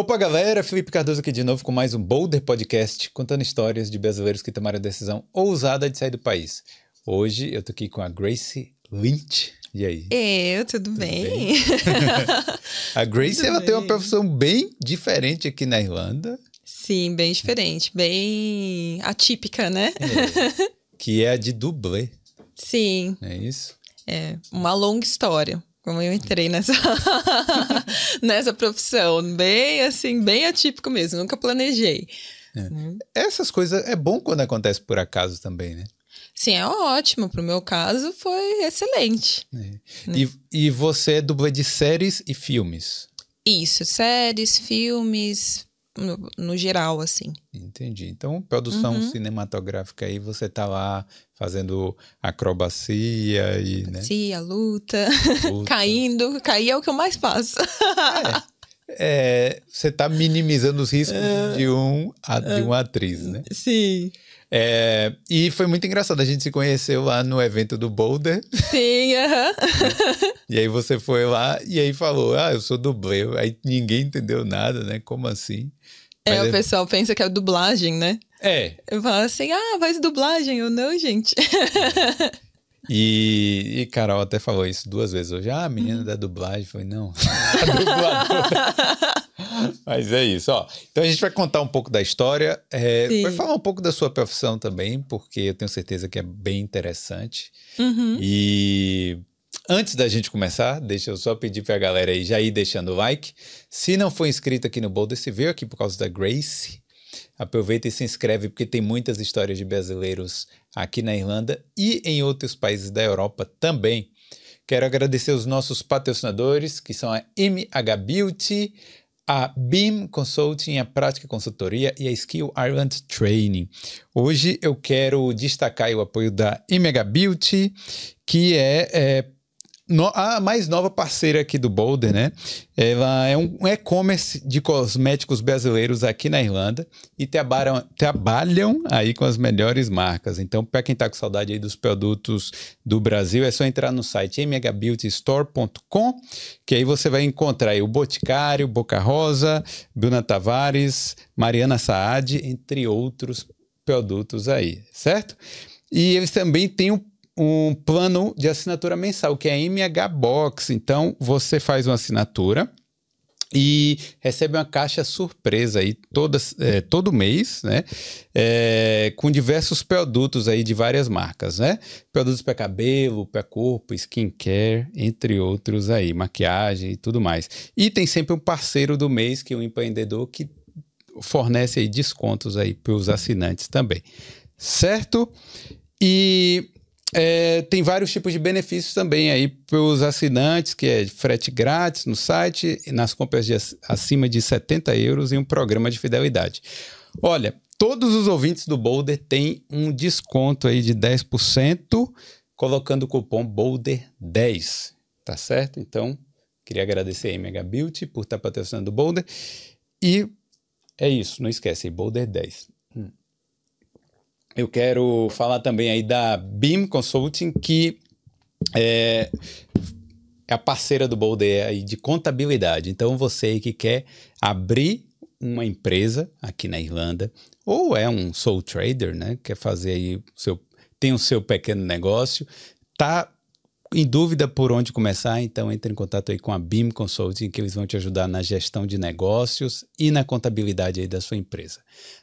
Opa, galera! Felipe Cardoso aqui de novo com mais um Boulder Podcast, contando histórias de brasileiros que tomaram a decisão ousada de sair do país. Hoje eu tô aqui com a Grace Lynch. E aí? Eu, tudo, tudo bem? bem? a Grace, tudo ela bem. tem uma profissão bem diferente aqui na Irlanda. Sim, bem diferente, bem atípica, né? É, que é a de dublê. Sim. É isso? É, uma longa história como eu entrei nessa nessa profissão, bem assim, bem atípico mesmo, nunca planejei. É. Hum. Essas coisas é bom quando acontece por acaso também, né? Sim, é ótimo. Pro meu caso, foi excelente. É. Né? E, e você é dubla de séries e filmes? Isso, séries, filmes, no, no, geral, assim. Entendi. Então, produção uhum. cinematográfica aí, você tá lá fazendo acrobacia e, né? Sim, a luta, luta. caindo. Cair é o que eu mais faço. é, é, você tá minimizando os riscos uh, de, um, de uma atriz, né? Sim. É, e foi muito engraçado, a gente se conheceu lá no evento do Boulder. Sim, aham. Uh -huh. e aí você foi lá e aí falou, ah, eu sou dublê. Aí ninguém entendeu nada, né? Como assim? É, Mas o é... pessoal pensa que é dublagem, né? É. Eu falo assim, ah, faz dublagem. Eu, não, gente. E, e Carol até falou isso duas vezes hoje. Ah, a menina uhum. da dublagem. Foi, não, a dubladora. Mas é isso, ó. Então a gente vai contar um pouco da história, é, vai falar um pouco da sua profissão também, porque eu tenho certeza que é bem interessante. Uhum. E antes da gente começar, deixa eu só pedir pra galera aí já ir deixando o like. Se não for inscrito aqui no Boulder, se veio aqui por causa da Grace, aproveita e se inscreve, porque tem muitas histórias de brasileiros aqui na Irlanda e em outros países da Europa também. Quero agradecer os nossos patrocinadores, que são a MH Beauty, a BIM Consulting, a Prática Consultoria e a Skill Ireland Training. Hoje eu quero destacar o apoio da MH Beauty, que é, é no, a mais nova parceira aqui do Boulder, né? Ela é um e-commerce de cosméticos brasileiros aqui na Irlanda e trabalham, trabalham aí com as melhores marcas. Então, para quem está com saudade aí dos produtos do Brasil, é só entrar no site mhbeautystore.com, que aí você vai encontrar aí o Boticário, Boca Rosa, Bruna Tavares, Mariana Saad, entre outros produtos aí, certo? E eles também têm um um plano de assinatura mensal, que é MH Box. Então, você faz uma assinatura e recebe uma caixa surpresa aí toda, é, todo mês, né? É, com diversos produtos aí de várias marcas, né? Produtos para cabelo, para corpo, skincare, entre outros aí, maquiagem e tudo mais. E tem sempre um parceiro do mês, que é um empreendedor que fornece aí descontos aí para os assinantes também, certo? E é, tem vários tipos de benefícios também aí para os assinantes, que é frete grátis no site, nas compras de acima de 70 euros e um programa de fidelidade. Olha, todos os ouvintes do Boulder têm um desconto aí de 10%, colocando o cupom Boulder10, tá certo? Então, queria agradecer a Mega Beauty por estar patrocinando o Boulder. E é isso, não esquece, Boulder 10. Eu quero falar também aí da BIM Consulting, que é, é a parceira do Boulder aí de contabilidade. Então, você que quer abrir uma empresa aqui na Irlanda, ou é um sole trader, né? Quer fazer aí seu tem o seu pequeno negócio, tá em dúvida por onde começar, então entre em contato aí com a BIM Consulting, que eles vão te ajudar na gestão de negócios e na contabilidade aí da sua empresa.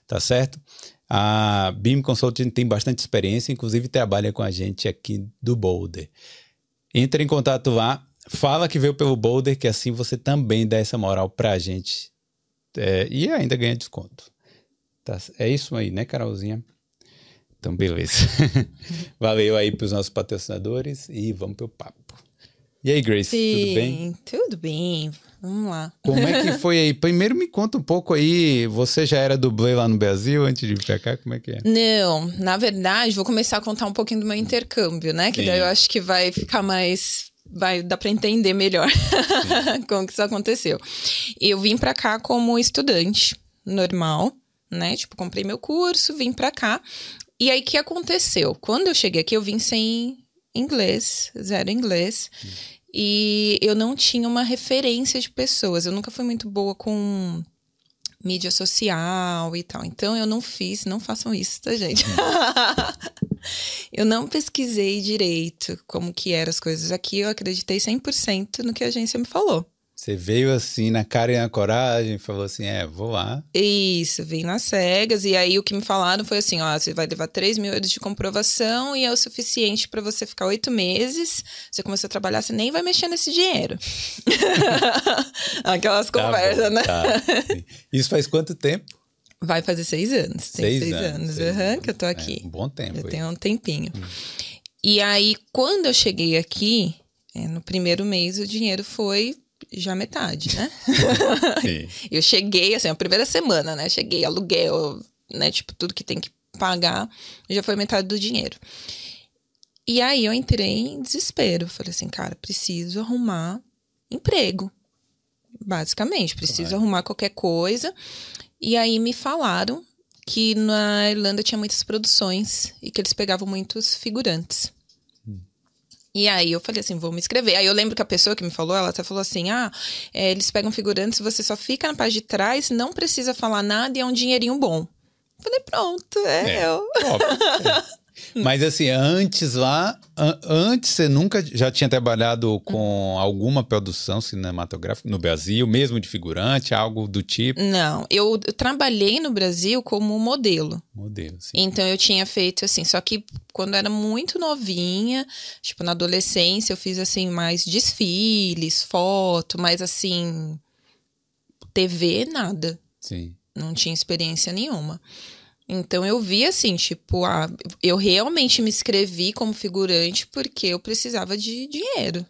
Tá certo? A BIM Consulting tem bastante experiência, inclusive trabalha com a gente aqui do Boulder. Entre em contato lá, fala que veio pelo Boulder, que assim você também dá essa moral pra gente é, e ainda ganha desconto. Tá, é isso aí, né, Carolzinha? Então, beleza. Valeu aí pros nossos patrocinadores e vamos pro papo. E aí, Grace, Sim, tudo bem? Tudo bem. Vamos lá. Como é que foi aí? Primeiro me conta um pouco aí. Você já era dublê lá no Brasil antes de vir pra cá? Como é que é? Não, na verdade, vou começar a contar um pouquinho do meu intercâmbio, né? Que Sim. daí eu acho que vai ficar mais vai dar para entender melhor como que isso aconteceu. Eu vim para cá como estudante normal, né? Tipo, comprei meu curso, vim para cá. E aí o que aconteceu? Quando eu cheguei aqui, eu vim sem inglês, zero inglês. E eu não tinha uma referência de pessoas. Eu nunca fui muito boa com mídia social e tal. Então eu não fiz, não façam isso, tá, gente? eu não pesquisei direito como que eram as coisas aqui, eu acreditei 100% no que a agência me falou. Você veio assim na cara e na coragem, falou assim: é, vou lá. Isso, vim nas cegas. E aí o que me falaram foi assim: ó, você vai levar 3 mil euros de comprovação e é o suficiente para você ficar oito meses. Você começou a trabalhar, você nem vai mexer nesse dinheiro. Aquelas tá conversas, bom, né? Tá, Isso faz quanto tempo? Vai fazer seis anos. Tem seis, seis anos, anos seis uhum, que eu tô aqui. É, um bom tempo. Eu tenho um tempinho. Hum. E aí, quando eu cheguei aqui, é, no primeiro mês, o dinheiro foi já metade, né? eu cheguei, assim, a primeira semana, né? Cheguei, aluguel, né? Tipo, tudo que tem que pagar, já foi metade do dinheiro. E aí eu entrei em desespero. Falei assim, cara, preciso arrumar emprego. Basicamente, preciso claro. arrumar qualquer coisa. E aí me falaram que na Irlanda tinha muitas produções e que eles pegavam muitos figurantes. E aí eu falei assim, vou me inscrever. Aí eu lembro que a pessoa que me falou, ela até falou assim: ah, é, eles pegam figurantes, você só fica na parte de trás, não precisa falar nada e é um dinheirinho bom. Falei, pronto, é, é eu. Óbvio, é. Mas assim, antes lá, an antes você nunca já tinha trabalhado com alguma produção cinematográfica no Brasil, mesmo de figurante, algo do tipo? Não, eu, eu trabalhei no Brasil como modelo. Modelo, sim. Então eu tinha feito assim, só que quando era muito novinha, tipo na adolescência, eu fiz assim mais desfiles, foto, mas assim TV nada. Sim. Não tinha experiência nenhuma. Então eu vi assim, tipo, ah, eu realmente me inscrevi como figurante porque eu precisava de dinheiro.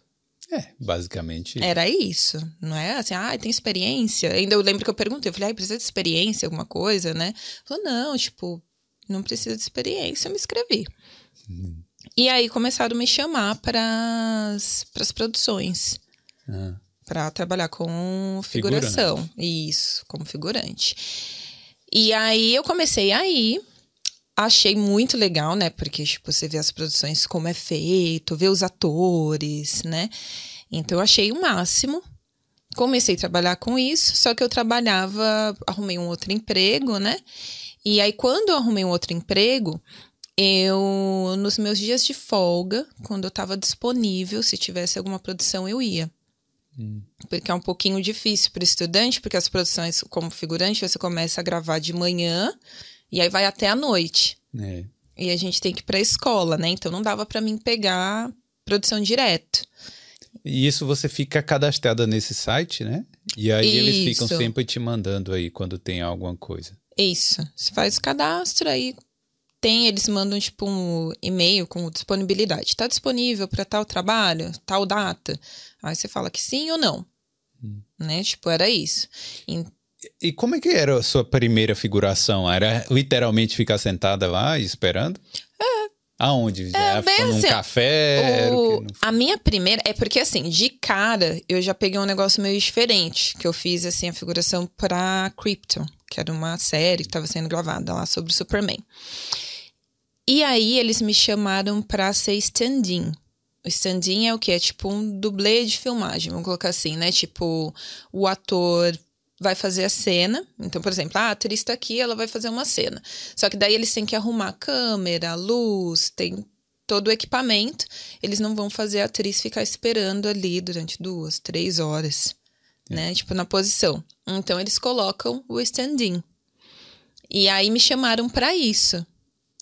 É, basicamente. Era isso, não é assim, ah, tem experiência. Ainda eu lembro que eu perguntei, eu falei, ah, precisa de experiência, alguma coisa, né? Falou, não, tipo, não precisa de experiência, eu me inscrevi. Hum. E aí começaram a me chamar para as produções. Ah. Para trabalhar com figuração. Figurante. Isso, como figurante. E aí eu comecei aí. Achei muito legal, né? Porque, tipo, você vê as produções como é feito, vê os atores, né? Então eu achei o máximo. Comecei a trabalhar com isso, só que eu trabalhava, arrumei um outro emprego, né? E aí, quando eu arrumei um outro emprego, eu, nos meus dias de folga, quando eu estava disponível, se tivesse alguma produção, eu ia. Porque é um pouquinho difícil para o estudante, porque as produções, como figurante, você começa a gravar de manhã e aí vai até a noite. É. E a gente tem que ir para a escola, né? Então não dava para mim pegar produção direto. E isso você fica cadastrada nesse site, né? E aí isso. eles ficam sempre te mandando aí quando tem alguma coisa. Isso. Você faz o cadastro aí tem, eles mandam tipo um e-mail com disponibilidade. Está disponível para tal trabalho, tal data? Aí você fala que sim ou não. Hum. Né? Tipo, era isso. E, e como é que era a sua primeira figuração? Era literalmente ficar sentada lá esperando? É. Aonde? É, bem num assim, café? O, a minha primeira é porque assim, de cara, eu já peguei um negócio meio diferente, que eu fiz assim a figuração para Krypton, que era uma série que estava sendo gravada lá sobre o Superman. E aí eles me chamaram para ser stand-in. O stand-in é o que? É tipo um dublê de filmagem, vamos colocar assim, né? Tipo, o ator vai fazer a cena. Então, por exemplo, a atriz está aqui, ela vai fazer uma cena. Só que daí eles têm que arrumar a câmera, a luz, tem todo o equipamento. Eles não vão fazer a atriz ficar esperando ali durante duas, três horas, é. né? Tipo, na posição. Então, eles colocam o stand-in. E aí me chamaram para isso.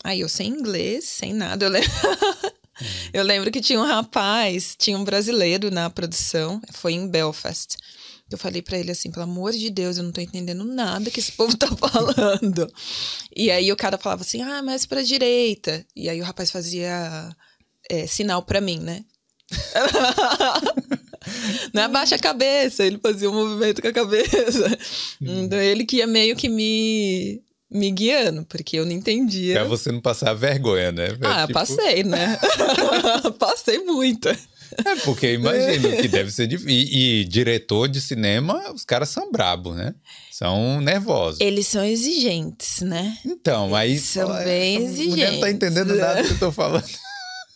Aí eu sem inglês, sem nada. Eu lembro, eu lembro que tinha um rapaz, tinha um brasileiro na produção, foi em Belfast. Eu falei para ele assim, pelo amor de Deus, eu não tô entendendo nada que esse povo tá falando. e aí o cara falava assim, ah, mais pra direita. E aí o rapaz fazia é, sinal para mim, né? não abaixa a cabeça, ele fazia um movimento com a cabeça. Hum. Então ele que ia meio que me me guiando, porque eu não entendia. Pra você não passar vergonha, né? ah, tipo... passei, né? passei muito. É, porque imagino que deve ser difícil. E, e, diretor de cinema, os caras são brabos, né? São nervosos. Eles são exigentes, né? Então, aí. São bem exigentes. Mulher não tá entendendo nada do que eu tô falando.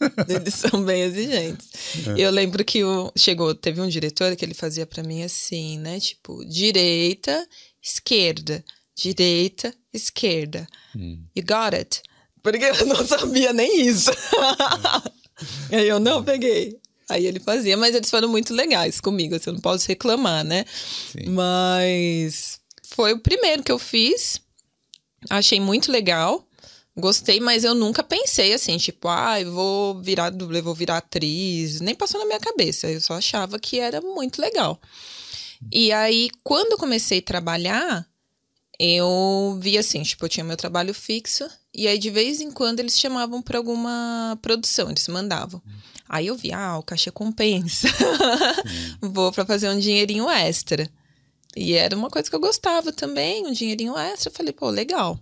Eles são bem exigentes. É. Eu lembro que o, chegou, teve um diretor que ele fazia para mim assim, né? Tipo, direita esquerda, direita, esquerda. Hum. You got it? Porque eu não sabia nem isso. Aí eu não peguei. Aí ele fazia, mas eles foram muito legais comigo, assim, eu não posso reclamar, né? Sim. Mas foi o primeiro que eu fiz. Achei muito legal. Gostei, mas eu nunca pensei assim, tipo, ah, eu vou virar dublê, vou virar atriz. Nem passou na minha cabeça. Eu só achava que era muito legal. E aí, quando eu comecei a trabalhar, eu vi assim, tipo, eu tinha meu trabalho fixo, e aí de vez em quando eles chamavam para alguma produção, eles mandavam. Aí eu vi, ah, o cachê compensa. Vou para fazer um dinheirinho extra. E era uma coisa que eu gostava também, um dinheirinho extra. Eu falei, pô, legal.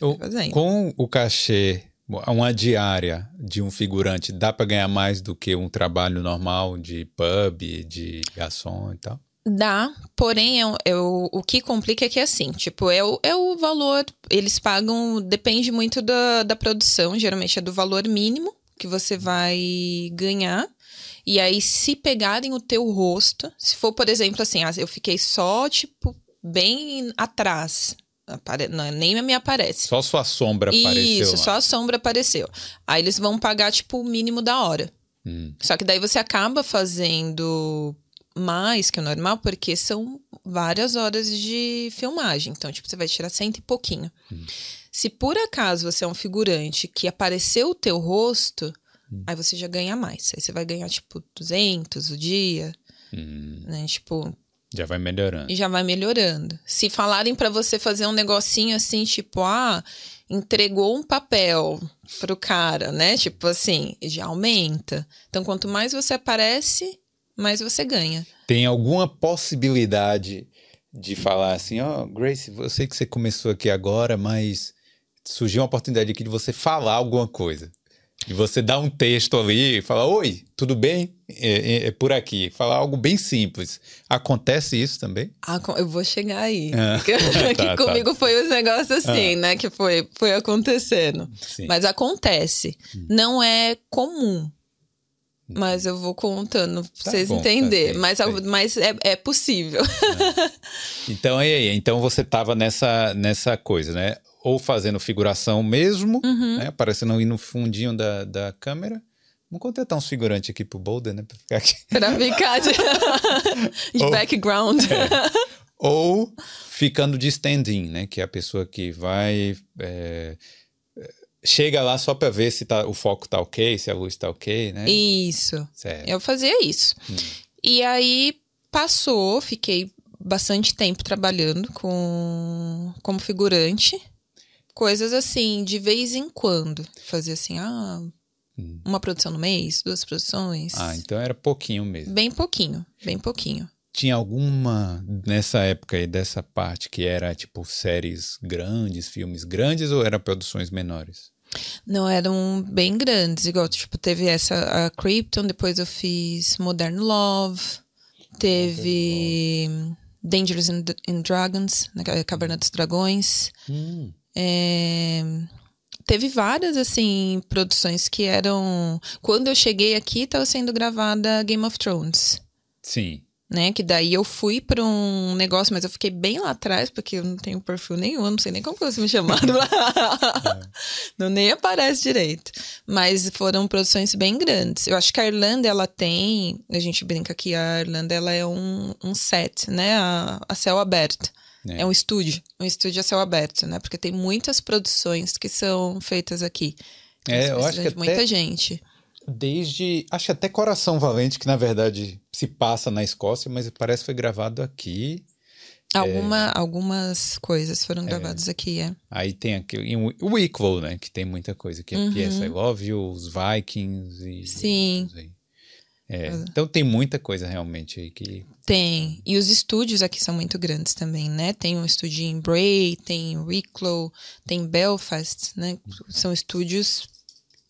O, com o cachê, uma diária de um figurante, dá para ganhar mais do que um trabalho normal de pub, de garçom e tal? Dá, porém, eu, eu, o que complica é que é assim, tipo, é o, é o valor, eles pagam, depende muito da, da produção, geralmente é do valor mínimo, que você vai ganhar. E aí, se pegarem o teu rosto, se for, por exemplo, assim, ah, eu fiquei só, tipo, bem atrás. Apare... Não, nem me aparece. Só sua sombra Isso, apareceu. Isso, só a sombra apareceu. Aí eles vão pagar, tipo, o mínimo da hora. Hum. Só que daí você acaba fazendo mais que o normal, porque são várias horas de filmagem. Então, tipo, você vai tirar cento e pouquinho. Hum. Se por acaso você é um figurante que apareceu o teu rosto, hum. aí você já ganha mais. Aí você vai ganhar, tipo, 200 o dia. Hum. Né? Tipo. Já vai melhorando. E já vai melhorando. Se falarem para você fazer um negocinho assim, tipo, ah, entregou um papel pro cara, né? Tipo assim, já aumenta. Então, quanto mais você aparece, mais você ganha. Tem alguma possibilidade de falar assim, ó, oh, Grace, você que você começou aqui agora, mas surgiu uma oportunidade aqui de você falar alguma coisa. De você dar um texto ali e falar, oi, tudo bem? É, é, é, por aqui. Falar algo bem simples. Acontece isso também? Ah, eu vou chegar aí. Ah, que tá, tá, comigo tá. foi os negócios assim, ah. né? Que foi, foi acontecendo. Sim. Mas acontece. Hum. Não é comum. Mas eu vou contando pra tá vocês bom, entenderem. Tá mas, mas é, é possível. É. Então, aí, então você tava nessa, nessa coisa, né? ou fazendo figuração mesmo, uhum. né? Aparecendo aí no fundinho da, da câmera. Vamos contratar uns figurantes aqui pro Boulder, né? Pra ficar aqui. Pra ficar de, de ou, background. É. Ou ficando de stand-in, né? Que é a pessoa que vai. É, chega lá só para ver se tá, o foco tá ok, se a luz tá ok, né? Isso. Certo. Eu fazia isso. Hum. E aí passou, fiquei bastante tempo trabalhando com como figurante coisas assim, de vez em quando. Fazia assim, ah, hum. uma produção no mês, duas produções. Ah, então era pouquinho mesmo. Bem pouquinho, bem pouquinho. Tinha alguma nessa época aí dessa parte que era tipo séries grandes, filmes grandes ou eram produções menores? Não, eram bem grandes, igual, tipo, teve essa a Krypton, depois eu fiz Modern Love, teve Modern Love. Dangerous in, in Dragons, na né, Caverna dos Dragões. Hum. É, teve várias, assim, produções que eram. Quando eu cheguei aqui, estava sendo gravada Game of Thrones. Sim. Né? Que daí eu fui para um negócio, mas eu fiquei bem lá atrás, porque eu não tenho perfil nenhum, não sei nem como você me chamaram lá. é. Não nem aparece direito. Mas foram produções bem grandes. Eu acho que a Irlanda, ela tem. A gente brinca que a Irlanda ela é um, um set, né? A, a céu aberto. É. é um estúdio, um estúdio a céu aberto, né? Porque tem muitas produções que são feitas aqui. É, eu acho que de muita gente. Desde, acho até Coração Valente, que na verdade se passa na Escócia, mas parece que foi gravado aqui. Alguma, é... Algumas coisas foram é. gravadas aqui, é. Aí tem aqui o Wicklow, né? Que tem muita coisa, que é uhum. PS I Love You, os Vikings e... Sim. É, então tem muita coisa realmente aí que. Tem. E os estúdios aqui são muito grandes também, né? Tem um estúdio em Bray, tem Wicklow, tem Belfast, né? São estúdios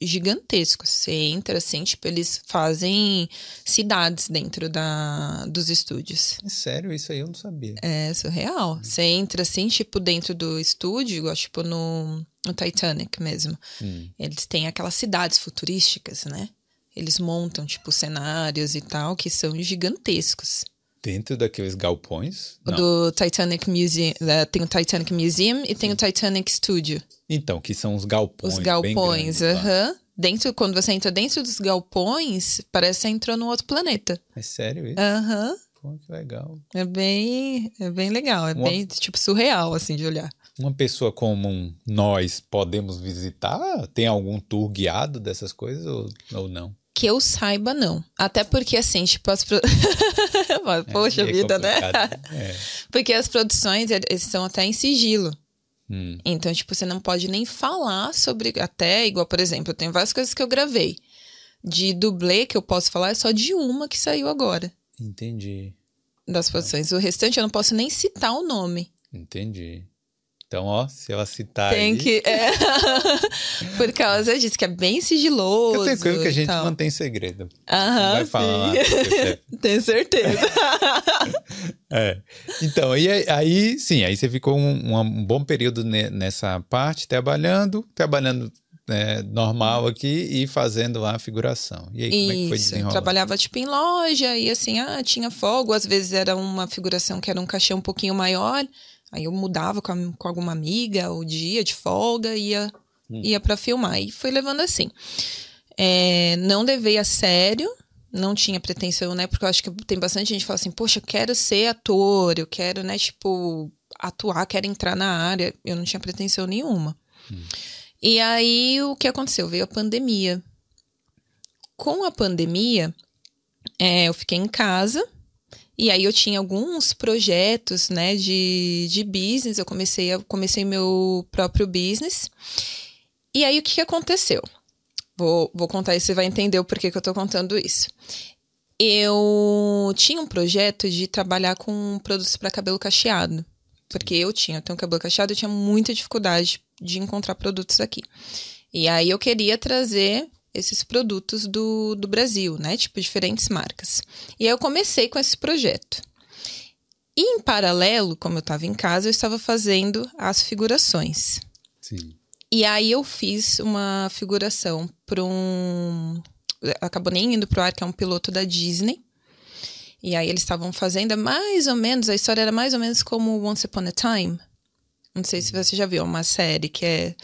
gigantescos. Você entra assim, tipo, eles fazem cidades dentro da, dos estúdios. É sério, isso aí eu não sabia. É surreal. Você entra assim, tipo, dentro do estúdio, igual, tipo, no, no Titanic mesmo. Hum. Eles têm aquelas cidades futurísticas, né? Eles montam, tipo, cenários e tal, que são gigantescos. Dentro daqueles galpões? Não. Do Titanic Museum. Tem o Titanic Museum e tem o Titanic Studio. Então, que são os galpões. Os galpões, aham. Uh -huh. Dentro, quando você entra dentro dos galpões, parece que você entrou num outro planeta. É sério isso? Aham. Uh -huh. Pô, que legal. É bem, é bem legal, é Uma... bem, tipo, surreal, assim, de olhar. Uma pessoa como nós podemos visitar? Tem algum tour guiado dessas coisas ou, ou não? Que eu saiba, não. Até porque, assim, tipo, as. Pro... Poxa é, é vida, né? É. Porque as produções eles são até em sigilo. Hum. Então, tipo, você não pode nem falar sobre. Até, igual, por exemplo, eu tenho várias coisas que eu gravei. De dublê que eu posso falar é só de uma que saiu agora. Entendi. Das produções. O restante eu não posso nem citar o nome. Entendi. Então, ó, se ela citar. Tem aí... que. É. Por causa disso, que é bem sigiloso. Eu tenho que a gente tal. mantém segredo. Aham. Vai falar. Tenho certeza. é. Então, e aí, sim, aí você ficou um, um bom período nessa parte, trabalhando, trabalhando é, normal aqui e fazendo lá a figuração. E aí, como Isso. é que foi desenrolando? Trabalhava, tipo, em loja e assim, ah, tinha folga. Às vezes era uma figuração que era um cachê um pouquinho maior. Aí eu mudava com, a, com alguma amiga o dia de folga ia hum. ia para filmar e foi levando assim. É, não levei a sério, não tinha pretensão, né? Porque eu acho que tem bastante gente que fala assim, poxa, eu quero ser ator, eu quero, né, tipo, atuar, quero entrar na área. Eu não tinha pretensão nenhuma. Hum. E aí o que aconteceu? Veio a pandemia. Com a pandemia, é, eu fiquei em casa e aí eu tinha alguns projetos, né, de, de business. Eu comecei, comecei meu próprio business. E aí o que, que aconteceu? Vou, vou contar e você vai entender o porquê que eu tô contando isso. Eu tinha um projeto de trabalhar com produtos para cabelo cacheado. Porque eu tinha, eu tenho cabelo cacheado, eu tinha muita dificuldade de encontrar produtos aqui. E aí eu queria trazer esses produtos do, do Brasil, né? Tipo, diferentes marcas. E aí eu comecei com esse projeto. E em paralelo, como eu estava em casa, eu estava fazendo as figurações. Sim. E aí eu fiz uma figuração para um. Acabou nem indo para o ar, que é um piloto da Disney. E aí eles estavam fazendo mais ou menos, a história era mais ou menos como Once Upon a Time. Não sei se você já viu, uma série que é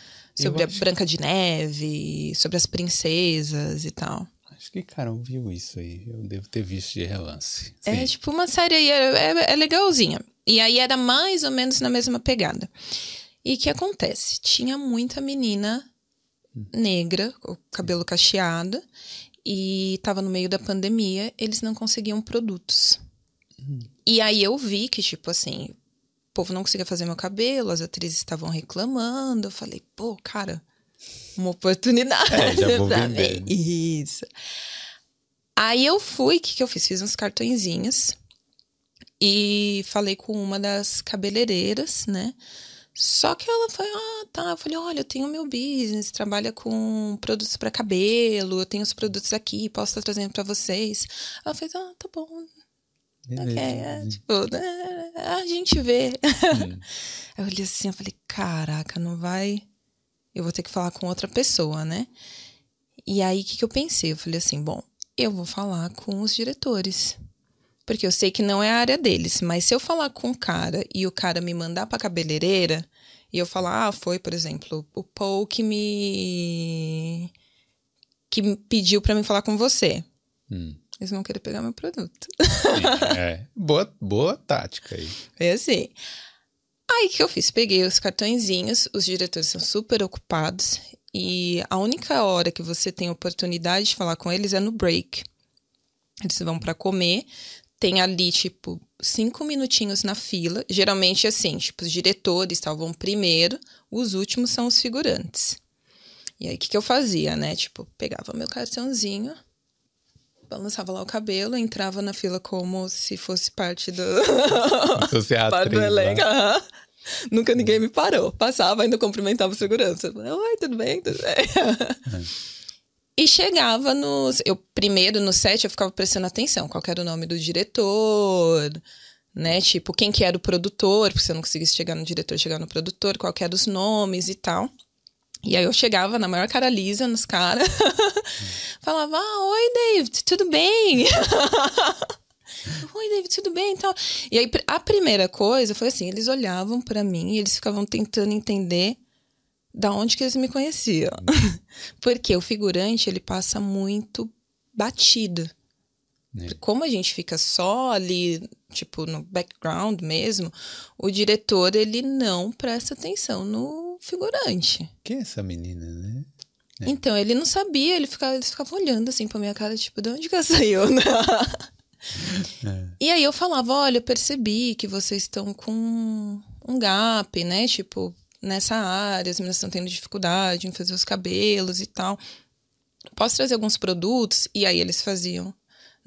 sobre a Branca de Neve, sobre as princesas e tal. Acho que Carol viu isso aí. Eu devo ter visto de relance. É, Sim. É tipo uma série aí, é, é, é, legalzinha. E aí era mais ou menos na mesma pegada. E o que acontece? Tinha muita menina negra, com cabelo cacheado, e tava no meio da pandemia, eles não conseguiam produtos. Hum. E aí eu vi que, tipo assim, povo não conseguia fazer meu cabelo, as atrizes estavam reclamando. Eu falei, pô, cara, uma oportunidade é, já vou vender. Isso. Aí eu fui, o que, que eu fiz? Fiz uns cartõezinhos e falei com uma das cabeleireiras, né? Só que ela foi, ah, tá. Eu falei, olha, eu tenho meu business, trabalha com produtos para cabelo, eu tenho os produtos aqui, posso estar trazendo para vocês. Ela fez, ah, tá bom, Ok, é, tipo, né, a gente vê. Hum. eu olhei assim, eu falei, caraca, não vai. Eu vou ter que falar com outra pessoa, né? E aí, o que, que eu pensei? Eu falei assim, bom, eu vou falar com os diretores. Porque eu sei que não é a área deles, mas se eu falar com o cara e o cara me mandar pra cabeleireira, e eu falar, ah, foi, por exemplo, o Paul que me. que me pediu para me falar com você. Hum. Eles vão querer pegar meu produto. Sim, é. Boa, boa tática aí. É assim. Aí o que eu fiz? Peguei os cartõezinhos, os diretores são super ocupados e a única hora que você tem oportunidade de falar com eles é no break. Eles vão para comer, tem ali, tipo, cinco minutinhos na fila. Geralmente, assim, tipo, os diretores estavam primeiro, os últimos são os figurantes. E aí, o que, que eu fazia, né? Tipo, pegava meu cartãozinho, balançava lá o cabelo, entrava na fila como se fosse parte do. Se parte do elenco. Nunca ninguém me parou. Passava, ainda cumprimentava o segurança. Oi, tudo bem? Tudo bem? É. E chegava nos. Eu, primeiro, no set, eu ficava prestando atenção. Qual era o nome do diretor, né? Tipo, quem que era o produtor, porque se eu não conseguisse chegar no diretor, chegar no produtor, qual que eram os nomes e tal. E aí eu chegava na maior cara lisa nos caras, falava, ah, oi, David, tudo bem? Oi, David, tudo bem? Então, e aí, a primeira coisa foi assim: eles olhavam para mim e eles ficavam tentando entender da onde que eles me conheciam. Porque o figurante, ele passa muito batido. É. Como a gente fica só ali, tipo, no background mesmo, o diretor, ele não presta atenção no figurante. Quem é essa menina, né? É. Então, ele não sabia, ele ficava, eles ficavam olhando assim pra minha cara, tipo, de onde que ela saiu? é. E aí eu falava, olha, eu percebi que vocês estão com um gap, né? Tipo, nessa área, as meninas estão tendo dificuldade em fazer os cabelos e tal. Posso trazer alguns produtos? E aí eles faziam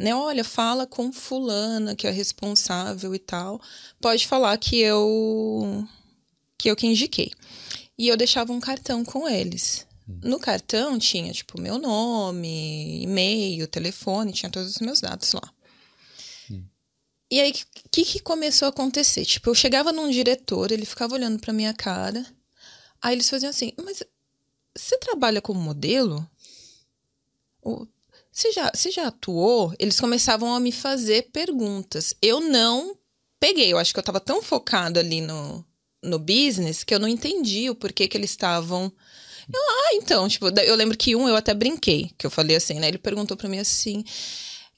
né? Olha, fala com fulana que é responsável e tal. Pode falar que eu que eu que indiquei. E eu deixava um cartão com eles. No cartão tinha, tipo, meu nome, e-mail, telefone, tinha todos os meus dados lá. E aí, o que, que começou a acontecer? Tipo, eu chegava num diretor, ele ficava olhando pra minha cara, aí eles faziam assim, mas você trabalha como modelo? Você já, você já atuou? Eles começavam a me fazer perguntas. Eu não peguei. Eu acho que eu estava tão focado ali no, no business que eu não entendi o porquê que eles estavam. Eu, ah, então, tipo, eu lembro que um eu até brinquei, que eu falei assim, né? Ele perguntou para mim assim.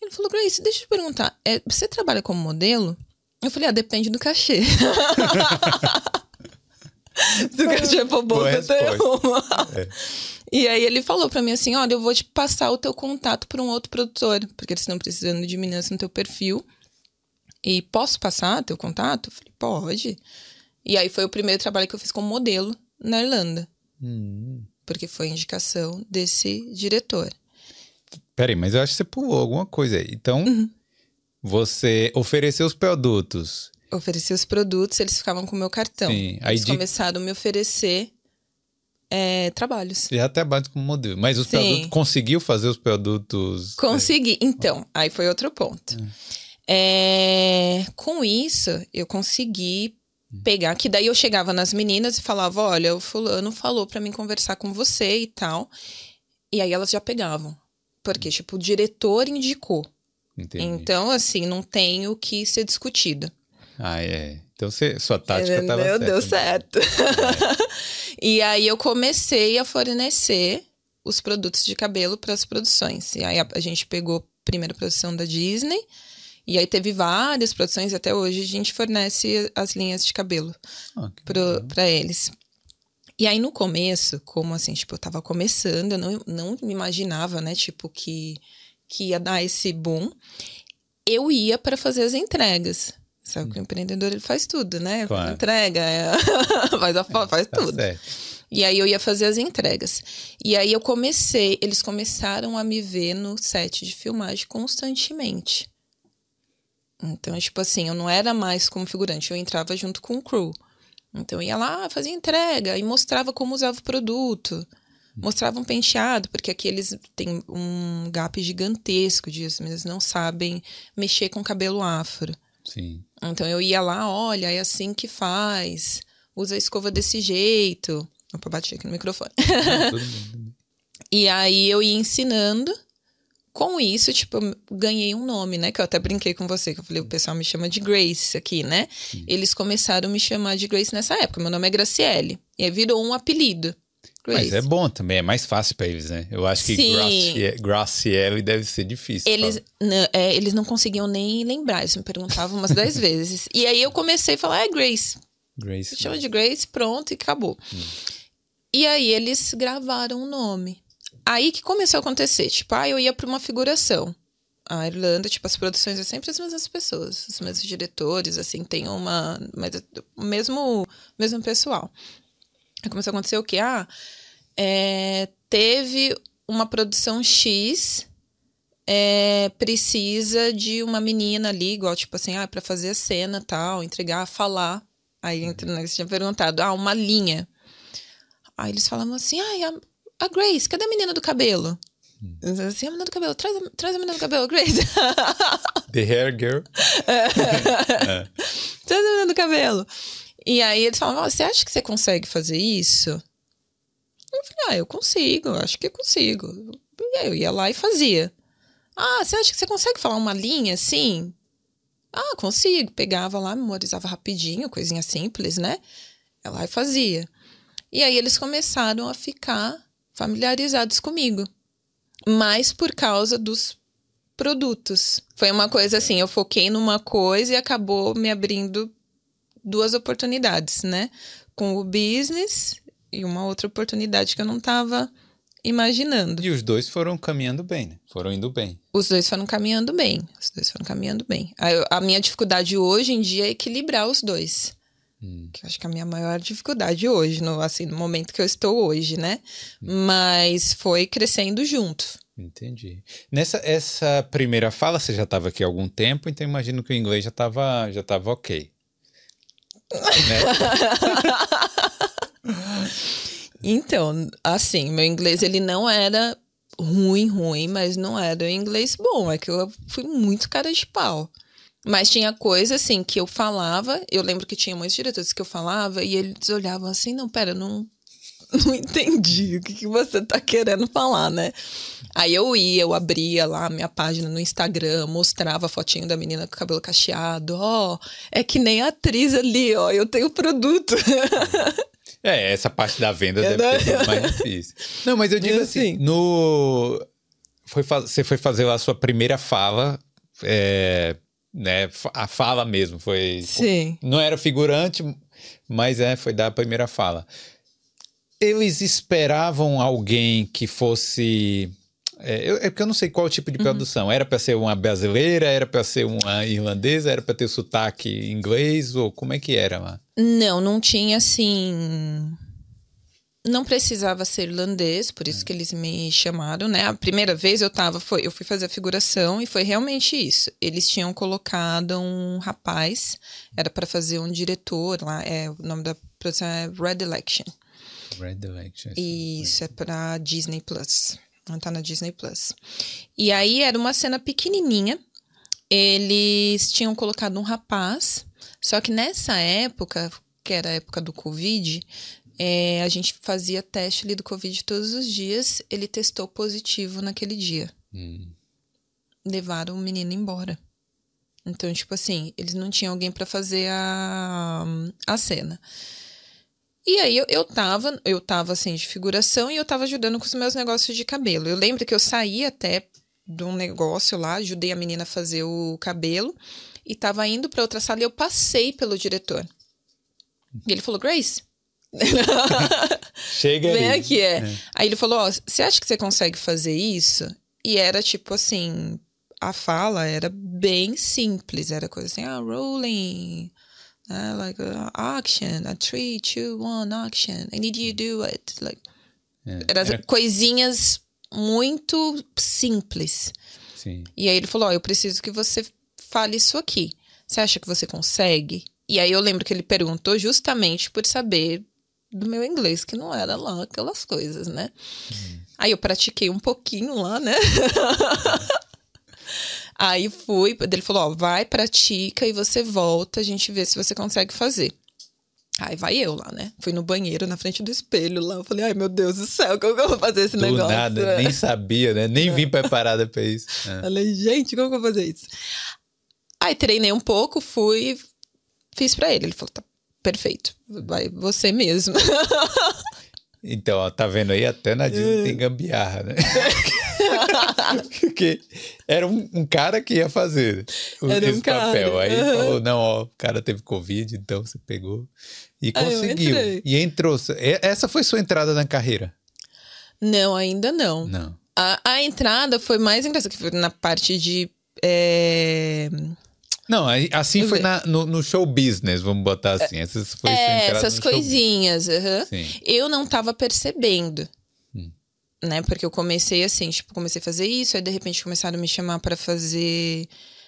Ele falou, Grace, deixa eu te perguntar, é, você trabalha como modelo? Eu falei, ah, depende do cachê. Se o cachê for bom, você tem uma. É. E aí ele falou para mim assim: olha, eu vou te passar o teu contato para um outro produtor, porque eles estão precisando de meninas no teu perfil. E posso passar teu contato? Eu falei, pode. E aí foi o primeiro trabalho que eu fiz como modelo na Irlanda. Hum. Porque foi indicação desse diretor. Peraí, mas eu acho que você pulou alguma coisa aí. Então, uhum. você ofereceu os produtos. Ofereci os produtos, eles ficavam com o meu cartão. Sim. Aí eles de... começaram a me oferecer é, trabalhos. E até básico como modelo. Mas os Sim. produtos, conseguiu fazer os produtos? É? Consegui. É... Então, aí foi outro ponto. É. com isso, eu consegui pegar, que daí eu chegava nas meninas e falava, olha, o fulano falou para mim conversar com você e tal. E aí elas já pegavam. Porque, tipo, o diretor indicou. Entendi. Então, assim, não tem o que ser discutido. Ah, é. Então você, sua tática estava certa. Deu certo. É. e aí eu comecei a fornecer os produtos de cabelo para as produções. E aí a, a, gente pegou a primeira produção da Disney, e aí teve várias produções, até hoje a gente fornece as linhas de cabelo oh, para eles. E aí no começo, como assim, tipo, eu tava começando, eu não, não me imaginava, né, tipo, que, que ia dar esse boom. Eu ia para fazer as entregas. Sabe que o empreendedor ele faz tudo, né? Claro. Entrega, é... faz, a, é, faz tá tudo. E aí eu ia fazer as entregas. E aí eu comecei, eles começaram a me ver no set de filmagem constantemente. Então, tipo assim, eu não era mais como figurante, eu entrava junto com o crew. Então eu ia lá, fazia entrega e mostrava como usava o produto. Mostrava um penteado, porque aqui eles têm um gap gigantesco disso, eles não sabem mexer com cabelo afro. Sim. Então eu ia lá, olha, é assim que faz. Usa a escova desse jeito. Opa, bati aqui no microfone. e aí eu ia ensinando. Com isso, tipo, eu ganhei um nome, né? Que eu até brinquei com você, que eu falei, o pessoal me chama de Grace aqui, né? Sim. Eles começaram a me chamar de Grace nessa época. Meu nome é Graciele. E aí virou um apelido. Grace. Mas é bom também, é mais fácil para eles, né? Eu acho que Graciele, Graciele deve ser difícil. Eles não, é, eles não conseguiam nem lembrar, eles me perguntavam umas dez vezes. E aí eu comecei a falar, é Grace. Grace. Chama de Grace, pronto, e acabou. Hum. E aí eles gravaram o nome. Aí que começou a acontecer, tipo, ah, eu ia para uma figuração. A Irlanda, tipo, as produções é sempre as mesmas pessoas, os mesmos diretores, assim, tem uma. Mas o mesmo, mesmo pessoal. Aí começou a acontecer o quê? Ah, é, teve uma produção X, é, precisa de uma menina ali, igual, tipo assim, ah, pra fazer a cena tal, entregar, falar. Aí entra, né, você tinha perguntado, ah, uma linha. Aí eles falavam assim, ah, a, a Grace, cadê a menina do cabelo? Hum. Assim, a menina do cabelo, traz, traz a menina do cabelo, Grace. The hair girl. é. Traz a menina do cabelo. E aí eles falavam, você acha que você consegue fazer isso? Eu falei, ah, eu consigo, acho que eu consigo. E aí eu ia lá e fazia. Ah, você acha que você consegue falar uma linha assim? Ah, consigo. Pegava lá, memorizava rapidinho, coisinha simples, né? Ela fazia. E aí eles começaram a ficar familiarizados comigo. Mais por causa dos produtos. Foi uma coisa assim, eu foquei numa coisa e acabou me abrindo duas oportunidades, né? Com o business e uma outra oportunidade que eu não estava imaginando. E os dois foram caminhando bem, né? Foram indo bem. Os dois foram caminhando bem. Os dois foram caminhando bem. A, a minha dificuldade hoje em dia é equilibrar os dois. Hum. Que eu acho que é a minha maior dificuldade hoje, no, assim, no momento que eu estou hoje, né? Hum. Mas foi crescendo junto. Entendi. Nessa essa primeira fala, você já estava aqui há algum tempo, então imagino que o inglês já estava já tava ok. né? Então, assim, meu inglês ele não era ruim, ruim, mas não era um inglês bom. É que eu fui muito cara de pau. Mas tinha coisa assim que eu falava, eu lembro que tinha muitos diretores que eu falava e eles olhavam assim, não, pera, não, não entendi o que, que você tá querendo falar, né? Aí eu ia, eu abria lá minha página no Instagram, mostrava a fotinho da menina com o cabelo cacheado, ó, oh, é que nem a atriz ali, ó, eu tenho produto. É, essa parte da venda é deve ser mais difícil. Não, mas eu digo assim, assim no... Foi, você foi fazer lá a sua primeira fala, é, né? A fala mesmo, foi... Sim. Não era figurante, mas é, foi dar a primeira fala. Eles esperavam alguém que fosse é, eu, é porque eu não sei qual tipo de uhum. produção. Uhum. Era para ser uma brasileira, era para ser uma irlandesa, era para ter sotaque inglês, ou como é que era lá? Não, não tinha assim. Não precisava ser irlandês, por isso é. que eles me chamaram, né? A primeira vez eu tava, foi, eu fui fazer a figuração e foi realmente isso. Eles tinham colocado um rapaz, era para fazer um diretor lá, é, o nome da produção é Red Election. Red Election. Isso, é para Disney Plus. Tá na Disney Plus. E aí era uma cena pequenininha. Eles tinham colocado um rapaz, só que nessa época, que era a época do Covid, é, a gente fazia teste ali do Covid todos os dias. Ele testou positivo naquele dia. Hum. Levaram o menino embora. Então, tipo assim, eles não tinham alguém para fazer a, a cena. E aí eu, eu tava, eu tava assim de figuração e eu tava ajudando com os meus negócios de cabelo. Eu lembro que eu saí até de um negócio lá, ajudei a menina a fazer o cabelo e tava indo para outra sala e eu passei pelo diretor. E ele falou: "Grace, Chega Vem aí. aqui, é. é. Aí ele falou: Ó, você acha que você consegue fazer isso? E era tipo assim: a fala era bem simples, era coisa assim, ah, rolling, Uh, like uh, action, a three, two, one, action. I need you to do it. Like, é, era, era coisinhas muito simples. Sim. E aí ele falou: oh, eu preciso que você fale isso aqui. Você acha que você consegue? E aí eu lembro que ele perguntou justamente por saber do meu inglês, que não era lá aquelas coisas, né? Uhum. Aí eu pratiquei um pouquinho lá, né? Aí fui, ele falou: ó, vai, pratica e você volta, a gente vê se você consegue fazer. Aí vai eu lá, né? Fui no banheiro, na frente do espelho lá. Eu falei, ai meu Deus do céu, como que eu vou fazer esse do negócio? nada, é. nem sabia, né? Nem é. vim preparada pra isso. É. Falei, gente, como que eu vou fazer isso? Aí treinei um pouco, fui, fiz pra ele. Ele falou, tá perfeito, vai você mesmo. Então, ó, tá vendo aí? Até na Disney tem gambiarra, né? Porque era um, um, cara que ia fazer o, era esse um papel. Aí uhum. falou: não, ó, o cara teve Covid, então você pegou. E conseguiu. E entrou. Essa foi sua entrada na carreira? Não, ainda não. Não. A, a entrada foi mais engraçada, que foi na parte de. É... Não, assim foi na, no, no, show business, vamos botar assim. Essas, foi é, essas coisinhas. Uhum. Eu não tava percebendo né? Porque eu comecei assim, tipo, comecei a fazer isso, aí de repente começaram a me chamar para fazer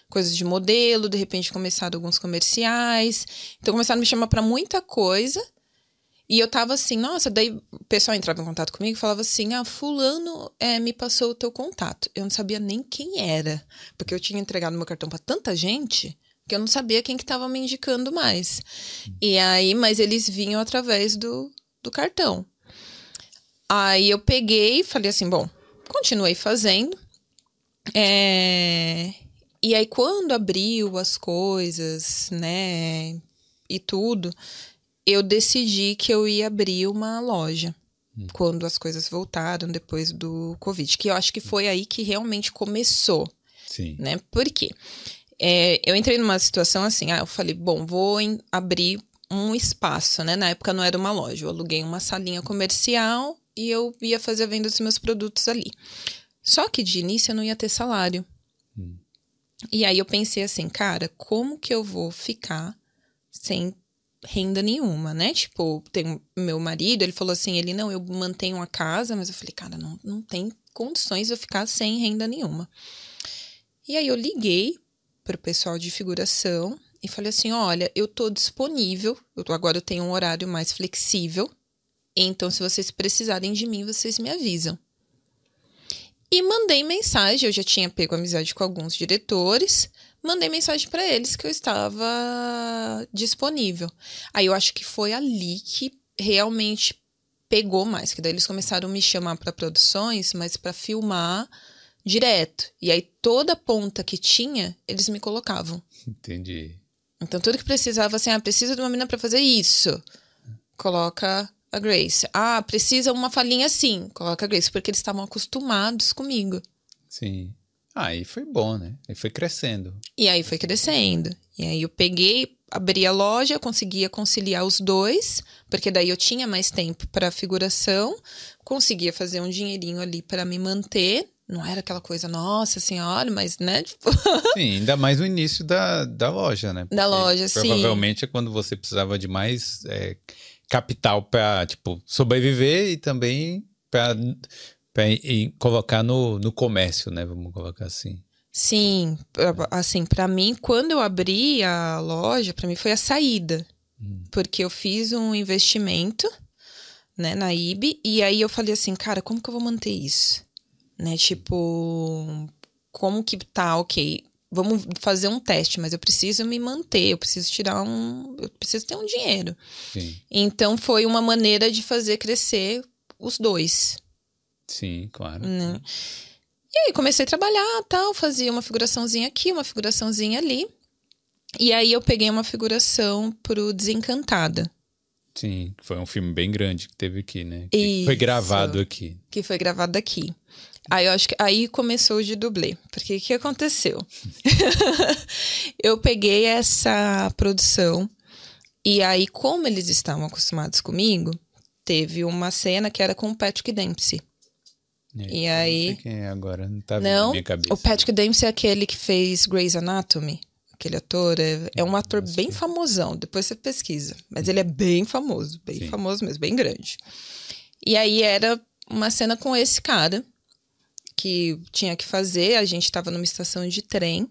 coisas de modelo, de repente começaram alguns comerciais. Então começaram a me chamar para muita coisa. E eu tava assim, nossa, daí o pessoal entrava em contato comigo e falava assim: ah, Fulano é, me passou o teu contato. Eu não sabia nem quem era, porque eu tinha entregado meu cartão para tanta gente que eu não sabia quem que tava me indicando mais. E aí, mas eles vinham através do, do cartão. Aí eu peguei e falei assim, bom, continuei fazendo. É... E aí, quando abriu as coisas, né, e tudo, eu decidi que eu ia abrir uma loja. Hum. Quando as coisas voltaram depois do Covid. Que eu acho que foi aí que realmente começou. Sim. Né? Por quê? É, eu entrei numa situação assim, ah, eu falei, bom, vou em, abrir um espaço, né? Na época não era uma loja, eu aluguei uma salinha comercial e eu ia fazer a venda dos meus produtos ali. Só que de início eu não ia ter salário. Hum. E aí eu pensei assim, cara, como que eu vou ficar sem renda nenhuma, né? Tipo, tem meu marido, ele falou assim, ele não, eu mantenho a casa, mas eu falei, cara, não, não tem condições de eu ficar sem renda nenhuma. E aí eu liguei para o pessoal de figuração e falei assim: olha, eu tô disponível, eu tô, agora eu tenho um horário mais flexível, então se vocês precisarem de mim, vocês me avisam. E mandei mensagem, eu já tinha pego amizade com alguns diretores, mandei mensagem para eles que eu estava disponível. Aí eu acho que foi ali que realmente pegou mais, que daí eles começaram a me chamar para produções, mas para filmar direto. E aí toda ponta que tinha, eles me colocavam. Entendi. Então tudo que precisava, assim, ah, precisa de uma menina para fazer isso. Coloca a Grace. Ah, precisa uma falinha assim. Coloca a Grace, porque eles estavam acostumados comigo. Sim. Aí ah, foi bom, né? E foi crescendo. E aí foi crescendo. E aí eu peguei, abri a loja, conseguia conciliar os dois, porque daí eu tinha mais tempo para figuração, conseguia fazer um dinheirinho ali para me manter não era aquela coisa, nossa senhora, mas, né? Tipo... Sim, ainda mais no início da, da loja, né? Porque da loja, sim. Provavelmente é quando você precisava de mais é, capital para, tipo, sobreviver e também para colocar no, no comércio, né? Vamos colocar assim. Sim, assim, para mim, quando eu abri a loja, para mim foi a saída. Hum. Porque eu fiz um investimento, né, na IB, e aí eu falei assim, cara, como que eu vou manter isso? né? Tipo, como que tá, ok, vamos fazer um teste, mas eu preciso me manter, eu preciso tirar um. Eu preciso ter um dinheiro. Sim. Então foi uma maneira de fazer crescer os dois. Sim, claro. Né? E aí comecei a trabalhar, tal, fazia uma figuraçãozinha aqui, uma figuraçãozinha ali. E aí eu peguei uma figuração pro Desencantada. Sim, foi um filme bem grande que teve aqui, né? Que Isso, foi gravado aqui. Que foi gravado aqui. Aí eu acho que aí começou o de dublê. Porque o que aconteceu? eu peguei essa produção e aí, como eles estavam acostumados comigo, teve uma cena que era com o Patrick Dempsey. É, e aí. Não sei quem é agora, não tá não, na minha cabeça. O Patrick Dempsey é aquele que fez Grey's Anatomy. Aquele ator é, é um ator bem famosão, depois você pesquisa. Mas ele é bem famoso, bem Sim. famoso mesmo, bem grande. E aí era uma cena com esse cara que tinha que fazer. A gente estava numa estação de trem.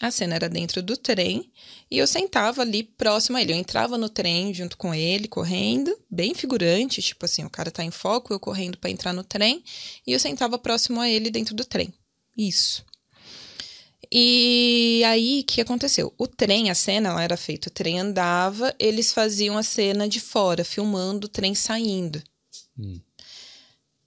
A cena era dentro do trem e eu sentava ali próximo a ele. Eu entrava no trem junto com ele, correndo, bem figurante, tipo assim, o cara tá em foco, eu correndo para entrar no trem, e eu sentava próximo a ele dentro do trem. Isso. E aí, o que aconteceu? O trem, a cena, ela era feita, o trem andava, eles faziam a cena de fora, filmando o trem saindo. Hum.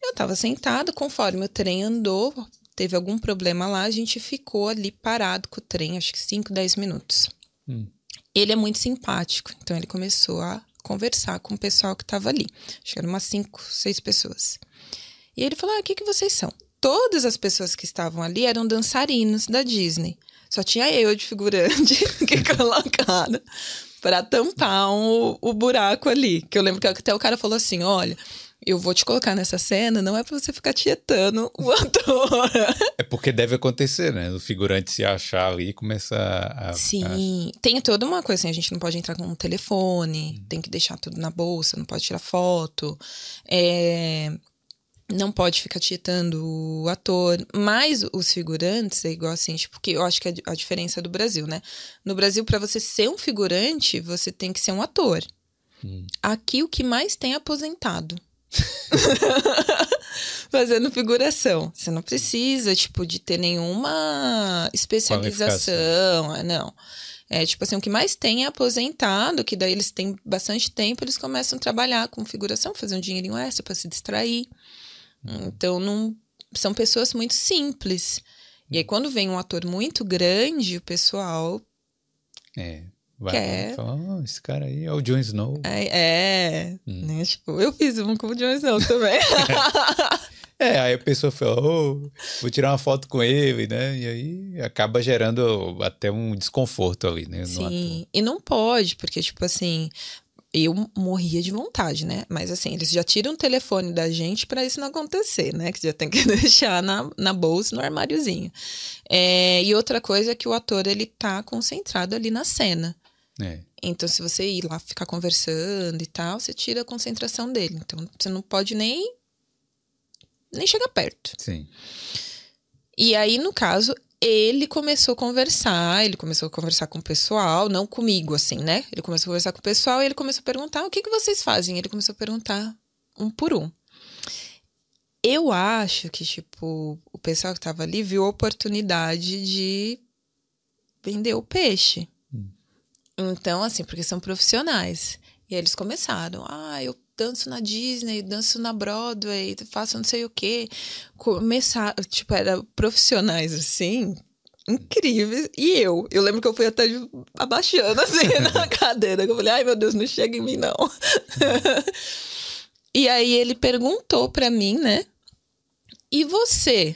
Eu estava sentada, conforme o trem andou, teve algum problema lá, a gente ficou ali parado com o trem, acho que 5, 10 minutos. Hum. Ele é muito simpático, então ele começou a conversar com o pessoal que estava ali. Acho que eram umas 5, 6 pessoas. E ele falou: Ah, o que, que vocês são? Todas as pessoas que estavam ali eram dançarinos da Disney. Só tinha eu de figurante que colocaram para tampar um, o buraco ali. Que eu lembro que até o cara falou assim: olha, eu vou te colocar nessa cena, não é pra você ficar tietando o ator. É porque deve acontecer, né? O figurante se achar ali e começar a. Sim, a... tem toda uma coisa assim: a gente não pode entrar com um telefone, hum. tem que deixar tudo na bolsa, não pode tirar foto. É não pode ficar tietando o ator, mas os figurantes é igual assim, tipo, que eu acho que é a diferença do Brasil, né? No Brasil, para você ser um figurante, você tem que ser um ator. Hum. Aqui, o que mais tem é aposentado. Fazendo figuração. Você não precisa, tipo, de ter nenhuma especialização. É, não. É, tipo assim, o que mais tem é aposentado, que daí eles têm bastante tempo, eles começam a trabalhar com figuração, fazer um dinheirinho extra para se distrair. Então, não, são pessoas muito simples. E aí, quando vem um ator muito grande, o pessoal. É. Vai Quer. falar, oh, esse cara aí é o Jon Snow. É, é Hum. né? Tipo, eu fiz um com o Jon Snow também. É, aí a pessoa fala, oh, vou tirar uma foto com ele, né? E aí acaba gerando até um desconforto ali, né? Sim, e não pode, porque, tipo assim, eu morria de vontade, né? Mas assim, eles já tiram o telefone da gente pra isso não acontecer, né? Que já tem que deixar na, na bolsa, no armáriozinho. É, e outra coisa é que o ator, ele tá concentrado ali na cena. É. Então, se você ir lá ficar conversando e tal, você tira a concentração dele. Então, você não pode nem, nem chegar perto. Sim. E aí, no caso, ele começou a conversar, ele começou a conversar com o pessoal, não comigo, assim, né? Ele começou a conversar com o pessoal e ele começou a perguntar: o que, que vocês fazem? Ele começou a perguntar um por um. Eu acho que, tipo, o pessoal que tava ali viu a oportunidade de vender o peixe. Então, assim, porque são profissionais. E aí eles começaram: ah, eu danço na Disney, danço na Broadway, faço não sei o quê. Começar, tipo, era profissionais assim, incríveis. E eu, eu lembro que eu fui até abaixando assim na cadeira. Eu falei, ai meu Deus, não chega em mim, não. e aí ele perguntou pra mim, né? E você?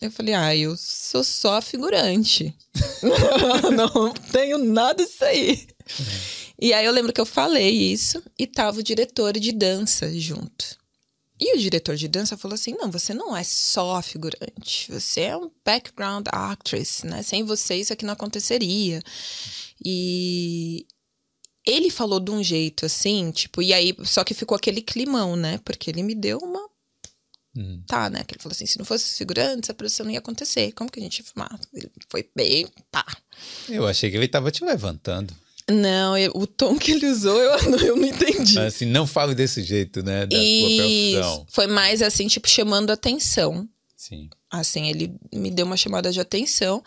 Eu falei, ah, eu sou só figurante. não tenho nada disso aí. E aí eu lembro que eu falei isso e tava o diretor de dança junto. E o diretor de dança falou assim: não, você não é só figurante, você é um background actress, né? Sem você isso aqui não aconteceria. E ele falou de um jeito assim, tipo, e aí, só que ficou aquele climão, né? Porque ele me deu uma. Hum. Tá, né? Que ele falou assim: se não fosse figurante, essa produção não ia acontecer. Como que a gente ia filmar? Ele foi bem. Tá. Eu achei que ele tava te levantando. Não, eu- o tom que ele usou eu, eu não entendi. Mas assim, não fale desse jeito, né? Da sua Isso. profissão. Foi mais assim, tipo, chamando atenção. Sim. Assim, ele me deu uma chamada de atenção.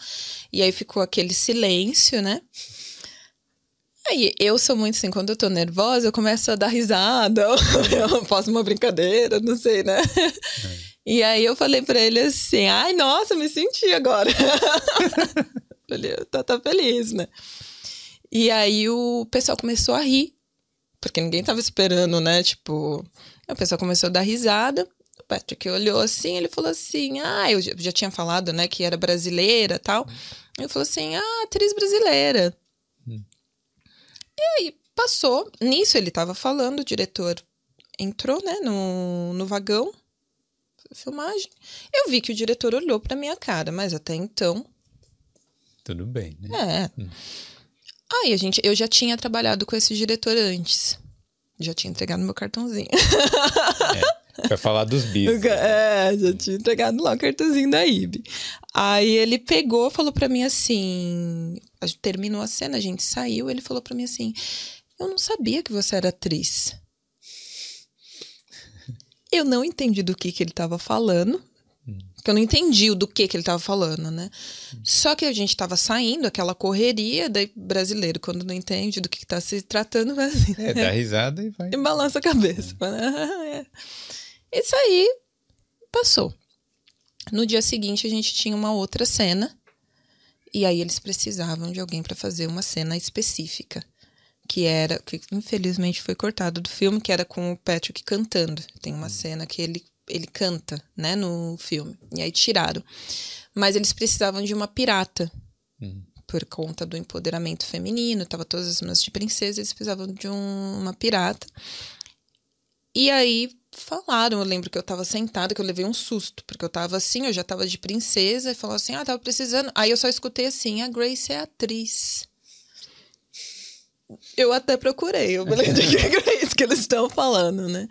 E aí ficou aquele silêncio, né? Aí eu sou muito assim, quando eu tô nervosa, eu começo a dar risada, eu faço uma brincadeira, não sei, né? E aí eu falei pra ele assim: ai, nossa, me senti agora. Falei, tá, tá feliz, né? E aí o pessoal começou a rir, porque ninguém tava esperando, né? Tipo, o pessoal começou a dar risada. O Patrick olhou assim, ele falou assim: Ah, eu já- tinha falado, né, que era brasileira e tal. Ele falou assim: Ah, atriz brasileira. E aí passou. Nisso ele tava falando, o diretor entrou, né, no, no vagão, filmagem. Eu vi que o diretor olhou pra minha cara, mas até então Tudo bem, né? é. Aí a gente, eu já tinha trabalhado com esse diretor antes. Já tinha entregado meu cartãozinho. Pra falar dos bis. É, já tinha entregado lá o cartãozinho da IB. Aí ele pegou, falou pra mim assim, terminou a cena, a gente saiu, ele falou pra mim assim: "Eu não sabia que você era atriz". Eu não entendi do que que ele tava falando. Que eu não entendi o do que que ele tava falando, né? Só que a gente tava saindo, aquela correria, daí brasileiro, quando não entende do que, que tá se tratando, vai assim, É, dá risada e vai. e balança a cabeça. Fala, "Ah, é." Isso aí passou. No dia seguinte, a gente tinha uma outra cena. E aí eles precisavam de alguém para fazer uma cena específica. Que era, que infelizmente foi cortado do filme, que era com o Patrick cantando. Tem uma cena que ele, ele canta, né, no filme. E aí tiraram. Mas eles precisavam de uma pirata por conta do empoderamento feminino, tava todas as meninas de princesa, eles precisavam de um- uma pirata. E aí falaram, eu lembro que eu tava sentada, que eu levei um susto, porque eu tava assim, eu já tava de princesa, e falou assim: "Ah, tava precisando". Aí eu só escutei assim: "A Grace é atriz". Eu até procurei, eu falei de que Grace que eles estão falando, né?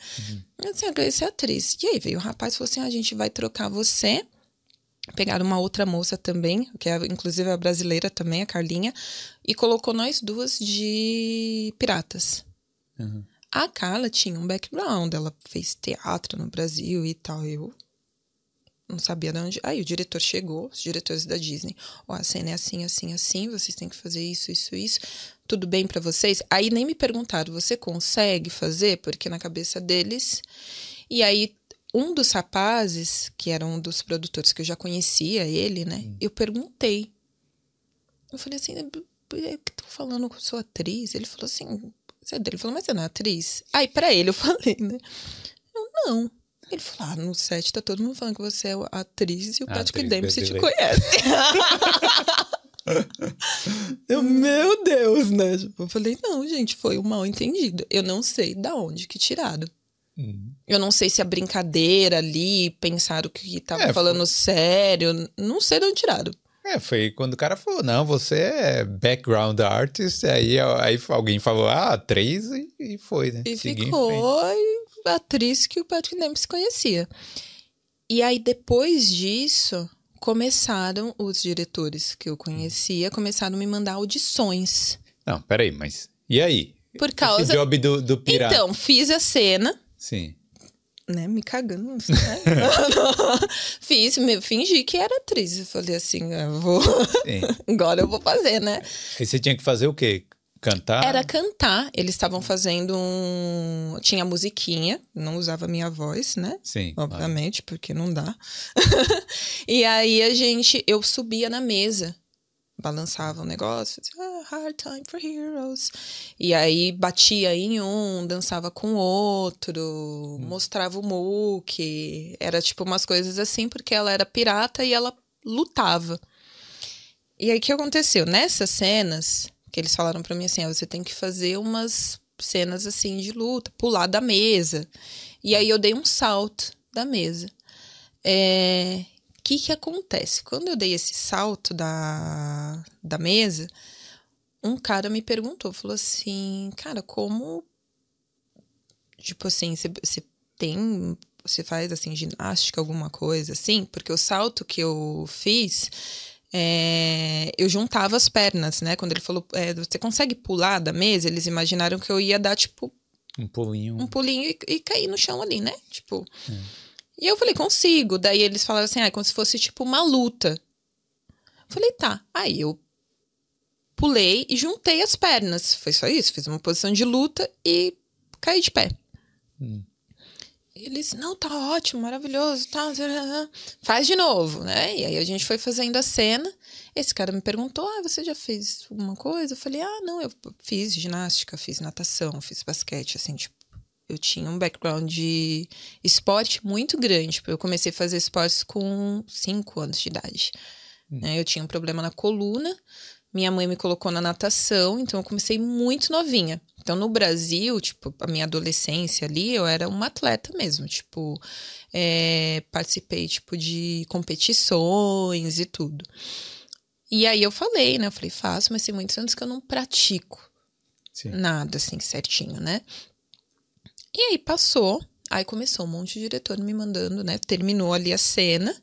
Eu disse, a Grace é atriz. E aí veio o rapaz e falou assim: "Ah, a gente vai trocar você Pegaram uma outra moça também, que é inclusive a brasileira também, a Carlinha, e colocou nós duas de piratas. Uhum. A Carla tinha um background, ela fez teatro no Brasil e tal. Eu não sabia de onde. Aí o diretor chegou, os diretores da Disney. Ó, a cena é assim, assim, assim, vocês têm que fazer isso, isso, isso. Tudo bem pra vocês? Aí nem me perguntaram, você consegue fazer? Porque na cabeça deles. E aí um dos rapazes, que era um dos produtores que eu já conhecia ele, né? Hum. Eu perguntei. Eu falei assim, por que tô falando com sua atriz? Ele falou assim, você é dele? Ele falou, mas você não é atriz? Aí, pra ele, eu falei, né? Eu, não. Ele falou, ah, no set tá todo mundo falando que você é atriz e o Patrick Dempsey te conhece. eu, meu Deus, né? Tipo, eu falei, não, gente, foi um mal entendido. Eu não sei da onde que tiraram. Uhum. Eu não sei se a brincadeira ali, pensaram que tava é, falando foi... sério. Não sei de onde tiraram. É, foi quando o cara falou, não, você é background artist, aí, aí alguém falou, ah, atriz, e, e foi, né? E Segui ficou a atriz que o Patrick Dempsey conhecia. E aí, depois disso, começaram os diretores que eu conhecia, começaram a me mandar audições. Não, peraí, mas e aí? Por causa... Esse job do, do pirata. Então, fiz a cena. Sim né, me cagando. Né? Fiz, me, fingi que era atriz. Eu falei assim, eu vou. Agora eu vou fazer, né? E você tinha que fazer o quê? Cantar? Era cantar. Eles estavam fazendo um. Tinha musiquinha, não usava minha voz, né? Sim. Obviamente, claro. porque não dá. e aí a gente. Eu subia na mesa balançava o um negócio, dizia, ah, hard time for heroes. E aí batia em um, dançava com o outro, hum. mostrava o muque. Era tipo umas coisas assim, porque ela era pirata e ela lutava. E aí o que aconteceu? Nessas cenas, que eles falaram para mim assim, ah, você tem que fazer umas cenas assim de luta, pular da mesa. E aí eu dei um salto da mesa. É, que que acontece? Quando eu dei esse salto da, da mesa, um cara me perguntou, falou assim, cara, como tipo assim, você tem você faz assim ginástica alguma coisa assim? Porque o salto que eu fiz é, eu juntava as pernas, né? Quando ele falou, é, você consegue pular da mesa? Eles imaginaram que eu ia dar tipo um pulinho, um pulinho e, e cair no chão ali, né? Tipo. É. E eu falei, consigo. Daí eles falaram assim, ah, é como se fosse tipo uma luta. falei, tá. Aí eu pulei e juntei as pernas. Foi só isso. Fiz uma posição de luta e caí de pé. Hum. Eles, não, tá ótimo, maravilhoso, tá. Faz de novo, né? E aí a gente foi fazendo a cena. Esse cara me perguntou: Ah, você já fez alguma coisa? Eu falei: Ah, não, eu fiz ginástica, fiz natação, fiz basquete, assim, tipo, eu tinha um background de esporte muito grande. Eu comecei a fazer esportes com 5 anos de idade. Hum. Né? Eu tinha um problema na coluna, minha mãe me colocou na natação, então eu comecei muito novinha. Então, no Brasil, tipo, a minha adolescência ali, eu era uma atleta mesmo, tipo, é, participei, tipo, de competições e tudo. E aí eu falei, né, eu falei, faço, mas tem muitos anos que eu não pratico Sim. nada, assim, certinho, né? E aí passou, aí começou um monte de diretor me mandando, né? Terminou ali a cena.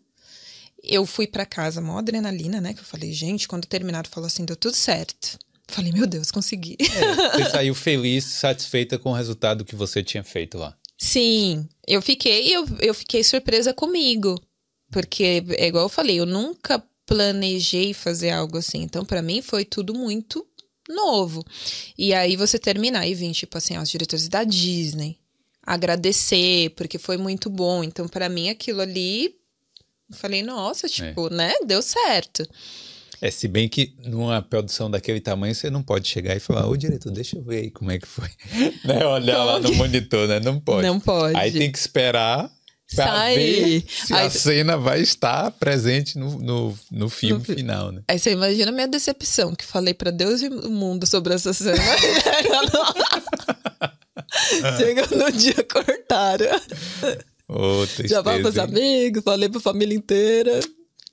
Eu fui para casa, mó adrenalina, né? Que eu falei, gente, quando terminaram, falou assim, deu tudo certo. Falei, meu Deus, consegui. É, você saiu feliz, satisfeita com o resultado que você tinha feito lá. Sim, eu fiquei, eu, eu fiquei surpresa comigo. Porque, é igual eu falei, eu nunca planejei fazer algo assim. Então, para mim, foi tudo muito novo. E aí você terminar e vir, tipo assim, os diretores da Disney, agradecer, porque foi muito bom. Então, para mim, aquilo ali, eu falei, nossa, tipo, é. né? Deu certo. É, se bem que numa produção daquele tamanho, você não pode chegar e falar, ô diretor, deixa eu ver aí como é que foi. né? Olhar lá no monitor, né? Não pode. Não pode. Aí tem que esperar pra Sai. ver se aí, a cena vai estar presente no, no, no filme no, final, né? Aí você imagina a minha decepção, que falei para Deus e o mundo sobre essa cena. Chega no dia, cortaram. Oh, Já falei pros amigos, falei pra família inteira.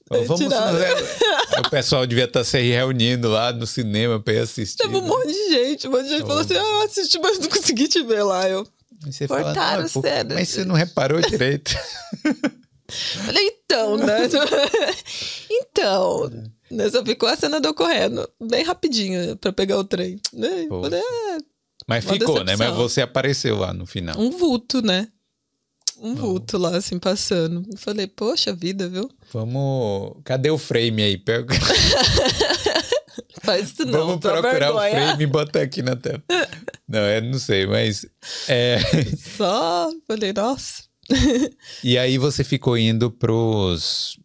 vamos o pessoal devia estar tá se reunindo lá no cinema pra ir assistir. Teve um né? monte de gente, um monte de gente oh. falou assim: ah, assisti, mas não consegui te ver lá. Eu. Cortaram fala, cena. Mas você não reparou direito. Falei, então, né? então. Né, só ficou a cena do correndo, bem rapidinho, pra pegar o trem. Né? Falei, é, mas ficou, decepção. né? Mas você apareceu lá no final. Um vulto, né? Um vulto lá, assim, passando. Eu falei, poxa vida, viu? Vamos. Cadê o frame aí? Pega. Faz isso não, Vamos procurar o frame e botar aqui na tela. Não, é, não sei, mas. É... Só falei, nossa. e aí você ficou indo pros.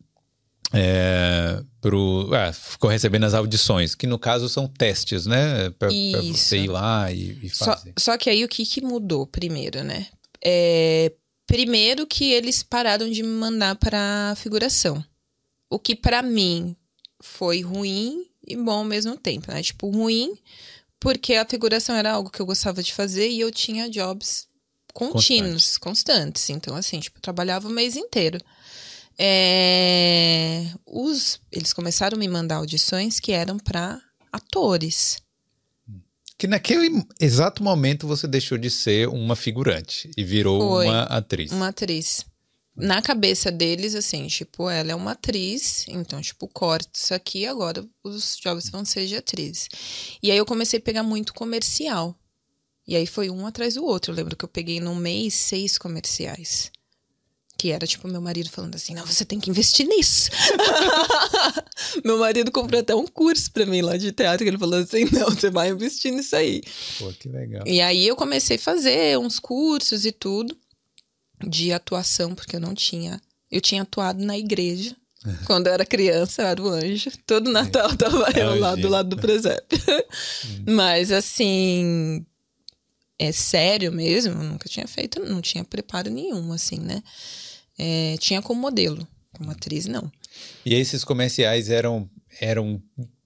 É, pro, ah, ficou recebendo as audições, que no caso são testes, né? Pra, pra você ir lá e, e fazer. Só, só, que aí o que, que mudou primeiro, né? É, primeiro que eles pararam de me mandar para figuração. O que para mim foi ruim e bom ao mesmo tempo, né? Tipo, ruim porque a figuração era algo que eu gostava de fazer e eu tinha jobs contínuos, constantes. Então, assim, tipo, eu trabalhava o mês inteiro. É, os, eles começaram a me mandar audições que eram para atores. Que naquele exato momento você deixou de ser uma figurante e virou Foi uma atriz. Uma atriz. Na cabeça deles, assim, tipo, ela é uma atriz, então, tipo, corta isso aqui, agora os jobs vão ser de atriz. E aí eu comecei a pegar muito comercial. E aí foi um atrás do outro. Eu lembro que eu peguei num mês seis comerciais. Que era tipo meu marido falando assim: não, você tem que investir nisso. meu marido comprou até um curso pra mim lá de teatro, que ele falou assim: não, você vai investir nisso aí. Pô, que legal. E aí eu comecei a fazer uns cursos e tudo de atuação, porque eu não tinha. Eu tinha atuado na igreja. Quando eu era criança, eu era o anjo. Todo Natal é. tava eu lá do lado do presépio. Hum. Mas assim, é sério mesmo, eu nunca tinha feito, não tinha preparo nenhum, assim, né? É, tinha como modelo, como atriz, não. E esses comerciais eram, eram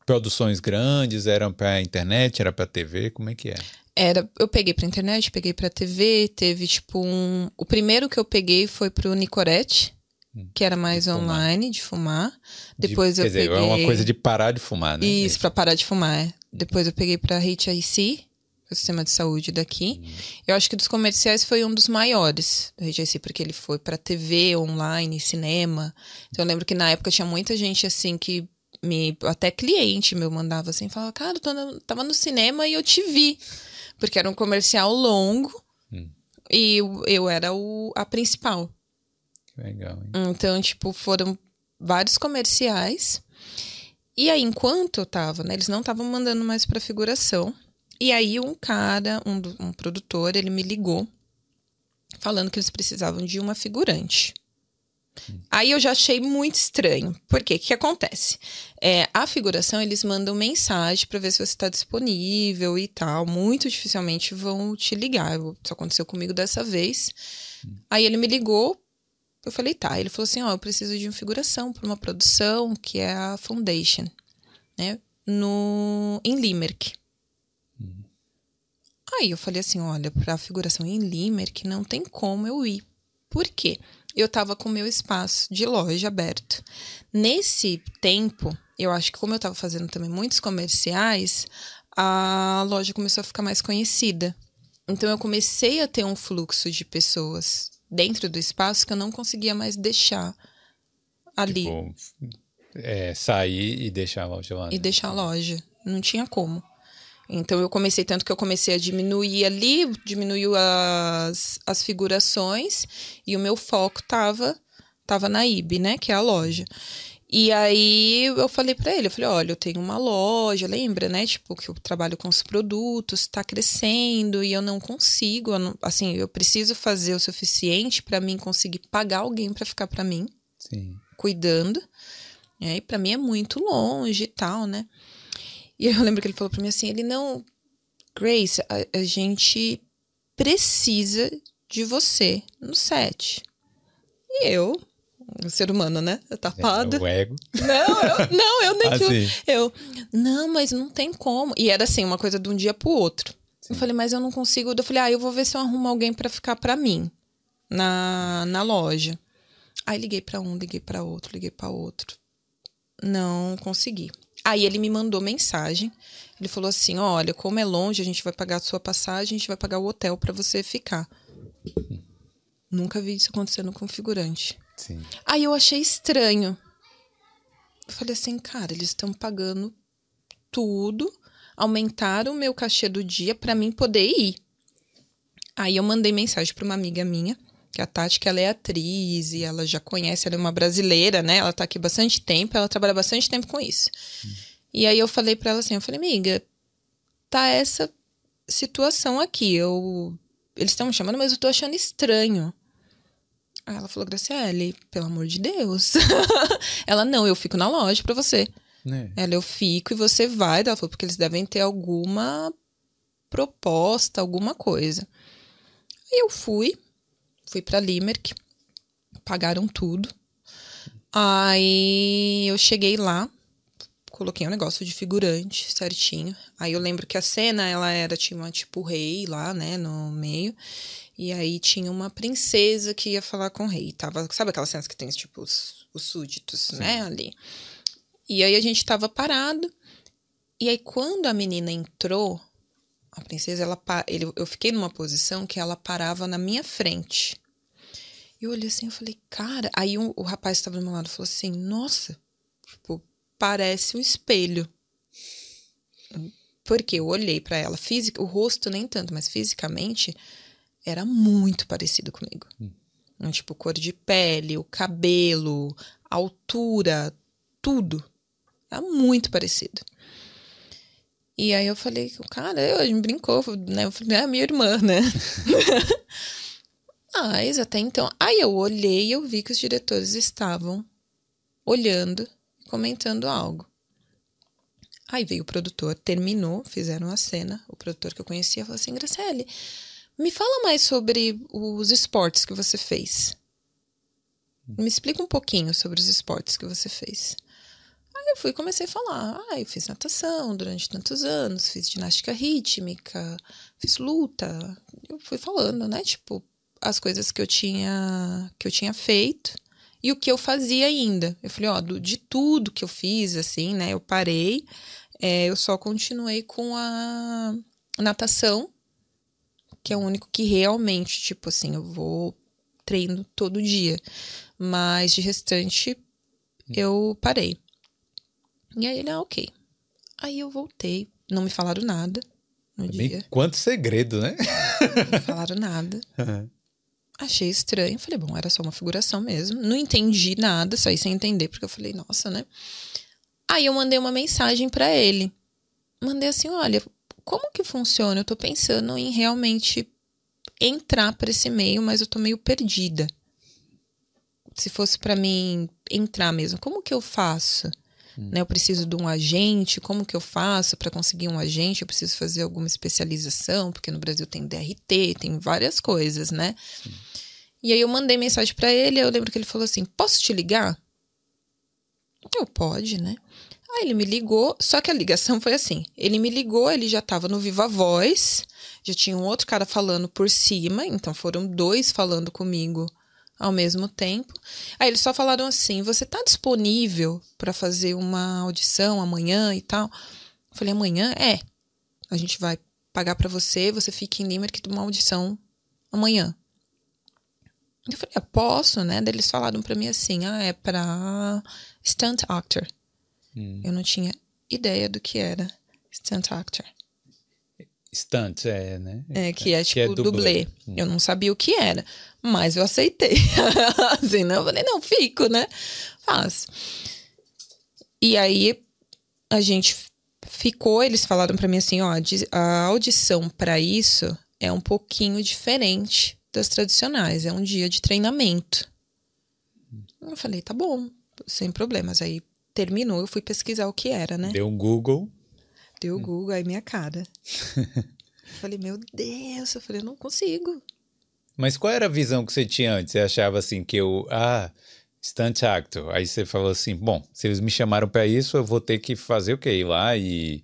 produções grandes, eram para internet, era para TV, como é que é? Era, eu peguei para internet, peguei para TV, teve tipo um, o primeiro que eu peguei foi pro Nicorette, hum, que era mais de online, fumar. de fumar. Depois de, eu quer peguei dizer, é uma coisa de parar de fumar, né? Isso, para parar de fumar. É. Depois eu peguei para HIC, o sistema de saúde daqui. Uhum. Eu acho que dos comerciais foi um dos maiores do RGC, porque ele foi para TV, online, cinema. Então eu lembro que na época tinha muita gente assim que me até cliente meu mandava assim, falava: "Cara, eu no, tava no cinema e eu te vi". Porque era um comercial longo. Hum. E eu, eu era o, a principal. Legal, hein? Então, tipo, foram vários comerciais. E aí, enquanto eu tava, né, eles não estavam mandando mais para figuração. E aí um cara, um, um produtor, ele me ligou falando que eles precisavam de uma figurante. Aí eu já achei muito estranho. Por quê? O que acontece? É, a figuração, eles mandam mensagem para ver se você está disponível e tal. Muito dificilmente vão te ligar. Isso aconteceu comigo dessa vez. Aí ele me ligou, eu falei, tá. Ele falou assim: ó, eu preciso de uma figuração para uma produção que é a Foundation, né? No, em Limerick. Aí eu falei assim: olha, para a figuração em Limerick não tem como eu ir. Por quê? Eu estava com o meu espaço de loja aberto. Nesse tempo, eu acho que como eu estava fazendo também muitos comerciais, a loja começou a ficar mais conhecida. Então eu comecei a ter um fluxo de pessoas dentro do espaço que eu não conseguia mais deixar ali. Tipo, é, sair e deixar a loja lá. E né? deixar a loja. Não tinha como. Então eu comecei tanto que eu comecei a diminuir ali, diminuiu as, as figurações e o meu foco tava tava na IB, né, que é a loja. E aí eu falei para ele, eu falei, olha, eu tenho uma loja, lembra, né, tipo que eu trabalho com os produtos, está crescendo e eu não consigo, eu não, assim, eu preciso fazer o suficiente para mim conseguir pagar alguém para ficar para mim, Sim. cuidando. E para mim é muito longe e tal, né? E eu lembro que ele falou para mim assim: ele não. Grace, a, a gente precisa de você no set. E eu, o ser humano, né? Tapada. É, o ego. Não, eu, não, eu nem assim. Eu, não, mas não tem como. E era assim, uma coisa de um dia pro outro. Sim. Eu falei, mas eu não consigo. Eu falei, ah, eu vou ver se eu arrumo alguém para ficar para mim na, na loja. Aí liguei para um, liguei para outro, liguei para outro. Não consegui. Aí ele me mandou mensagem. Ele falou assim: Olha, como é longe, a gente vai pagar a sua passagem, a gente vai pagar o hotel para você ficar. Nunca vi isso acontecendo com figurante. Sim. Aí eu achei estranho. Eu falei assim, cara, eles estão pagando tudo, aumentaram o meu cachê do dia para mim poder ir. Aí eu mandei mensagem para uma amiga minha que a Tati, que ela é atriz e ela já conhece, ela é uma brasileira, né? Ela tá aqui bastante tempo, ela trabalha bastante tempo com isso. Hum. E aí eu falei para ela assim, eu falei, amiga, tá essa situação aqui, eu eles estão me chamando, mas eu tô achando estranho. Aí ela falou, Graciele, pelo amor de Deus. ela, não, eu fico na loja pra você. É. Ela, eu fico e você vai. Ela falou, porque eles devem ter alguma proposta, alguma coisa. Aí eu fui, fui pra Limerick, pagaram tudo. Aí eu cheguei lá, coloquei um negócio de figurante certinho. Aí eu lembro que a cena, ela era, tinha uma tipo rei lá, né, no meio. E aí tinha uma princesa que ia falar com o rei. Tava, sabe aquelas cenas que tem, tipo, os, os súditos, Sim. né, ali. E aí a gente tava parado. E aí quando a menina entrou, a princesa, ela, ele, eu fiquei numa posição que ela parava na minha frente. E eu olhei assim, eu falei, cara. Aí um, o rapaz que estava do meu lado falou assim: Nossa, tipo, parece um espelho. Porque eu olhei para ela, física, o rosto nem tanto, mas fisicamente era muito parecido comigo. Hum. Tipo, cor de pele, o cabelo, altura, tudo. Era muito parecido. E aí eu falei, cara, eu brincou, né? Eu falei, é a minha irmã, né? Mas até então. Aí eu olhei e eu vi que os diretores estavam olhando, comentando algo. Aí veio o produtor, terminou, fizeram a cena. O produtor que eu conhecia falou assim: Graciele, me fala mais sobre os esportes que você fez. Me explica um pouquinho sobre os esportes que você fez. Aí eu fui comecei a falar. Ah, eu fiz natação durante tantos anos, fiz ginástica rítmica, fiz luta. Eu fui falando, né? Tipo, as coisas que eu tinha que eu tinha feito e o que eu fazia ainda. Eu falei, ó, do, de tudo que eu fiz, assim, né? Eu parei, é, eu só continuei com a natação, que é o único que realmente, tipo assim, eu vou treino todo dia. Mas de restante, eu parei. E aí ele, ah, ok. Aí eu voltei, não me falaram nada no é dia. Quanto segredo, né? não me falaram nada. Uhum. Achei estranho. Falei, bom, era só uma figuração mesmo. Não entendi nada, saí sem entender, porque eu falei, nossa, né? Aí eu mandei uma mensagem para ele. Mandei assim: olha, como que funciona? Eu tô pensando em realmente entrar para esse meio, mas eu tô meio perdida. Se fosse para mim entrar mesmo, como que eu faço? Hum. Né, eu preciso de um agente, como que eu faço para conseguir um agente? Eu preciso fazer alguma especialização, porque no Brasil tem DRT, tem várias coisas, né? Sim. E aí eu mandei mensagem para ele, eu lembro que ele falou assim: "Posso te ligar?" Eu pode, né? Aí ele me ligou, só que a ligação foi assim: ele me ligou, ele já tava no Viva Voz, já tinha um outro cara falando por cima, então foram dois falando comigo ao mesmo tempo. Aí eles só falaram assim: "Você tá disponível para fazer uma audição amanhã e tal?" Eu falei: "Amanhã é. A gente vai pagar para você, você fica em Limerick de uma audição amanhã." Eu falei, ah, posso, né? Daí eles falaram para mim assim, ah, é pra stunt actor. Hum. Eu não tinha ideia do que era stunt actor. Stunt, é, né? É, que é tipo que é dublê. dublê. Hum. Eu não sabia o que era, mas eu aceitei. assim, não, eu falei, não, fico, né? Faço. E aí a gente ficou, eles falaram para mim assim, ó, a audição para isso é um pouquinho diferente das tradicionais, é um dia de treinamento. Eu falei, tá bom, sem problemas. Aí terminou, eu fui pesquisar o que era, né? Deu um Google. Deu o Google, aí minha cara. falei, meu Deus, eu falei, não consigo. Mas qual era a visão que você tinha antes? Você achava assim que eu, ah, stunt actor. Aí você falou assim, bom, se eles me chamaram para isso, eu vou ter que fazer o quê? Ir lá e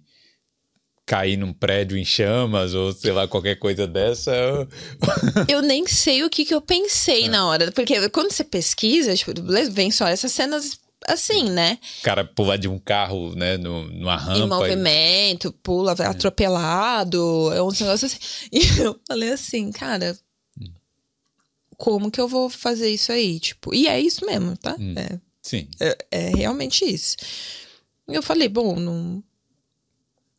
cair num prédio em chamas ou sei lá, qualquer coisa dessa. eu nem sei o que, que eu pensei é. na hora. Porque quando você pesquisa, tipo, vem só essas cenas assim, né? O cara pular de um carro, né, no, numa rampa. Em movimento, e... pula, é. atropelado, é um negócio assim. E eu falei assim, cara, hum. como que eu vou fazer isso aí? Tipo, e é isso mesmo, tá? Hum. É, Sim. É, é realmente isso. E eu falei, bom, não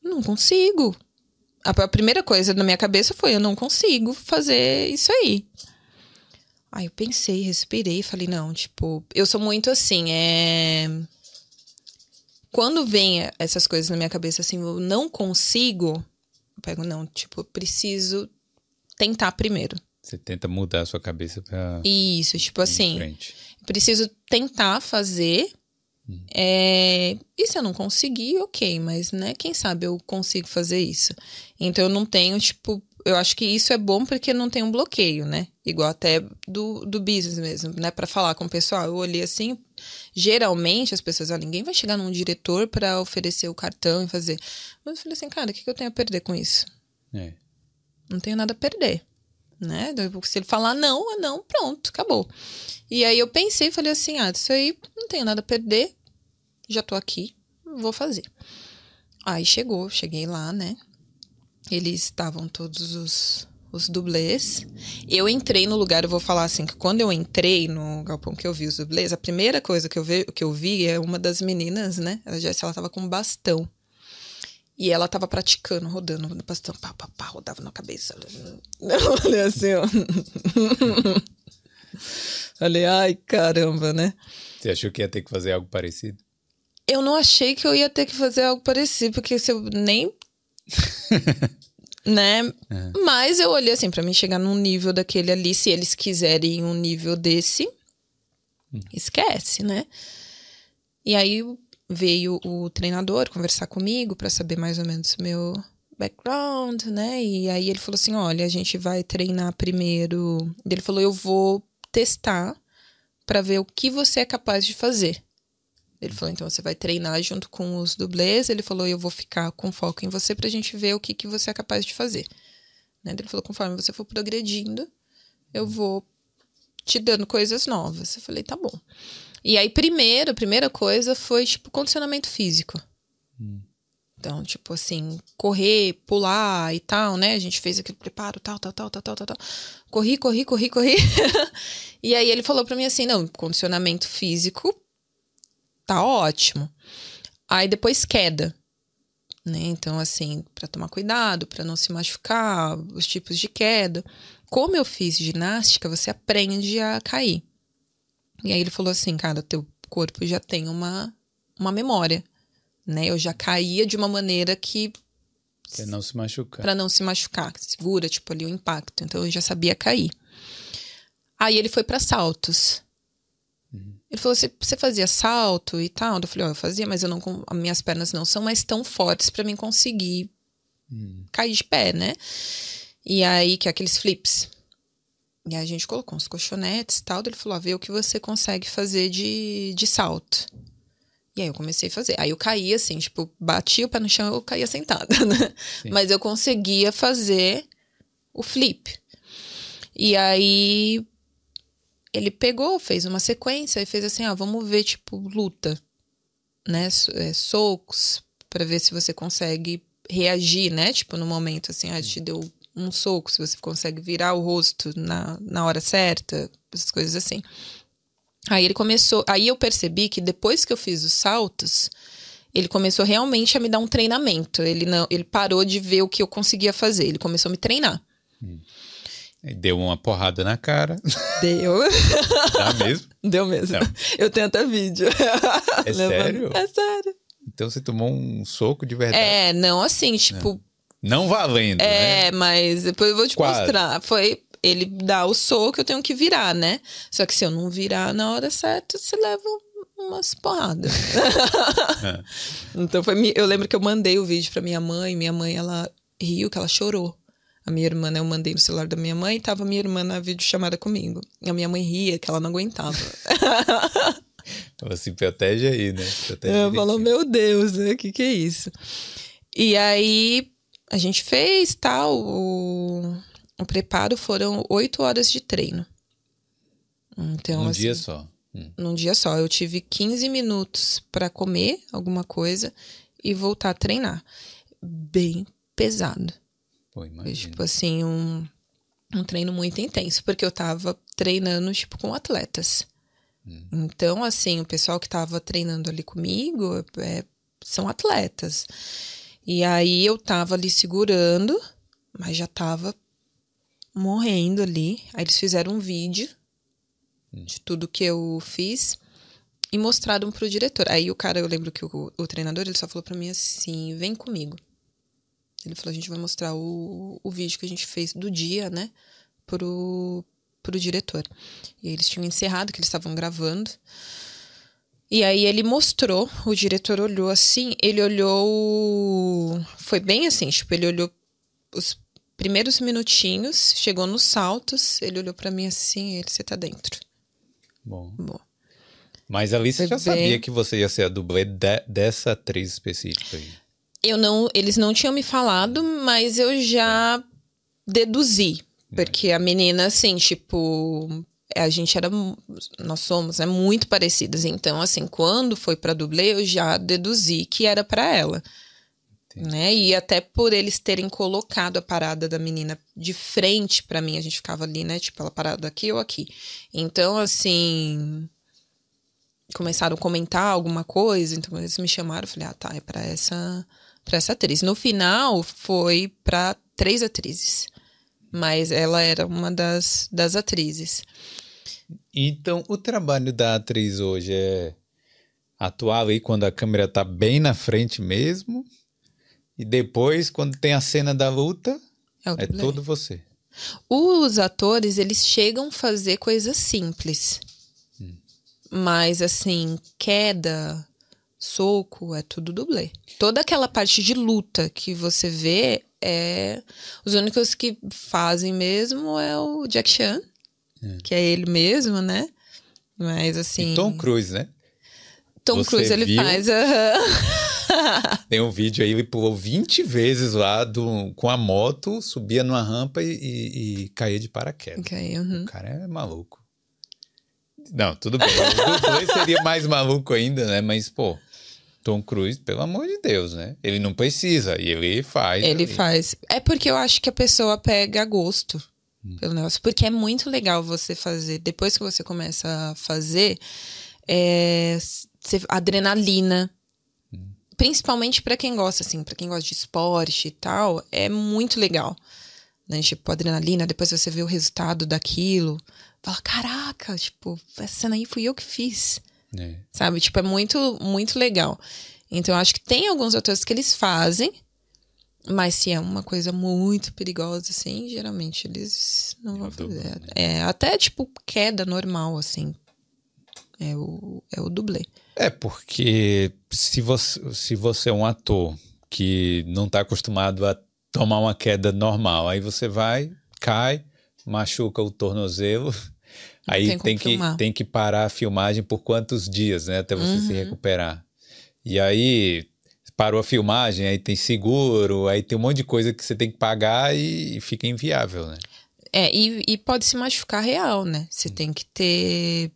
não consigo. A, a primeira coisa na minha cabeça foi: eu não consigo fazer isso aí. Aí eu pensei, respirei e falei: não, tipo, eu sou muito assim, é. Quando vem essas coisas na minha cabeça assim, eu não consigo, eu pego, não, tipo, eu preciso tentar primeiro. Você tenta mudar a sua cabeça pra. Isso, tipo assim. Preciso tentar fazer. Hum. É, e se eu não conseguir, ok, mas né, quem sabe eu consigo fazer isso. Então eu não tenho, tipo, eu acho que isso é bom porque não tem um bloqueio, né? Igual até do, do business mesmo, né? Para falar com o pessoal, eu olhei assim, geralmente as pessoas, ah, ninguém vai chegar num diretor para oferecer o cartão e fazer. Mas eu falei assim, cara, o que, que eu tenho a perder com isso? É. Não tenho nada a perder né? Se ele falar não, é não, pronto, acabou. E aí eu pensei, falei assim, ah, isso aí não tenho nada a perder, já tô aqui, vou fazer. Aí chegou, cheguei lá, né? Eles estavam todos os, os dublês. Eu entrei no lugar, eu vou falar assim, que quando eu entrei no galpão que eu vi os dublês, a primeira coisa que eu vi, que eu vi é uma das meninas, né? Ela já ela tava com bastão. E ela tava praticando, rodando no bastão, pá, pá, pá, rodava na cabeça. Eu falei assim, ó. falei, ai, caramba, né? Você achou que ia ter que fazer algo parecido? Eu não achei que eu ia ter que fazer algo parecido, porque se eu nem. né? É. Mas eu olhei assim, para mim chegar num nível daquele ali, se eles quiserem um nível desse, hum. esquece, né? E aí veio o treinador conversar comigo para saber mais ou menos o meu background, né? E aí ele falou assim: olha, a gente vai treinar primeiro. Ele falou: eu vou testar para ver o que você é capaz de fazer. Ele falou: então você vai treinar junto com os dublês. Ele falou: eu vou ficar com foco em você pra gente ver o que, que você é capaz de fazer. Né? Ele falou: conforme você for progredindo, eu vou te dando coisas novas. Eu falei: tá bom. E aí, primeiro, a primeira coisa foi, tipo, condicionamento físico. Hum. Então, tipo assim, correr, pular e tal, né? A gente fez aquele preparo, tal, tal, tal, tal, tal, tal. Corri, corri, corri, corri. e aí ele falou para mim assim: não, condicionamento físico tá ótimo. Aí depois queda. Né? Então, assim, para tomar cuidado, para não se machucar, os tipos de queda. Como eu fiz ginástica, você aprende a cair. E aí ele falou assim, cara, teu corpo já tem uma, uma memória, né? Eu já caía de uma maneira que para não se machucar. Para não se machucar, segura tipo ali o impacto. Então eu já sabia cair. Aí ele foi para saltos. Ele falou: você, você fazia salto e tal? Eu falei: oh, eu fazia, mas eu não, as minhas pernas não são mais tão fortes para mim conseguir uhum. cair de pé, né? E aí, que é aqueles flips. E aí a gente colocou uns colchonetes e tal. Ele falou: ah, vê o que você consegue fazer de, de salto. E aí eu comecei a fazer. Aí eu caía assim, tipo, batia o pé no chão eu caía sentada, né? Sim. Mas eu conseguia fazer o flip. E aí ele pegou, fez uma sequência e fez assim: ah, vamos ver, tipo, luta, né? É, socos, para ver se você consegue reagir, né? Tipo, no momento assim, ah, te deu um soco, se você consegue virar o rosto na, na hora certa, essas coisas assim. Aí ele começou. Aí eu percebi que depois que eu fiz os saltos, ele começou realmente a me dar um treinamento. Ele não, ele parou de ver o que eu conseguia fazer. Ele começou a me treinar. Deu uma porrada na cara. Deu. Dá mesmo? Deu mesmo. Não. Eu tenho até vídeo. É sério? É sério. Então você tomou um soco de verdade? É, não assim, tipo, não valendo, é, né? mas depois eu vou te Quase. mostrar. Foi ele dá o soco, eu tenho que virar, né? Só que se eu não virar na hora certa, você leva umas porradas. é. Então foi, eu lembro que eu mandei o vídeo para minha mãe, minha mãe ela riu que ela chorou. A minha irmã, né, eu mandei no celular da minha mãe e tava minha irmã na videochamada comigo. E a minha mãe ria que ela não aguentava. Assim, protege aí, né? Protege ela falou, meu Deus, né? O que que é isso? E aí, a gente fez tal. O, o preparo foram oito horas de treino. Então, num assim, dia só. Hum. Num dia só. Eu tive 15 minutos para comer alguma coisa e voltar a treinar. Bem pesado. Pô, Foi, tipo assim, um, um treino muito intenso, porque eu tava treinando, tipo, com atletas. Hum. Então, assim, o pessoal que tava treinando ali comigo é, são atletas. E aí eu tava ali segurando, mas já tava morrendo ali. Aí eles fizeram um vídeo hum. de tudo que eu fiz e mostraram pro diretor. Aí o cara, eu lembro que o, o treinador, ele só falou para mim assim: vem comigo. Ele falou: a gente vai mostrar o, o vídeo que a gente fez do dia, né? pro, pro diretor. E eles tinham encerrado, que eles estavam gravando. E aí ele mostrou, o diretor olhou assim, ele olhou. Foi bem assim, tipo, ele olhou os primeiros minutinhos, chegou nos saltos, ele olhou para mim assim, ele, você tá dentro. Bom. Bom. Mas ali você já Bem- sabia que você ia ser a dublê de- dessa atriz específica aí. Eu não, eles não tinham me falado, mas eu já deduzi, porque a menina assim, tipo, a gente era nós somos, né, muito parecidas, então assim, quando foi para dublê, eu já deduzi que era para ela. Né? E até por eles terem colocado a parada da menina de frente pra mim, a gente ficava ali, né, tipo, ela parada aqui ou aqui. Então, assim, começaram a comentar alguma coisa, então eles me chamaram, eu falei, ah, tá, é pra essa, pra essa atriz. No final, foi pra três atrizes, mas ela era uma das, das atrizes. Então, o trabalho da atriz hoje é atuar ali quando a câmera tá bem na frente mesmo. E depois, quando tem a cena da luta, É, é todo você. Os atores, eles chegam a fazer coisas simples. Mas, assim, queda, soco, é tudo dublê. Toda aquela parte de luta que você vê, é... Os únicos que fazem mesmo é o Jack Chan, que é ele mesmo, né? Mas, assim... E Tom Cruise, né? Tom você Cruise, ele viu? faz... Tem um vídeo aí, ele pulou 20 vezes lá do, com a moto, subia numa rampa e, e, e caía de paraquedas. Ok, uhum. O cara é maluco. Não, tudo bem. O dublê seria mais maluco ainda, né? Mas, pô, Tom Cruise, pelo amor de Deus, né? Ele não precisa e ele faz. Ele ali. faz. É porque eu acho que a pessoa pega gosto pelo negócio. Porque é muito legal você fazer. Depois que você começa a fazer, é, adrenalina. Principalmente pra quem gosta, assim, pra quem gosta de esporte e tal, é muito legal. Né? Tipo, adrenalina, depois você vê o resultado daquilo. Fala, caraca, tipo, essa cena aí fui eu que fiz É. sabe? Tipo, é muito, muito legal. Então, eu acho que tem alguns atores que eles fazem, mas se é uma coisa muito perigosa, assim, geralmente eles não vão dublê, fazer. É, até, tipo, queda normal, assim. É o, é o dublê. É, porque se você, se você é um ator que não tá acostumado a tomar uma queda normal, aí você vai, cai, machuca o tornozelo, aí tem tem, que, filmar. tem que parar a filmagem por quantos dias, né? Até você se Uhum. recuperar. E aí parou a filmagem, aí tem seguro, aí tem um monte de coisa que você tem que pagar e fica inviável, né? É, e, e pode se machucar real, né? Você tem que ter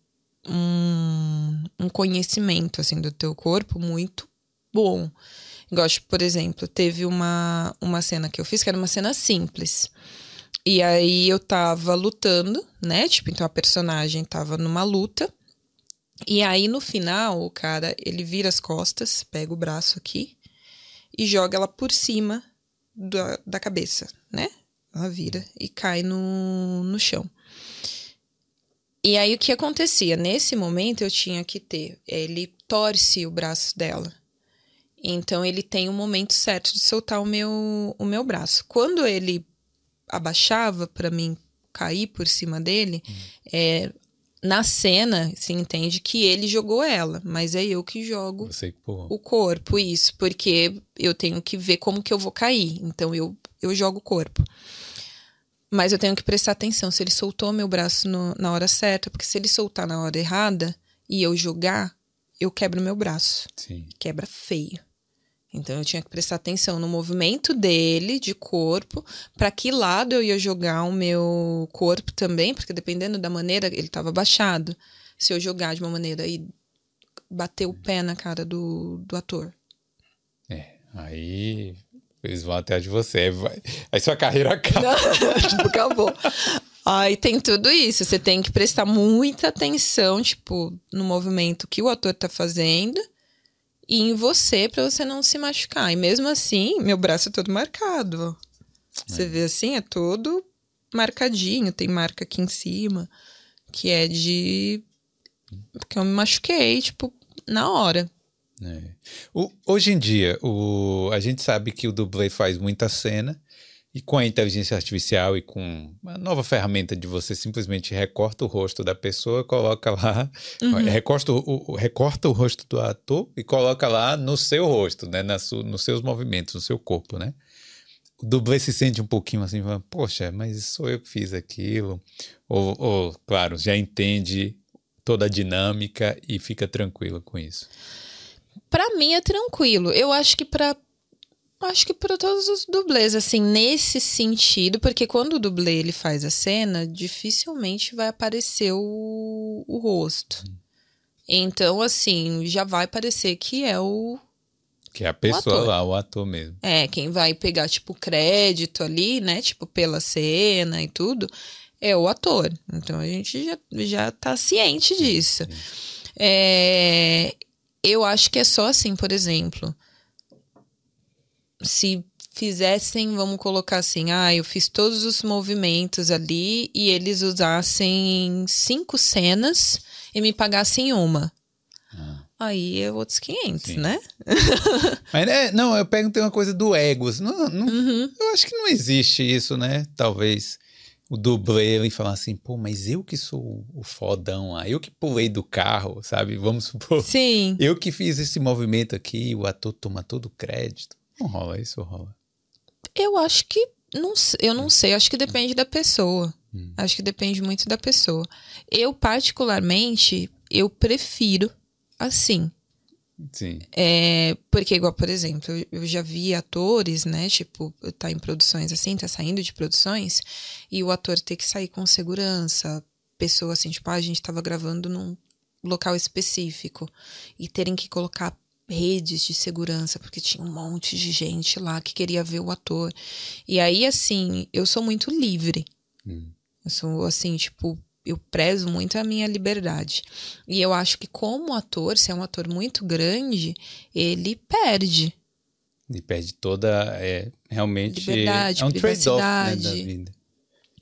um, um conhecimento, assim, do teu corpo muito bom. Gosto, por exemplo, teve uma, uma cena que eu fiz que era uma cena simples. E aí eu tava lutando, né? Tipo, então a personagem tava numa luta. E aí no final, o cara, ele vira as costas, pega o braço aqui e joga ela por cima da, da cabeça, né? Ela vira e cai no, no chão. E aí o que acontecia? Nesse momento eu tinha que ter. Ele torce o braço dela. Então ele tem o momento certo de soltar o meu, o meu braço. Quando ele abaixava para mim cair por cima dele, é, na cena se entende que ele jogou ela, mas é eu que jogo que o corpo, isso, porque eu tenho que ver como que eu vou cair. Então eu, eu jogo o corpo. Mas eu tenho que prestar atenção se ele soltou meu braço no- na hora certa, porque se ele soltar na hora errada e eu jogar, eu quebro meu braço. sim. Quebra feio. Então eu tinha que prestar atenção no movimento dele de corpo, para que lado eu ia jogar o meu corpo também, porque dependendo da maneira, ele estava baixado. Se eu jogar de uma maneira e bater o pé na cara do, do ator. É, aí eles vão atrás de você. Aí, vai- aí sua carreira acaba. tipo, acabou. Aí tem tudo isso. Você tem que prestar muita atenção, tipo, no movimento que o ator tá fazendo e em você pra você não se machucar. E mesmo assim, meu braço é todo marcado. ó. Você vê assim, é todo marcadinho. Tem marca aqui em cima, que é de. Porque eu me machuquei, tipo, na hora. É. O- hoje em dia, o, a gente sabe que o dublê faz muita cena E com a inteligência artificial e com uma nova ferramenta de você simplesmente recorta o rosto da pessoa, coloca lá, uhum. recorta, o, recorta o rosto do ator e coloca lá no seu rosto, né? Na su, nos seus movimentos, no seu corpo, né? O dublê se sente um pouquinho assim, poxa, mas sou eu que fiz aquilo. Ou, ou, claro, já entende toda a dinâmica e fica tranquilo com isso. Para mim é tranquilo. Eu acho que para Acho que para todos os dublês, assim, nesse sentido, porque quando o dublê ele faz a cena, dificilmente vai aparecer o, o rosto. Hum. Então, assim, já vai parecer que é o. Que é a pessoa o lá, o ator mesmo. É, quem vai pegar, tipo, crédito ali, né? Tipo, pela cena e tudo, é o ator. Então a gente já, já tá ciente disso. É, eu acho que é só assim, por exemplo se fizessem, vamos colocar assim, ah, eu fiz todos os movimentos ali e eles usassem cinco cenas e me pagassem uma. Ah. Aí é outros 500, Sim. né? Mas é, não, eu perguntei uma coisa do ego. Não, não, uhum. Eu acho que não existe isso, né? Talvez o dublê ele falar assim, pô, mas eu que sou o fodão lá, eu que pulei do carro, sabe? Vamos supor. Sim. Eu que fiz esse movimento aqui, o ator toma todo o crédito. Não rola isso, rola? Eu acho que. Não, eu não sei, acho que depende da pessoa. Hum. Acho que depende muito da pessoa. Eu, particularmente, eu prefiro assim. Sim. É, porque, igual, por exemplo, eu já vi atores, né? Tipo, tá em produções assim, tá saindo de produções, e o ator ter que sair com segurança. Pessoa assim, tipo, ah, a gente tava gravando num local específico e terem que colocar redes de segurança, porque tinha um monte de gente lá que queria ver o ator. E aí, assim, eu sou muito livre. Hum. Eu sou, assim, tipo, eu prezo muito a minha liberdade. E eu acho que, como ator, se é um ator muito grande, ele perde. Ele perde toda. É, realmente. Liberdade, é um trade-off né, da vida.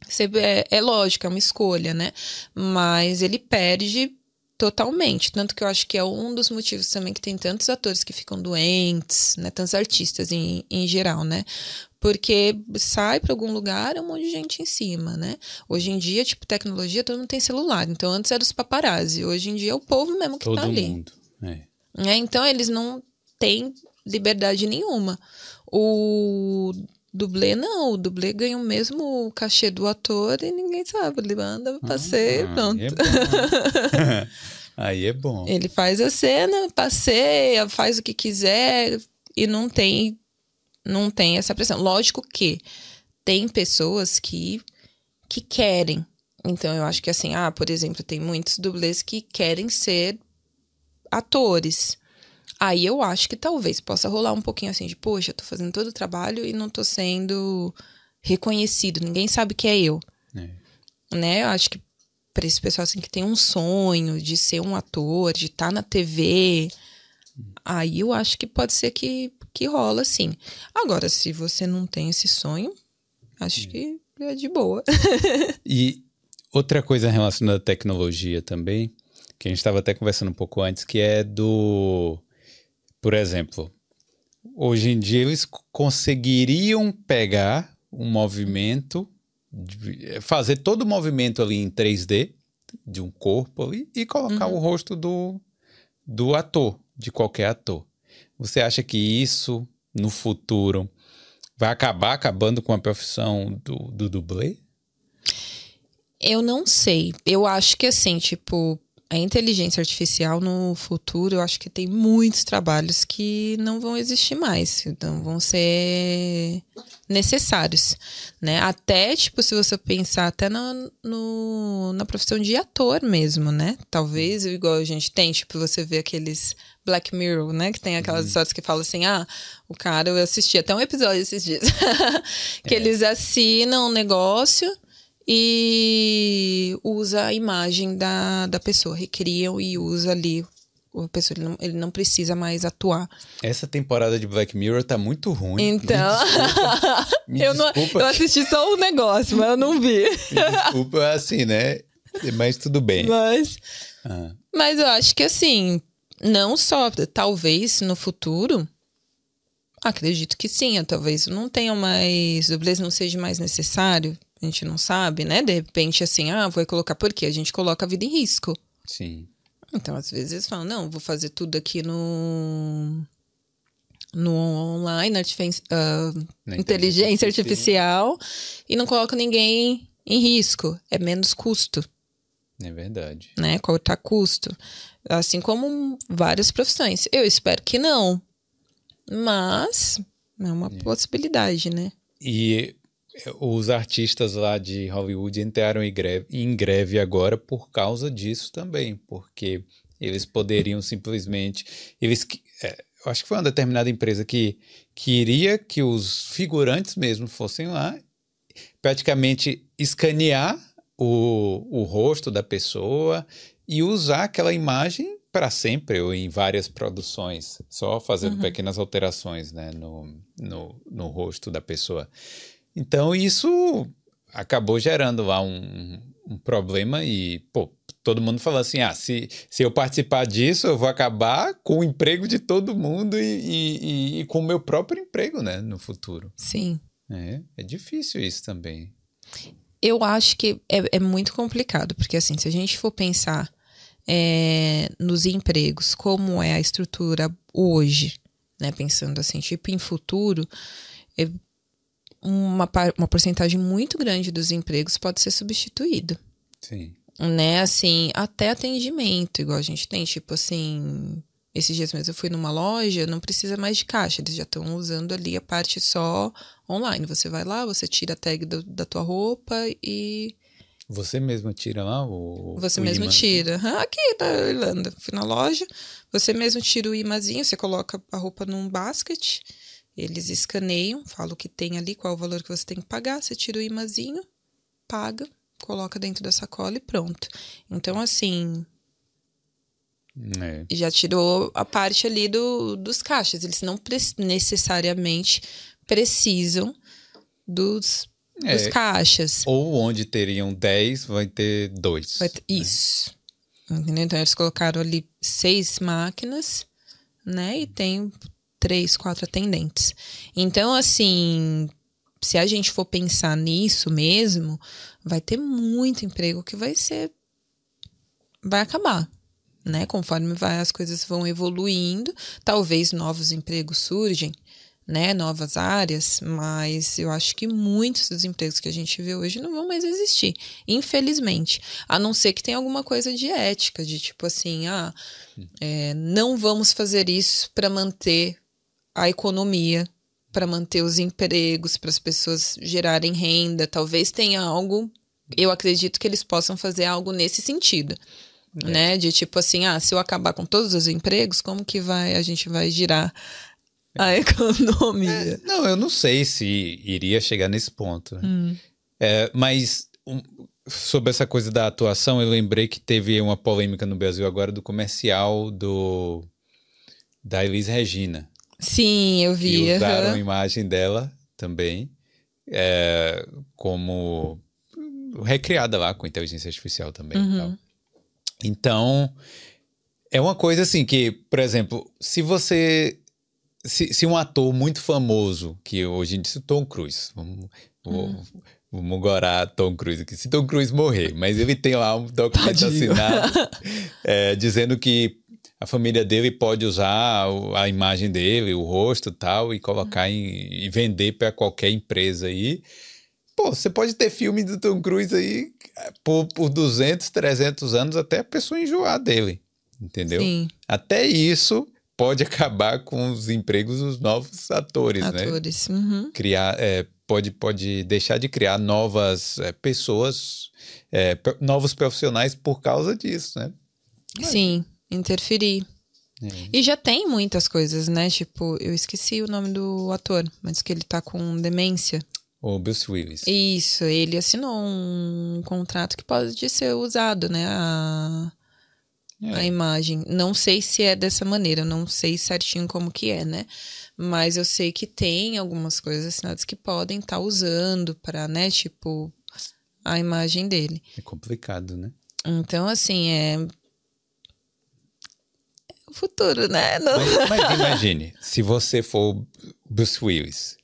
Você, é, é lógico, é uma escolha, né? Mas ele perde Totalmente. Tanto que eu acho que é um dos motivos também que tem tantos atores que ficam doentes, né? Tantos artistas em, em geral, né? Porque sai para algum lugar é um monte de gente em cima, né? Hoje em dia, tipo, tecnologia, todo mundo tem celular. Então, antes era os paparazzi. Hoje em dia é o povo mesmo que todo tá ali. Mundo. É. É, então, eles não têm liberdade nenhuma. O dublê não, o dublê ganha o mesmo cachê do ator e ninguém sabe. Ele manda, passei, ah, pronto. É aí é bom. Ele faz a cena, passeia, faz o que quiser e não tem não tem essa pressão. Lógico que tem pessoas que que querem. Então eu acho que assim, ah, por exemplo, tem muitos dublês que querem ser atores. Aí eu acho que talvez possa rolar um pouquinho assim de, poxa, eu tô fazendo todo o trabalho e não tô sendo reconhecido, ninguém sabe que é eu. É. Né? Eu acho que para esse pessoal assim que tem um sonho de ser um ator, de estar tá na TV, aí eu acho que pode ser que, que rola sim. Agora, se você não tem esse sonho, acho que é de boa. e outra coisa relacionada à tecnologia também, que a gente estava até conversando um pouco antes, que é do por exemplo, hoje em dia eles conseguiriam pegar um movimento, fazer todo o movimento ali em 3D de um corpo ali e colocar uhum. o rosto do, do ator, de qualquer ator. Você acha que isso no futuro vai acabar acabando com a profissão do, do dublê? Eu não sei. Eu acho que assim, tipo, a inteligência artificial no futuro, eu acho que tem muitos trabalhos que não vão existir mais, então vão ser necessários, né? Até, tipo, se você pensar até no, no, na profissão de ator mesmo, né? Talvez, igual a gente tem, tipo, você vê aqueles Black Mirror, né? Que tem aquelas uhum. histórias que falam assim, ah, o cara, eu assisti até um episódio esses dias, que é. eles assinam um negócio e usa a imagem da, da pessoa, recriam e usa ali a pessoa, ele não, ele não precisa mais atuar. Essa temporada de Black Mirror tá muito ruim. Então, me eu, não, eu assisti só o um negócio, mas eu não vi. me desculpa, assim, né? Mas tudo bem. Mas, ah. mas eu acho que assim, não só, talvez no futuro, Acredito que sim, talvez não tenha mais, dublês não seja mais necessário, a gente não sabe, né? De repente, assim, ah, vou colocar por quê? A gente coloca a vida em risco. Sim. Então, às vezes, falam, não, vou fazer tudo aqui no no online, uh, inteligência, inteligência artificial, artificial, e não coloco ninguém em risco. É menos custo. É verdade. Né? Cortar custo. Assim como várias profissões. Eu espero que não. Mas é uma é. possibilidade, né? E os artistas lá de Hollywood entraram em greve, em greve agora por causa disso também, porque eles poderiam simplesmente. Eles, é, eu acho que foi uma determinada empresa que queria que os figurantes mesmo fossem lá, praticamente escanear o, o rosto da pessoa e usar aquela imagem para sempre ou em várias produções, só fazendo uhum. pequenas alterações né, no, no, no rosto da pessoa. Então, isso acabou gerando lá um, um problema e, pô, todo mundo falou assim: ah, se, se eu participar disso, eu vou acabar com o emprego de todo mundo e, e, e com o meu próprio emprego, né, no futuro. Sim. É, é difícil isso também. Eu acho que é, é muito complicado, porque assim, se a gente for pensar é, nos empregos, como é a estrutura hoje, né, pensando assim, tipo em futuro, é, uma, uma porcentagem muito grande dos empregos pode ser substituído. Sim. Né, assim, até atendimento, igual a gente tem, tipo assim, esses dias mesmo eu fui numa loja, não precisa mais de caixa, eles já estão usando ali a parte só online. Você vai lá, você tira a tag do, da tua roupa e. Você mesmo tira lá o. Você o mesmo imã. tira. Aqui na Irlanda. Fui na loja, você mesmo tira o imazinho, você coloca a roupa num basket eles escaneiam, falam o que tem ali, qual o valor que você tem que pagar, você tira o imazinho, paga, coloca dentro da sacola e pronto. Então, assim. É. Já tirou a parte ali do, dos caixas. Eles não pre necessariamente precisam dos, é. dos caixas. Ou onde teriam 10, vai ter dois. Vai ter, né? Isso. Entendeu? Então, eles colocaram ali seis máquinas, né? E tem três, quatro atendentes. Então, assim, se a gente for pensar nisso mesmo, vai ter muito emprego que vai ser. vai acabar. Né? Conforme vai, as coisas vão evoluindo, talvez novos empregos surgem, né, novas áreas, mas eu acho que muitos dos empregos que a gente vê hoje não vão mais existir, infelizmente. A não ser que tenha alguma coisa de ética, de tipo assim, ah, é, não vamos fazer isso para manter a economia, para manter os empregos, para as pessoas gerarem renda. Talvez tenha algo, eu acredito que eles possam fazer algo nesse sentido. É. Né? De tipo assim, ah, se eu acabar com todos os empregos, como que vai a gente vai girar a é. economia? É, não, eu não sei se iria chegar nesse ponto. Hum. É, mas um, sobre essa coisa da atuação, eu lembrei que teve uma polêmica no Brasil agora do comercial do da Elis Regina. Sim, eu vi. E usaram uhum. a imagem dela também é, como recriada lá com inteligência artificial também. Uhum. Então, é uma coisa assim que, por exemplo, se você. Se, se um ator muito famoso, que hoje em dia, Tom Cruise, vamos, uhum. vamos gorar Tom Cruise aqui, se Tom Cruise morrer, mas ele tem lá um documento assinado é, dizendo que a família dele pode usar a imagem dele, o rosto tal, e colocar em, e vender para qualquer empresa aí. Pô, você pode ter filme do Tom Cruise aí por, por 200, 300 anos até a pessoa enjoar dele, entendeu? Sim. Até isso pode acabar com os empregos dos novos atores, atores. né? Atores. Uhum. Criar, é, pode, pode deixar de criar novas é, pessoas, é, novos profissionais por causa disso, né? Sim interferir. É. E já tem muitas coisas, né? Tipo, eu esqueci o nome do ator, mas que ele tá com demência. O Bruce Willis. Isso, ele assinou um contrato que pode ser usado, né? A, é. a imagem. Não sei se é dessa maneira, não sei certinho como que é, né? Mas eu sei que tem algumas coisas assinadas que podem estar tá usando para, né? Tipo, a imagem dele. É complicado, né? Então, assim, é o futuro, né? Não... Mas, mas, imagine, se você for Bruce Willis,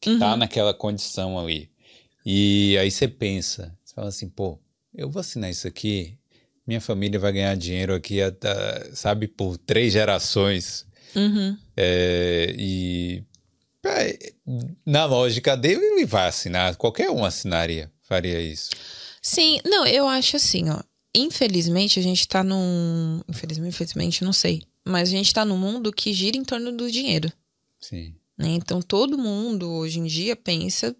que tá uhum. tá naquela condição ali, e aí você pensa, você fala assim, pô, eu vou assinar isso aqui, minha família vai ganhar dinheiro aqui, até, sabe, por três gerações. Uhum. É, e na lógica dele, ele vai assinar. Qualquer um assinaria, faria isso. Sim, não, eu acho assim, ó. Infelizmente, a gente tá num. Infelizmente, infelizmente, não sei. Mas a gente tá num mundo que gira em torno do dinheiro. Sim. Né? Então, todo mundo hoje em dia pensa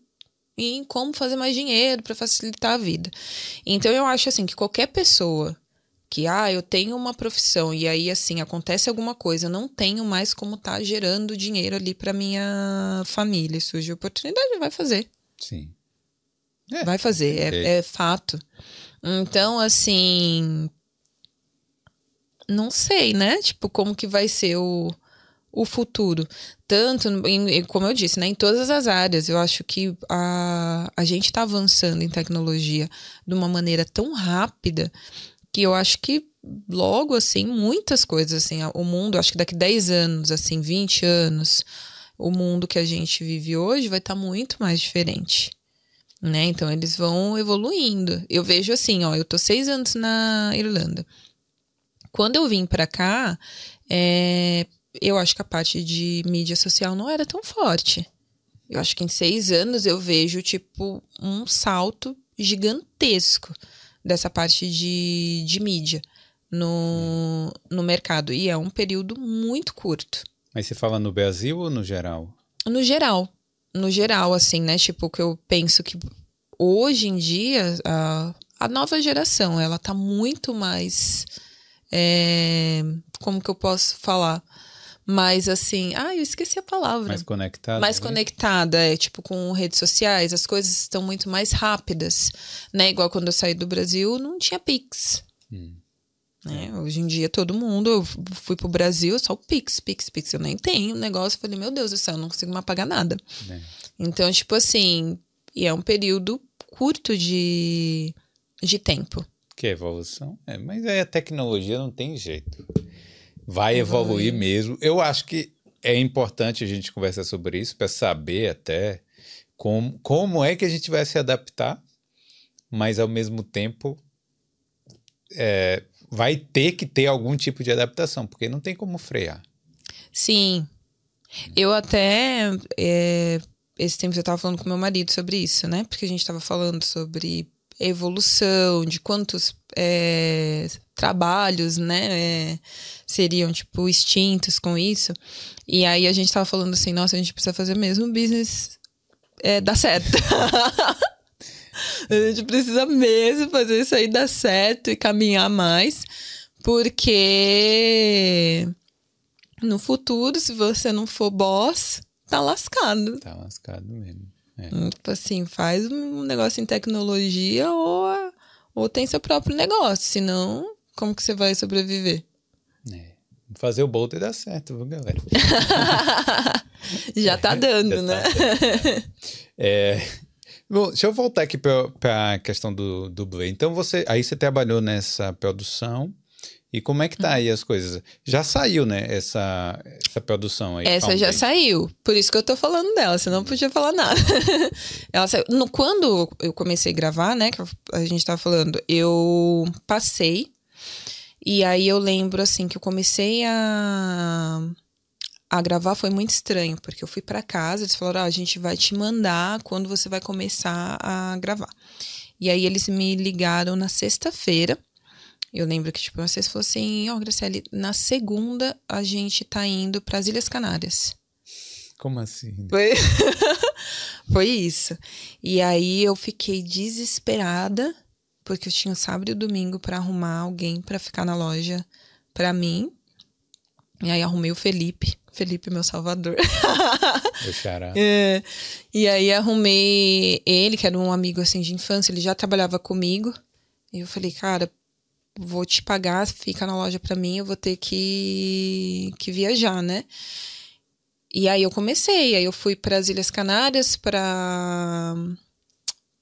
em como fazer mais dinheiro para facilitar a vida. Então eu acho assim que qualquer pessoa que ah, eu tenho uma profissão e aí assim acontece alguma coisa, eu não tenho mais como estar tá gerando dinheiro ali para minha família, surge oportunidade, vai fazer. Sim. É, vai fazer, é, é fato. Então, assim, não sei, né? Tipo, como que vai ser o, o futuro. Tanto, em, como eu disse, né, em todas as áreas. Eu acho que a, a gente está avançando em tecnologia de uma maneira tão rápida que eu acho que logo, assim, muitas coisas, assim, o mundo, acho que daqui 10 anos, assim, 20 anos, o mundo que a gente vive hoje vai estar tá muito mais diferente. Né? Então eles vão evoluindo. Eu vejo assim, ó, eu tô seis anos na Irlanda. Quando eu vim para cá, é, eu acho que a parte de mídia social não era tão forte. Eu acho que em seis anos eu vejo, tipo, um salto gigantesco dessa parte de, de mídia no, no mercado. E é um período muito curto. Mas você fala no Brasil ou no geral? No geral. No geral, assim, né? Tipo, que eu penso que hoje em dia a, a nova geração, ela tá muito mais. É, como que eu posso falar? mais assim, ah, eu esqueci a palavra. Mais conectada. Mais né? conectada, é tipo com redes sociais, as coisas estão muito mais rápidas, né? Igual quando eu saí do Brasil, não tinha Pix. Hum. Né? Hoje em dia todo mundo, eu fui pro Brasil, só o Pix, Pix, Pix, eu nem tenho negócio, eu falei, meu Deus do céu, eu não consigo mais pagar nada. É. Então, tipo assim, e é um período curto de, de tempo. Que evolução. É, mas aí a tecnologia não tem jeito vai evoluir mesmo. Eu acho que é importante a gente conversar sobre isso para saber até como, como é que a gente vai se adaptar, mas ao mesmo tempo é, vai ter que ter algum tipo de adaptação, porque não tem como frear. Sim. Eu até. É, esse tempo eu estava falando com meu marido sobre isso, né? Porque a gente estava falando sobre evolução, de quantos é, trabalhos, né, é, seriam, tipo, extintos com isso. E aí a gente tava falando assim, nossa, a gente precisa fazer mesmo business é, dar certo. a gente precisa mesmo fazer isso aí dar certo e caminhar mais, porque no futuro, se você não for boss, tá lascado. Tá lascado mesmo. É. Tipo assim, faz um negócio em tecnologia ou, ou tem seu próprio negócio, senão como que você vai sobreviver? É. Fazer o Bolt dá certo, viu, galera? Já tá dando, Já né? Tá dando, é. Bom, deixa eu voltar aqui para a questão do dublê. Então, você aí você trabalhou nessa produção. E como é que tá aí as coisas? Já saiu, né, essa, essa produção aí? Essa já saiu. Por isso que eu tô falando dela, senão não podia falar nada. Ela saiu. No, quando eu comecei a gravar, né, que a gente tava falando, eu passei e aí eu lembro assim que eu comecei a a gravar foi muito estranho, porque eu fui para casa, eles falaram: ah, "A gente vai te mandar quando você vai começar a gravar". E aí eles me ligaram na sexta-feira. Eu lembro que tipo, vocês falou assim: "Ó, oh, Graciele, na segunda a gente tá indo para as Ilhas Canárias". Como assim? Foi... foi isso. E aí eu fiquei desesperada porque eu tinha sábado e domingo para arrumar alguém para ficar na loja para mim. E aí arrumei o Felipe, Felipe meu salvador. é, e aí arrumei ele, que era um amigo assim de infância, ele já trabalhava comigo. E eu falei, cara, vou te pagar, fica na loja para mim, eu vou ter que que viajar, né? E aí eu comecei, aí eu fui para as Ilhas Canárias para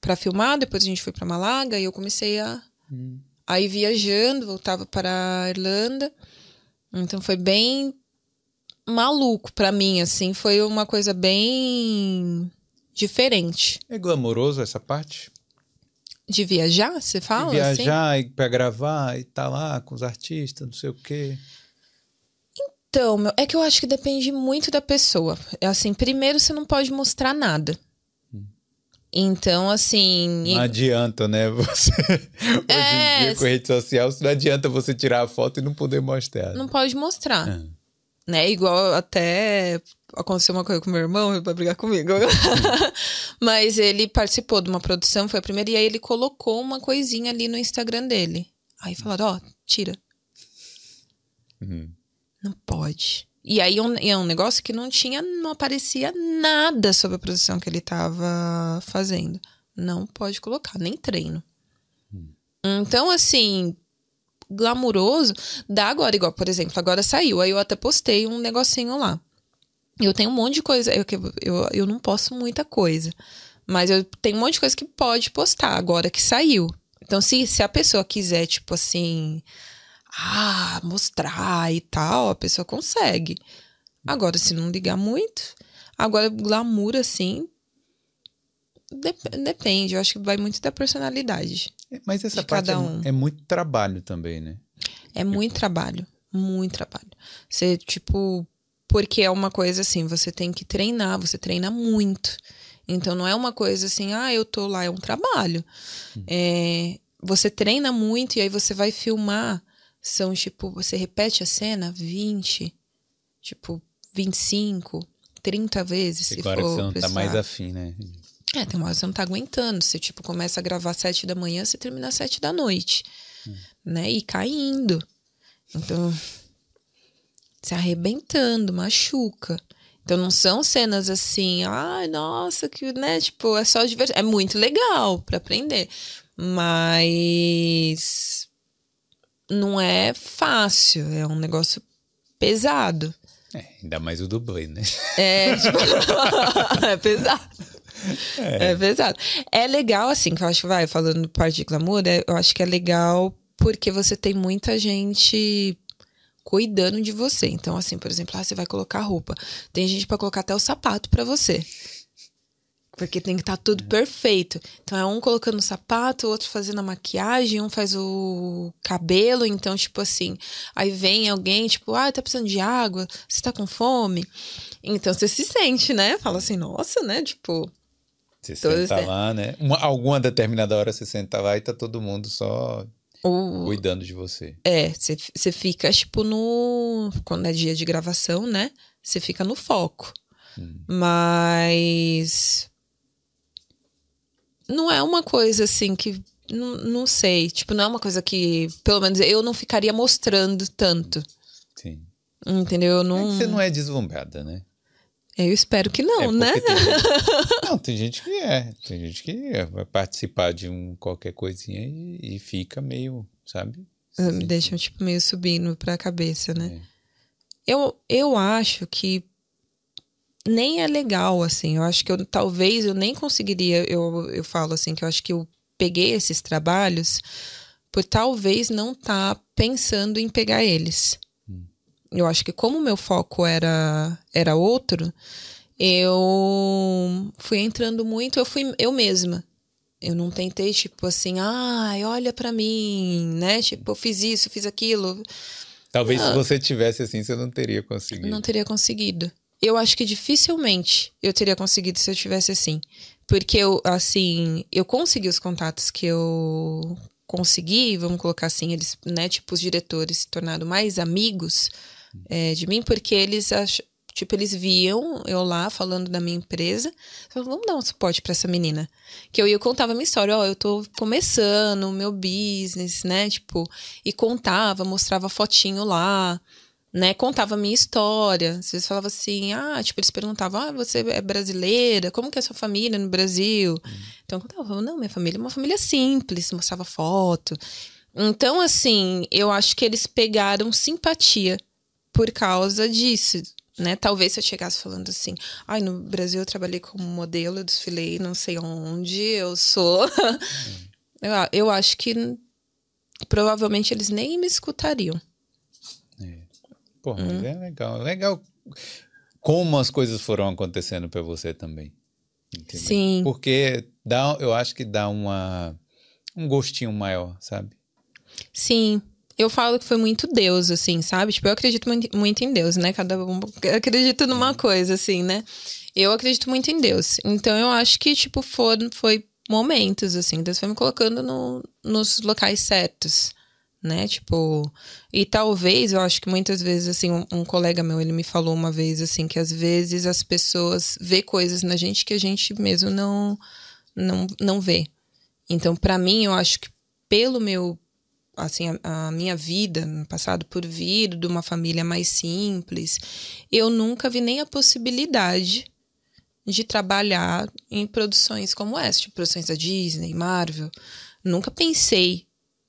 para filmar, depois a gente foi para Malaga e eu comecei a, hum. a ir viajando, voltava para a Irlanda. Então foi bem maluco para mim, assim, foi uma coisa bem diferente. É glamouroso essa parte? De viajar, você fala? De viajar assim? para gravar e tá lá com os artistas, não sei o quê. Então, meu, é que eu acho que depende muito da pessoa. Assim, primeiro você não pode mostrar nada. Hum. Então, assim. Não adianta, né? Você. Hoje é... em dia, com rede social, não adianta você tirar a foto e não poder mostrar. Não pode mostrar. É. Né? Igual até aconteceu uma coisa com meu irmão, ele vai brigar comigo. Mas ele participou de uma produção, foi a primeira, e aí ele colocou uma coisinha ali no Instagram dele. Aí falaram, ó, oh, tira. Uhum. Não pode. E aí é um negócio que não tinha, não aparecia nada sobre a produção que ele estava fazendo. Não pode colocar, nem treino. Hum. Então, assim, glamuroso, dá agora, igual, por exemplo, agora saiu, aí eu até postei um negocinho lá. Eu tenho um monte de coisa, eu, eu, eu não posto muita coisa, mas eu tenho um monte de coisa que pode postar agora que saiu. Então, se, se a pessoa quiser, tipo assim, ah, mostrar e tal, a pessoa consegue. Agora, se não ligar muito, agora glamour assim, depende, eu acho que vai muito da personalidade. É, mas essa parte é, um. é, muito trabalho também, né? É muito trabalho, muito trabalho. Você, tipo, porque é uma coisa assim, você tem que treinar, você treina muito. Então não é uma coisa assim, ah, eu tô lá, é um trabalho. Hum. É, você treina muito e aí você vai filmar são tipo, você repete a cena 20, tipo, 25, 30 vezes. E se claro for que você não precisar. tá mais afim, né? É, tem uma hora que você não tá aguentando. Você, tipo, começa a gravar às 7 da manhã, você termina às 7 da noite. Hum. Né? E caindo. Então, se arrebentando, machuca. Então não são cenas assim, ai, nossa, que, né, tipo, é só diversão. É muito legal para aprender. Mas não é fácil, é um negócio pesado. É, ainda mais o dublê, né? É, tipo, é pesado. É. é. pesado. É legal, assim, que eu acho que vai, falando parte de glamour, é, eu acho que é legal porque você tem muita gente cuidando de você. Então, assim, por exemplo, ah, você vai colocar roupa. Tem gente para colocar até o sapato para você. Porque tem que estar tá tudo perfeito. Então é um colocando o sapato, o outro fazendo a maquiagem, um faz o cabelo. Então, tipo assim, aí vem alguém, tipo, ah, tá precisando de água, você tá com fome. Então você se sente, né? Fala assim, nossa, né? Tipo. Você senta lá, né? Uma, alguma determinada hora você senta lá e tá todo mundo só o... cuidando de você. É, você fica, tipo, no. Quando é dia de gravação, né? Você fica no foco. Hum. Mas não é uma coisa assim que. Não, não sei. Tipo, não é uma coisa que, pelo menos, eu não ficaria mostrando tanto. Sim. Entendeu? Eu não... É você não é deslumbrada, né? Eu espero que não, é né? Tem gente... não, tem gente que é. Tem gente que é. vai participar de um qualquer coisinha e, e fica meio, sabe? Me deixam, tipo, meio subindo pra cabeça, né? É. Eu, eu acho que nem é legal, assim. Eu acho que eu talvez eu nem conseguiria. Eu, eu falo assim, que eu acho que eu peguei esses trabalhos por talvez não estar tá pensando em pegar eles. Eu acho que como o meu foco era, era outro, eu fui entrando muito, eu fui eu mesma. Eu não tentei, tipo assim, ai, olha para mim, né? Tipo, eu fiz isso, fiz aquilo. Talvez se você tivesse assim, você não teria conseguido. Não teria conseguido eu acho que dificilmente eu teria conseguido se eu tivesse assim. Porque eu, assim, eu consegui os contatos que eu consegui, vamos colocar assim, eles, né, tipo, os diretores se tornaram mais amigos é, de mim, porque eles tipo, eles viam eu lá falando da minha empresa, falaram, vamos dar um suporte para essa menina. Que eu ia contava a minha história, ó, oh, eu tô começando o meu business, né, tipo, e contava, mostrava fotinho lá, né, contava a minha história. Às vezes falava assim, ah, tipo, eles perguntavam, ah, você é brasileira? Como que é a sua família no Brasil? Uhum. Então, eu contava, não, minha família é uma família simples, mostrava foto. Então, assim, eu acho que eles pegaram simpatia por causa disso, né? Talvez se eu chegasse falando assim, ai, no Brasil eu trabalhei como modelo, eu desfilei não sei onde, eu sou. Eu, eu acho que provavelmente eles nem me escutariam. Pô, mas hum. é legal. Legal como as coisas foram acontecendo para você também. Entendeu? Sim. Porque dá, eu acho que dá uma, um gostinho maior, sabe? Sim. Eu falo que foi muito Deus, assim, sabe? Tipo, eu acredito muito em Deus, né? Cada um acredita numa uhum. coisa, assim, né? Eu acredito muito em Deus. Então eu acho que, tipo, foi, foi momentos, assim. Deus foi me colocando no, nos locais certos, né? Tipo, e talvez, eu acho que muitas vezes, assim, um, um, colega meu, ele me falou uma vez, assim, que às vezes as pessoas vê coisas na gente que a gente mesmo não, não, não vê. Então, para mim, eu acho que pelo meu assim, a, a, minha vida passado por vir de uma família mais simples, eu nunca vi nem a possibilidade de trabalhar em produções como essa, tipo produções da Disney, Marvel. Nunca pensei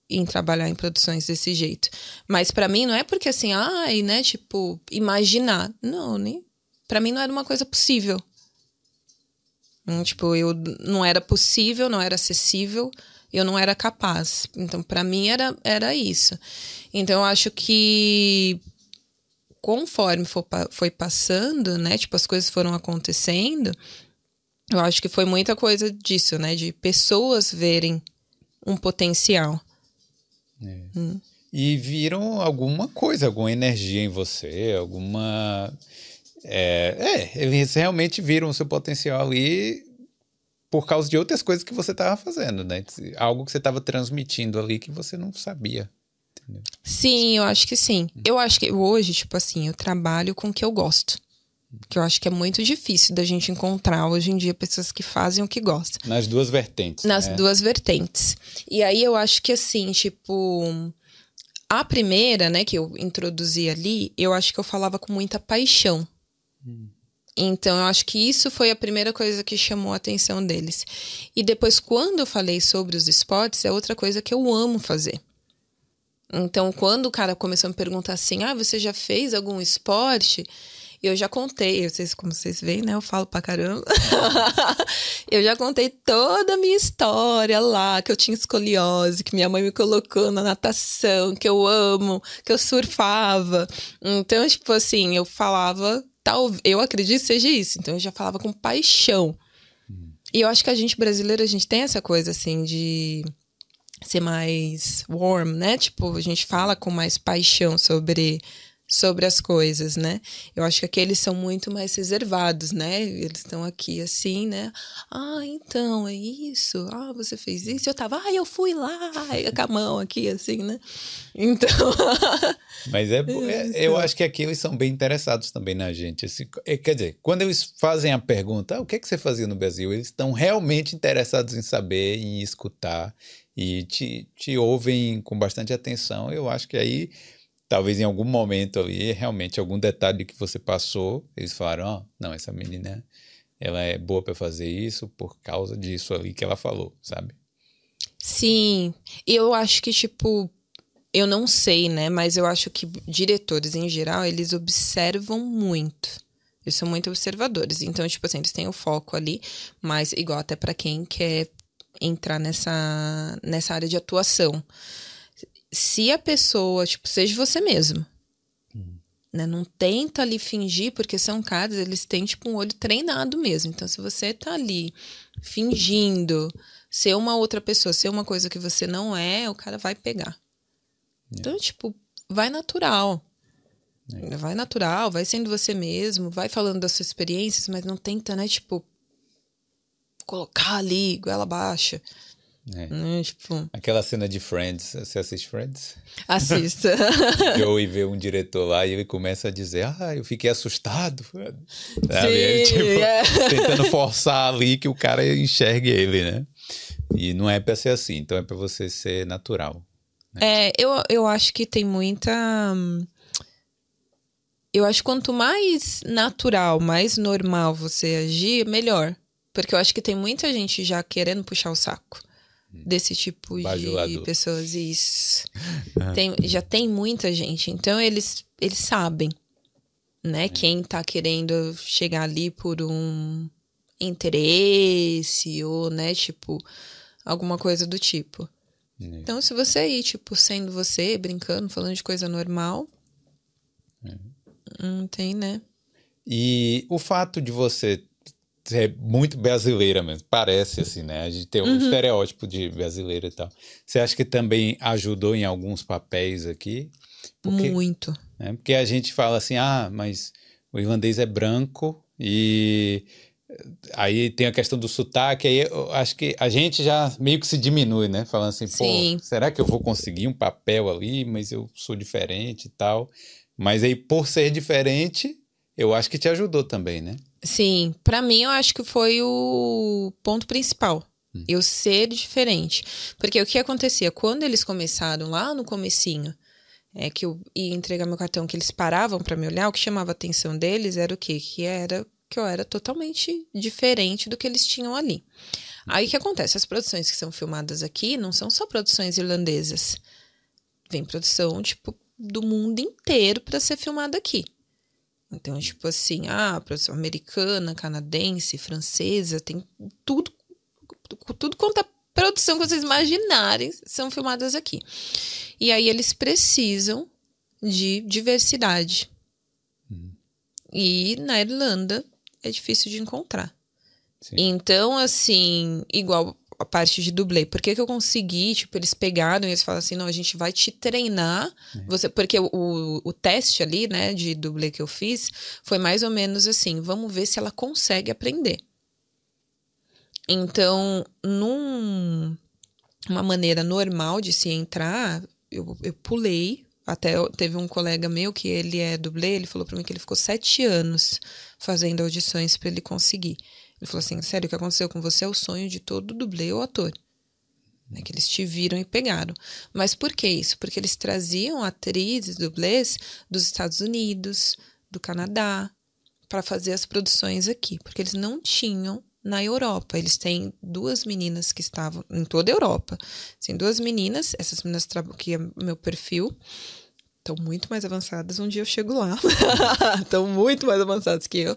em trabalhar em produções desse jeito. Mas para mim não é porque assim, ai, né, tipo, imaginar. Não, nem para mim não era uma coisa possível. Hum, tipo, eu não era possível, não era acessível, eu não era capaz. Então, para mim era era isso. Então, eu acho que conforme for, foi passando, né? Tipo, as coisas foram acontecendo. Eu acho que foi muita coisa disso, né? De pessoas verem um potencial. É. Hum. E viram alguma coisa, alguma energia em você, alguma. É, é, eles realmente viram o seu potencial ali por causa de outras coisas que você estava fazendo, né? Algo que você estava transmitindo ali que você não sabia entendeu? Sim, eu acho que sim. Eu acho que hoje, tipo assim, eu trabalho com o que eu gosto. Que eu acho que é muito difícil da gente encontrar hoje em dia pessoas que fazem o que gostam. Nas duas vertentes. Nas né? duas vertentes. E aí eu acho que assim, tipo. A primeira, né, que eu introduzi ali, eu acho que eu falava com muita paixão. Hum. Então, eu acho que isso foi a primeira coisa que chamou a atenção deles. E depois, quando eu falei sobre os esportes, é outra coisa que eu amo fazer. Então, quando o cara começou a me perguntar assim: ah, você já fez algum esporte? Eu já contei, vocês, como vocês veem, né? Eu falo pra caramba. eu já contei toda a minha história lá, que eu tinha escoliose, que minha mãe me colocou na natação, que eu amo, que eu surfava. Então, tipo assim, eu falava, tal, eu acredito que seja isso. Então, eu já falava com paixão. E eu acho que a gente brasileira, a gente tem essa coisa assim de ser mais warm, né? Tipo, a gente fala com mais paixão sobre sobre as coisas, né? Eu acho que aqueles são muito mais reservados, né? Eles estão aqui assim, né? Ah, então, é isso. Ah, você fez isso. Eu tava, ah, eu fui lá, com a mão aqui, assim, né? Então. Mas é, é, eu acho que aqui eles são bem interessados também na gente. Assim, é, quer dizer, quando eles fazem a pergunta, ah, o que, é que você fazia no Brasil? Eles estão realmente interessados em saber, em escutar e te, te ouvem com bastante atenção. Eu acho que aí, talvez em algum momento ali, realmente algum detalhe que você passou, eles falaram: ó, oh, não, essa menina ela é boa para fazer isso por causa disso ali que ela falou, sabe? Sim, eu acho que tipo eu não sei, né? Mas eu acho que diretores em geral eles observam muito. Eles são muito observadores. Então, tipo assim, eles têm o foco ali, mas igual até para quem quer entrar nessa, nessa área de atuação. Se a pessoa, tipo, seja você mesmo. Hum. Né? Não tenta ali fingir, porque são caras, eles têm, tipo, um olho treinado mesmo. Então, se você tá ali fingindo ser uma outra pessoa, ser uma coisa que você não é, o cara vai pegar. É. Então, tipo, vai natural. É. Vai natural, vai sendo você mesmo, vai falando das suas experiências, mas não tenta, né, tipo, colocar ali, goela baixa. É. Né? Tipo... Aquela cena de Friends, você assiste Friends? Assisto. Joey vê um diretor lá e ele começa a dizer: Ah, eu fiquei assustado. Sabe? Sim, tipo, é. Tentando forçar ali que o cara enxergue ele, né? E não é pra ser assim, então é pra você ser natural. Né? É, eu, eu acho que tem muita. Eu acho que quanto mais natural, mais normal você agir, melhor. Porque eu acho que tem muita gente já querendo puxar o saco desse tipo Bajulador. de pessoas. Isso. Tem, já tem muita gente. Então eles, eles sabem, né? É. Quem tá querendo chegar ali por um interesse ou, né, tipo, alguma coisa do tipo. É. Então, se você ir, tipo, sendo você, brincando, falando de coisa normal, Não tem, né? E o fato de você ser muito brasileira mesmo, parece assim, né? A gente tem um uhum. estereótipo de brasileira e tal. Você acha que também ajudou em alguns papéis aqui? Porque, muito. Né? Porque a gente fala assim, ah, mas o irlandês é branco e aí tem a questão do sotaque, aí eu acho que a gente já meio que se diminui, né? Falando assim, Sim. pô, será que eu vou conseguir um papel ali, mas eu sou diferente e tal. Mas aí, por ser diferente, eu acho que te ajudou também, né? Sim, para mim eu acho que foi o ponto principal. Hum. Eu ser diferente. Porque o que acontecia? Quando eles começaram lá no comecinho, é que eu ia entregar meu cartão, que eles paravam para me olhar, o que chamava a atenção deles era o quê? Que era que eu era totalmente diferente do que eles tinham ali. Aí o que acontece? As produções que são filmadas aqui não são só produções irlandesas. Vem produção, tipo, do mundo inteiro para ser filmada aqui. Então, tipo assim, ah, produção americana, canadense, francesa, tem tudo, tudo quanto a produção que vocês imaginarem são filmadas aqui. E aí eles precisam de diversidade. Uhum. E na Irlanda é difícil de encontrar. Sim. Então, assim, igual a parte de dublê. Por que, que eu consegui? Tipo, eles pegaram e eles falaram assim: não, a gente vai te treinar. É. Você, porque o, o, teste ali, né, de dublê que eu fiz, foi mais ou menos assim: vamos ver se ela consegue aprender. Então, num, uma maneira normal de se entrar, eu, eu pulei. Até teve um colega meu que ele é dublê, ele falou para mim que ele ficou sete anos fazendo audições para ele conseguir. Ele falou assim: sério, o que aconteceu com você é o sonho de todo dublê ou ator. Né, que eles te viram e pegaram. Mas por que isso? Porque eles traziam atrizes, dublês dos Estados Unidos, do Canadá, para fazer as produções aqui. Porque eles não tinham na Europa. Eles têm duas meninas que estavam em toda a Europa. Tem duas meninas, essas meninas que é meu perfil, estão muito mais avançadas. Um dia eu chego lá. Estão muito mais avançadas que eu.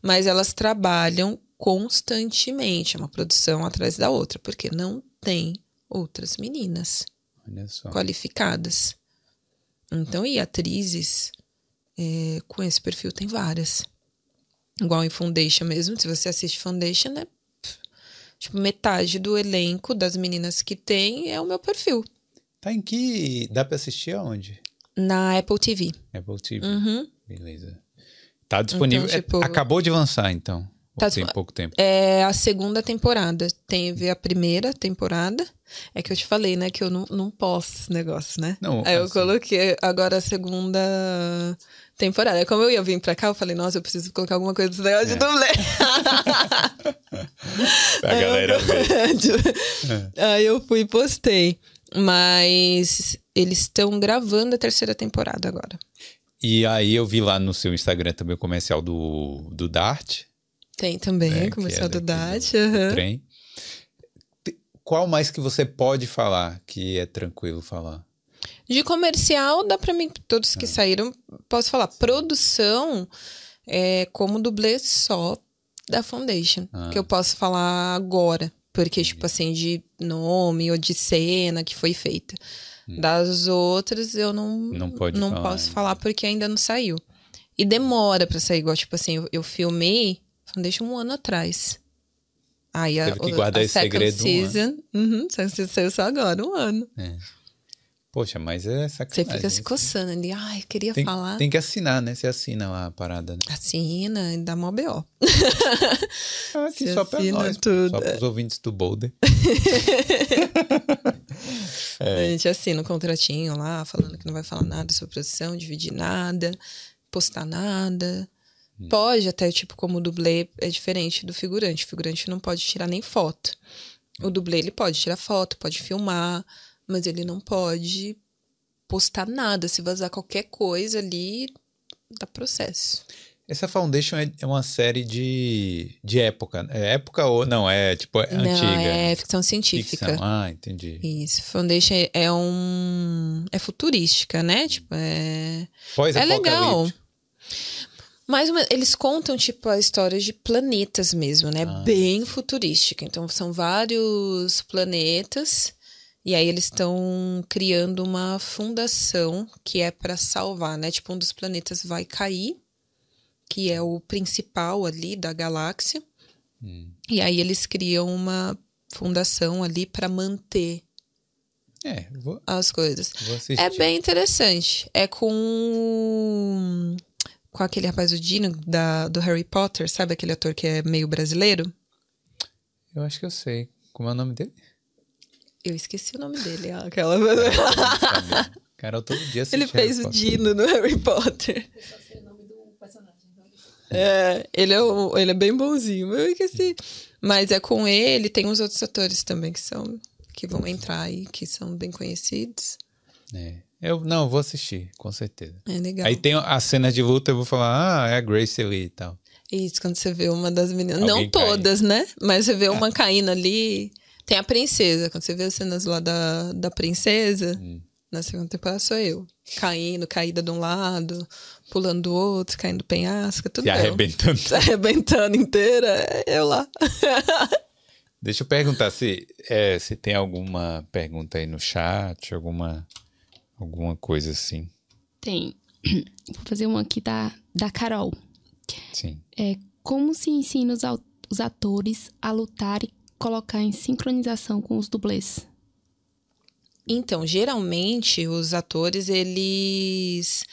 Mas elas trabalham constantemente, é uma produção atrás da outra, porque não tem outras meninas qualificadas. Então, e atrizes é, com esse perfil tem várias. Igual em Foundation mesmo, se você assiste Foundation, né? Tipo, metade do elenco das meninas que tem é o meu perfil. Tá em que. Dá pra assistir aonde? Na Apple TV. Apple TV. Uhum. Beleza. Tá disponível. Então, tipo, Acabou de lançar, então. Tá, tem pouco tempo. É a segunda temporada. Teve a primeira temporada. É que eu te falei, né? Que eu não, não posso esse negócio, né? Não, Aí eu assim. coloquei agora a segunda temporada. É como eu ia vir pra cá, eu falei, nossa, eu preciso colocar alguma coisa desse negócio é. de dublê. pra galera ver. Tipo, é. Aí eu fui e postei. Mas eles estão gravando a terceira temporada agora. E aí eu vi lá no seu Instagram também o comercial do, do Dart. Tem também, né, comercial é do Dart. Uhum. Trem. Qual mais que você pode falar que é tranquilo falar? De comercial, dá para mim, todos que ah. saíram, posso falar. Produção, é como dublê só da Foundation, ah. que eu posso falar agora. Porque, tipo assim, de nome ou de cena que foi feita. Hum. Das outras, eu não, não, pode não falar, posso falar porque ainda não saiu. E demora para sair, igual, tipo assim, eu, eu filmei Foundation um ano atrás. Aí Teve a, que guardar a esse segredo season, um ano. Uhum, saiu só agora, um ano. É. Poxa, mas é sacanagem. Você fica se coçando ali. Ai, eu queria tem, falar. Tem que assinar, né? Você assina lá a parada, né? Assina e dá mó B.O. Ah, aqui Você só pra nós. Tudo. Só pros ouvintes do Boulder. é. A gente assina um contratinho lá, falando que não vai falar nada sobre produção, dividir nada, postar nada. Pode até, tipo, como dublê é diferente do figurante. O figurante não pode tirar nem foto. O dublê, ele pode tirar foto, pode filmar mas ele não pode postar nada. Se vazar qualquer coisa ali, dá processo. Essa Foundation é, é uma série de, de época. É época ou não? É tipo é não, antiga? É ficção científica. Ficção. Ah, entendi. Isso. Foundation é um. É futurística, né? Tipo, é. Pós é legal. Mas eles contam, tipo, a história de planetas mesmo, né? Ah. Bem futurística. Então, são vários planetas E aí eles estão criando uma fundação que é para salvar, né? Tipo, um dos planetas vai cair, que é o principal ali da galáxia. Hum. E aí eles criam uma fundação ali para manter é, vou, as coisas. é bem interessante. É com com aquele rapaz o Dino da, do Harry Potter, sabe aquele ator que é meio brasileiro? Eu acho que eu sei. Como é o nome dele? Eu esqueci o nome dele. Aquela. Cara, todo dia Ele fez o Dino no Harry Potter. Eu só sei o nome do personagem. Então é, ele é, ele é bem bonzinho. Eu esqueci. Mas é com ele, tem uns outros atores também que são que vão entrar aí, que são bem conhecidos. É. Eu não, vou assistir, com certeza. É legal. Aí tem as cenas de luta, eu vou falar, ah, é a Grace ali e tal. Isso, quando você vê uma das meninas. Alguém não todas, né? Mas você vê uma ah. caindo ali. Tem a princesa. Quando você vê as cenas lá da, da princesa, hum. na segunda temporada sou eu. Caindo, caída de um lado, pulando do outro, caindo penhasco, tudo Se eu. arrebentando. Se arrebentando inteira, é eu lá. Deixa eu perguntar se, é, se tem alguma pergunta aí no chat, alguma, alguma coisa assim. Tem. Vou fazer uma aqui da, da Carol. Sim. É, como se ensina os, os atores a lutar e colocar em sincronização com os dublês? Então, geralmente, os atores, eles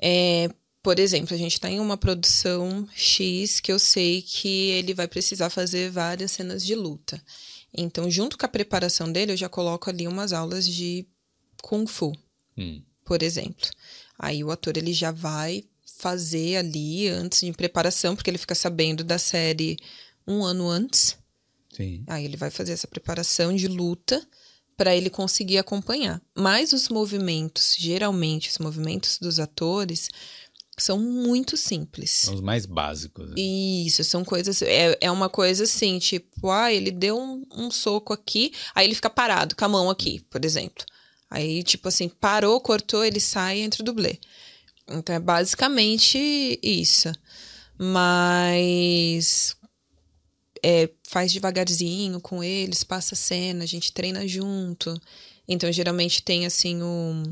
é, por exemplo, a gente está em uma produção X que eu sei que ele vai precisar fazer várias cenas de luta. Então, junto com a preparação dele, eu já coloco ali umas aulas de Kung Fu, hum. por exemplo. Aí o ator ele já vai fazer ali antes de preparação, porque ele fica sabendo da série um ano antes. Sim. Aí ele vai fazer essa preparação de luta para ele conseguir acompanhar. Mas os movimentos, geralmente os movimentos dos atores, são muito simples. São os mais básicos. Né? Isso, são coisas. É, é uma coisa assim, tipo, ah, ele deu um, um soco aqui, aí ele fica parado com a mão aqui, por exemplo. Aí, tipo assim, parou, cortou, ele sai e entra o dublê. Então é basicamente isso. Mas é, faz devagarzinho com eles, passa a cena, a gente treina junto. Então, geralmente tem assim um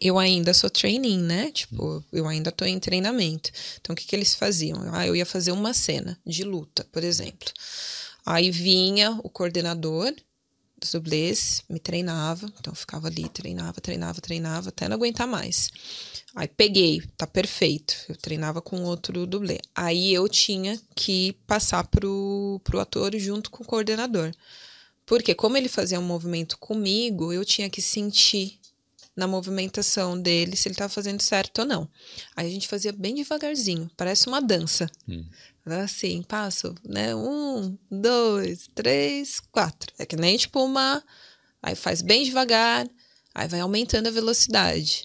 eu ainda sou training, né? Tipo, eu ainda tô em treinamento. Então, o que, que eles faziam? Ah, eu ia fazer uma cena de luta, por exemplo. Aí vinha o coordenador dos dublês, me treinava. Então, ficava ali, treinava, treinava, treinava, até não aguentar mais. Aí peguei, tá perfeito. Eu treinava com outro dublê. Aí eu tinha que passar pro, pro ator junto com o coordenador. Porque como ele fazia um movimento comigo, eu tinha que sentir na movimentação dele, se ele estava fazendo certo ou não. Aí a gente fazia bem devagarzinho, parece uma dança. Hum. Assim, passo, né? Um, dois, três, quatro. É que nem tipo uma. Aí faz bem devagar, aí vai aumentando a velocidade.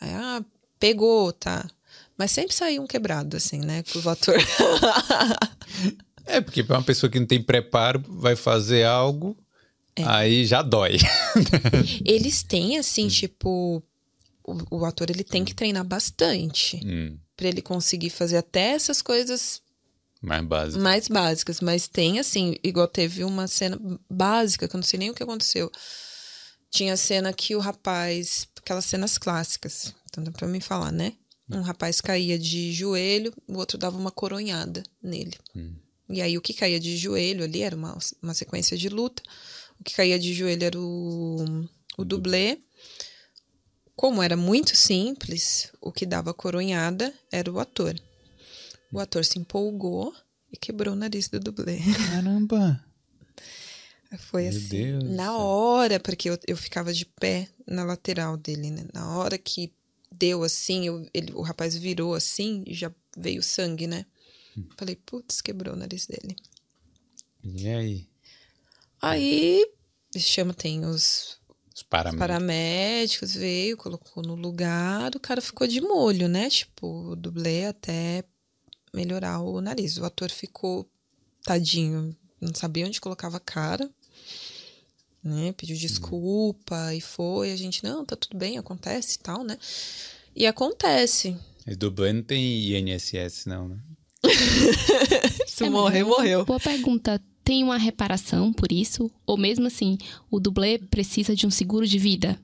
Aí, ah, pegou, tá. Mas sempre sai um quebrado, assim, né? Com o ator. é, porque para uma pessoa que não tem preparo, vai fazer algo é. Aí já dói. Eles têm, assim, hum. tipo. O, o, ator ele tem que treinar bastante hum. para ele conseguir fazer até essas coisas mais básicas. mais básicas. Mas tem, assim, igual teve uma cena básica, que eu não sei nem o que aconteceu. Tinha cena que o rapaz. Aquelas cenas clássicas. Então dá pra mim falar, né? Hum. Um rapaz caía de joelho, o outro dava uma coronhada nele. Hum. E aí o que caía de joelho ali era uma, uma sequência de luta. O que caía de joelho era o, o dublê. Como era muito simples, o que dava coronhada era o ator. O ator se empolgou e quebrou o nariz do dublê. Caramba! Foi Meu assim, Deus na hora, porque eu, eu ficava de pé na lateral dele, né? Na hora que deu assim, eu, ele, o rapaz virou assim e já veio sangue, né? Hum. Falei, putz, quebrou o nariz dele. E aí? Aí, chama, tem os, os paramédicos. paramédicos, veio, colocou no lugar, o cara ficou de molho, né? Tipo, o dublê até melhorar o nariz. O ator ficou tadinho, não sabia onde colocava a cara, né? Pediu uhum. desculpa uhum. e foi. A gente, não, tá tudo bem, acontece e tal, né? E acontece. E dublê não tem INSS, não, né? Se é, morrer, morreu. Boa pergunta tem uma reparação por isso? Ou mesmo assim, o dublê precisa de um seguro de vida?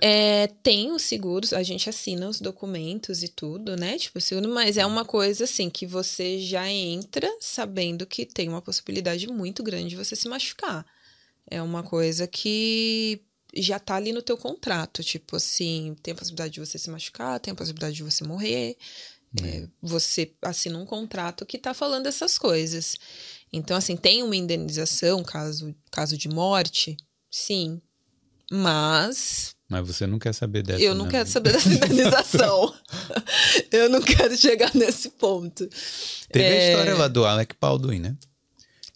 É, tem os seguros, a gente assina os documentos e tudo, né? Tipo, seguro, mas é uma coisa assim que você já entra sabendo que tem uma possibilidade muito grande de você se machucar. É uma coisa que já tá ali no teu contrato, tipo assim, tem a possibilidade de você se machucar, tem a possibilidade de você morrer. É, você assina um contrato que tá falando essas coisas. Então, assim, tem uma indenização caso, caso de morte? Sim. Mas Mas você não quer saber dessa. eu não né? quero saber dessa indenização. eu não quero chegar nesse ponto. Teve a É, história lá do Alec Baldwin, né?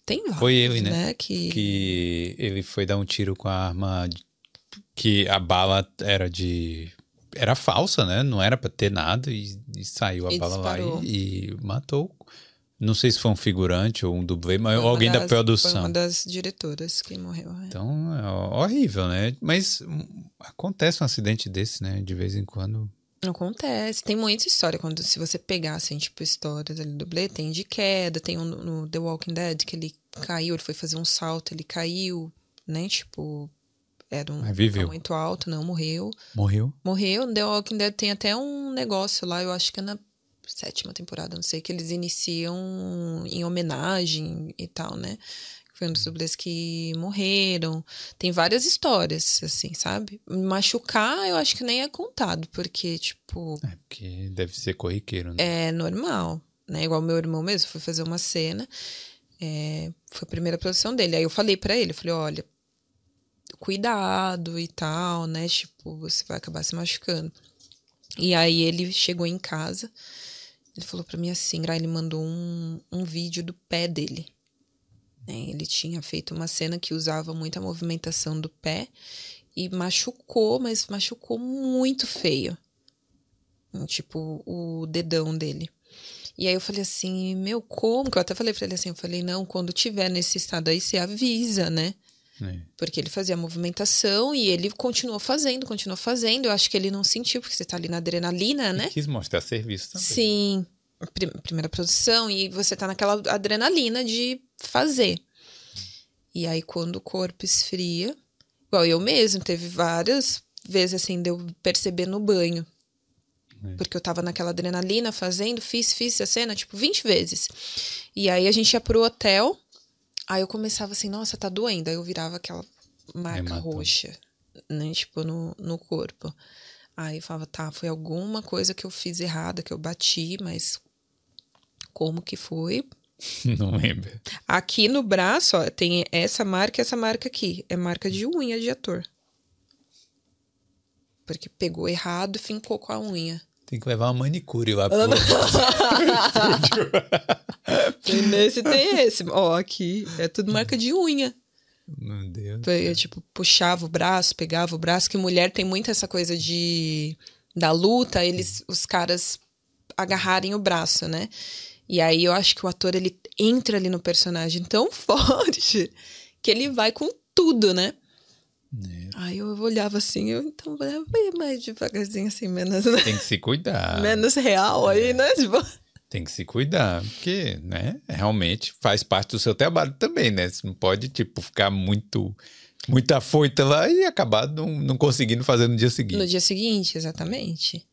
Tem vários, Foi ele, né? Que... Que ele foi dar um tiro com a arma que a bala era de. Era falsa, né? Não era pra ter nada e, e saiu a E bala lá disparou. e, e matou. Não sei se foi um figurante ou um dublê, mas foi alguém da das- Foi produção. uma das diretoras que morreu. é. Então é horrível, né? Mas hum, acontece um acidente desse, né? De vez em quando. Acontece. Tem muita história. Quando, se você pegar, assim, tipo, histórias ali do dublê, tem de queda, tem um no The Walking Dead que ele caiu, ele foi fazer um salto, ele caiu, né? Tipo, era um local muito alto, não morreu. Morreu. Morreu. No The Walking Dead tem até um negócio lá, eu acho que é na sétima temporada, não sei, que eles iniciam em homenagem e tal, né? Foi um dos dublês que morreram. Tem várias histórias, assim, sabe? Machucar, eu acho que nem é contado, porque, tipo, É, porque deve ser corriqueiro, né? é normal, né? Igual meu irmão mesmo foi fazer uma cena, é, foi a primeira produção dele. Aí eu falei pra ele, eu falei, olha, cuidado e tal, né? Tipo, você vai acabar se machucando. E aí ele chegou em casa, ele falou pra mim assim, aí ele mandou um, um vídeo do pé dele. né? Ele tinha feito uma cena que usava muita movimentação do pé e machucou, mas machucou muito feio. Tipo, o dedão dele. E aí eu falei assim, meu, como? Que eu até falei pra ele assim, eu falei, não, quando tiver nesse estado aí, você avisa, né? É. Porque ele fazia movimentação e ele continuou fazendo, continuou fazendo. Eu acho que ele não sentiu, porque você tá ali na adrenalina, né? Quis mostrar serviço também. Sim. Prim- Primeira produção, e você tá naquela adrenalina de fazer. E aí, quando o corpo esfria, igual eu mesmo, teve várias vezes assim, de eu perceber no banho. Porque eu tava naquela adrenalina fazendo, fiz, fiz a cena, tipo, 20 vezes. E aí a gente ia pro hotel, aí eu começava assim, nossa, tá doendo. Aí eu virava aquela marca roxa, né? Tipo, no, no corpo. Aí eu falava, tá, foi alguma coisa que eu fiz errada, que eu bati, mas como que foi? Não lembro. Aqui no braço, ó, tem essa marca e essa marca aqui. É marca de unha de ator. Porque pegou errado e fincou com a unha. Tem que levar uma manicure lá pro Tem nesse tem esse. Ó, aqui é tudo marca de unha. Meu Deus. Eu, tipo, puxava o braço, pegava o braço, que mulher tem muito essa coisa de da luta, eles os caras agarrarem o braço, né? E aí eu acho que o ator ele entra ali no personagem tão forte que ele vai com tudo, né? Aí eu olhava assim, eu então vai mais devagarzinho assim, menos, né? Tem que se cuidar. menos real aí, né? Tipo, Tem que se cuidar, porque, né, realmente faz parte do seu trabalho também, né? Você não pode, tipo, ficar muito, muito afoita lá e acabar não, não conseguindo fazer no dia seguinte. no dia seguinte, exatamente.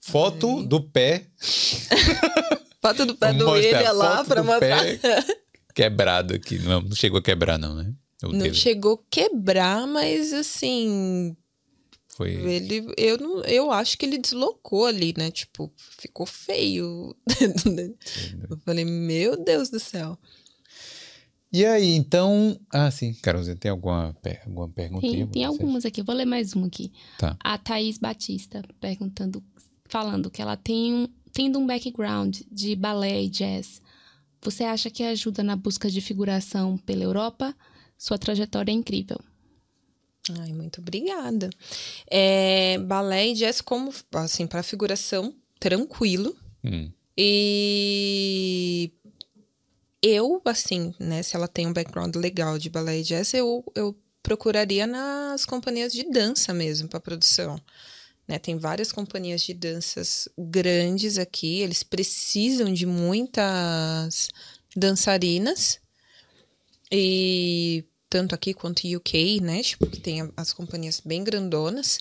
Foto do pé. Foto do pé Vamos do ele lá do mostrar. pé quebrado aqui. Não, não chegou a quebrar, não, né? O Não dele. chegou a quebrar, mas assim, Foi. ele eu não, eu acho que ele deslocou ali, né? Tipo, ficou feio. eu falei, meu Deus do céu. E aí, então. Ah, sim. Carolzinha, tem alguma, per- alguma pergunta? Tem, tem algumas aqui, eu vou ler mais uma aqui. Tá. A Thaís Batista perguntando, falando que ela tem um, tendo um background de balé e jazz. Você acha que ajuda na busca de figuração pela Europa? Sua trajetória é incrível. Ai, muito obrigada. É, balé e jazz como, assim, para figuração, tranquilo. Hum, E eu, assim, né, se ela tem um background legal de balé e jazz, eu, eu procuraria nas companhias de dança mesmo para produção. Né, tem várias companhias de danças grandes aqui, eles precisam de muitas dançarinas. E tanto aqui quanto UK, né? Tipo, que tem as companhias bem grandonas.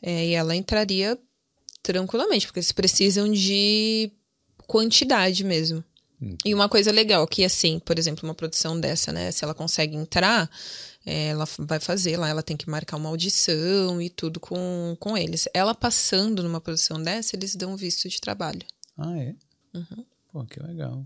É, e ela entraria tranquilamente, porque eles precisam de quantidade mesmo. Hum. E uma coisa legal que, assim, por exemplo, uma produção dessa, né? Se ela consegue entrar, é, ela vai fazer lá, ela tem que marcar uma audição e tudo com, com eles. Ela passando numa produção dessa, eles dão visto de trabalho. Ah, é? Uhum. Pô, que legal.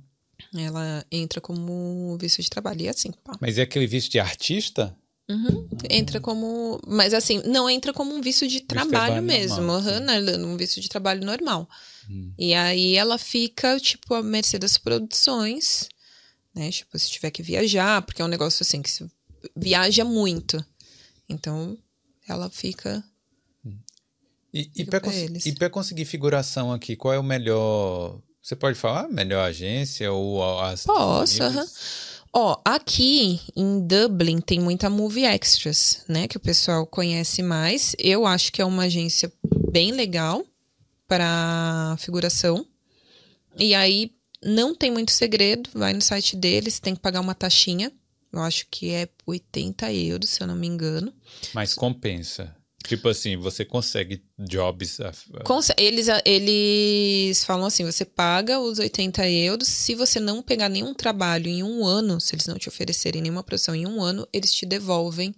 Ela entra como visto de trabalho. E assim, pá. Mas é aquele visto de artista? Uhum. Entra como. Mas assim, não entra como um visto de trabalho, trabalho mesmo. Normal, uhum, né? Um visto de trabalho normal. Hum. E aí ela fica, tipo, à mercê das produções, né? Tipo, se tiver que viajar, porque é um negócio assim que se viaja muito. Então, ela fica. Hum. E, e para cons conseguir figuração aqui, qual é o melhor você pode falar melhor agência ou as. Posso, aham. Ó, aqui em Dublin tem muita Movie Extras, né? Que o pessoal conhece mais. Eu acho que é uma agência bem legal para figuração. E aí não tem muito segredo, vai no site deles, tem que pagar uma taxinha. Eu acho que é 80 euros, se eu não me engano. Mas compensa. Tipo assim, você consegue jobs. Eles, eles falam assim: você paga os 80 euros. Se você não pegar nenhum trabalho em um ano, se eles não te oferecerem nenhuma produção em um ano, eles te devolvem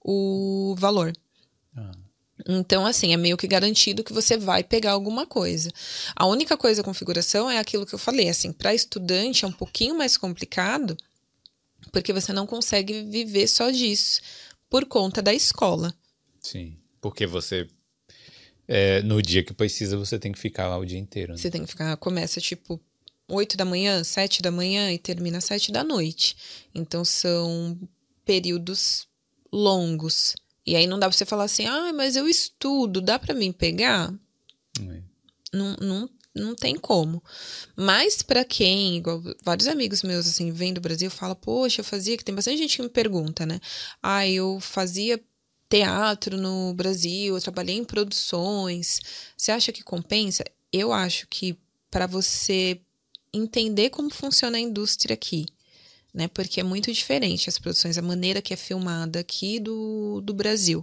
o valor. Ah. Então, assim, é meio que garantido que você vai pegar alguma coisa. A única coisa com configuração é aquilo que eu falei, assim, para estudante é um pouquinho mais complicado, porque você não consegue viver só disso por conta da escola. Sim. Porque você. É, no dia que precisa, você tem que ficar lá o dia inteiro. Né? Você tem que ficar. Começa tipo 8 da manhã, 7 da manhã e termina 7 da noite. Então são períodos longos. E aí não dá pra você falar assim, ah, mas eu estudo, dá para mim pegar? É. Não, não, não tem como. Mas para quem, igual vários amigos meus, assim, vêm do Brasil, fala, poxa, eu fazia, que tem bastante gente que me pergunta, né? Ah, eu fazia teatro no Brasil, eu trabalhei em produções. Você acha que compensa? Eu acho que para você entender como funciona a indústria aqui, né? Porque é muito diferente as produções, a maneira que é filmada aqui do, do Brasil.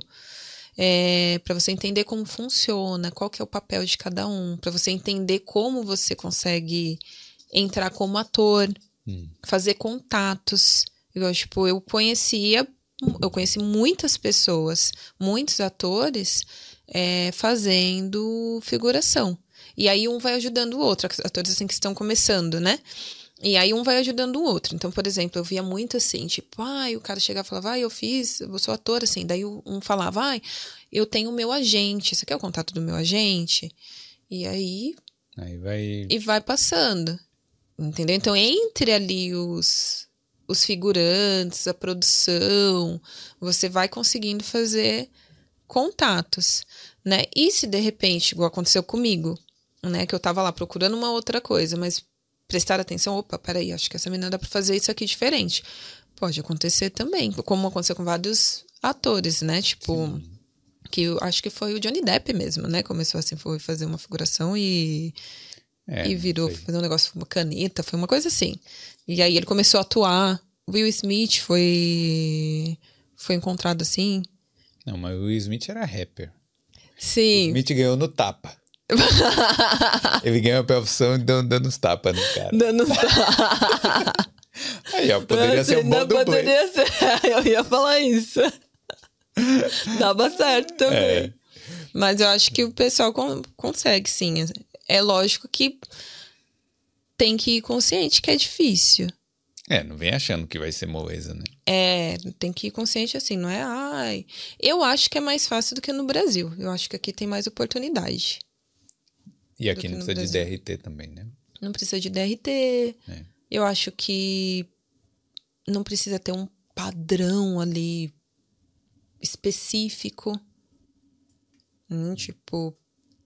É, para você entender como funciona, qual que é o papel de cada um, para você entender como você consegue entrar como ator, hum. fazer contatos. Eu, tipo, eu conhecia eu conheci muitas pessoas, muitos atores é, fazendo figuração. E aí um vai ajudando o outro, atores assim que estão começando, né? E aí um vai ajudando o outro. Então, por exemplo, eu via muito assim, tipo, ai, o cara chegava e falava, ai, eu fiz, eu sou ator, assim. Daí um falava, ai, eu tenho o meu agente, você quer o contato do meu agente? E aí. Aí vai. E vai passando. Entendeu? Então, entre ali os, os figurantes, a produção, você vai conseguindo fazer contatos, né? E se de repente, igual aconteceu comigo, né, que eu tava lá procurando uma outra coisa, mas prestar atenção, opa, peraí, acho que essa menina dá para fazer isso aqui diferente. Pode acontecer também, como aconteceu com vários atores, né? Tipo, Sim. que eu acho que foi o Johnny Depp mesmo, né? Começou assim, foi fazer uma figuração e é, e virou fazer um negócio, uma caneta, foi uma coisa assim. E aí ele começou a atuar. Will Smith foi foi encontrado assim. Não, mas o Will Smith era rapper. Sim. O Smith ganhou no tapa. ele ganhou a profissão dando, dando os tapas no cara. Dando os tapas. Aí, ó, poderia Nossa, ser um bom dublê. Poderia ser, eu ia falar isso. Dava certo também. É. Mas eu acho que o pessoal consegue, sim. É lógico que tem que ir consciente que é difícil. É, não vem achando que vai ser moleza, né? É, tem que ir consciente assim, não é? Ai. Eu acho que é mais fácil do que no Brasil. Eu acho que aqui tem mais oportunidade. E aqui não precisa de DRT também, né? Não precisa de DRT. É. Eu acho que não precisa ter um padrão ali específico. Hum, tipo,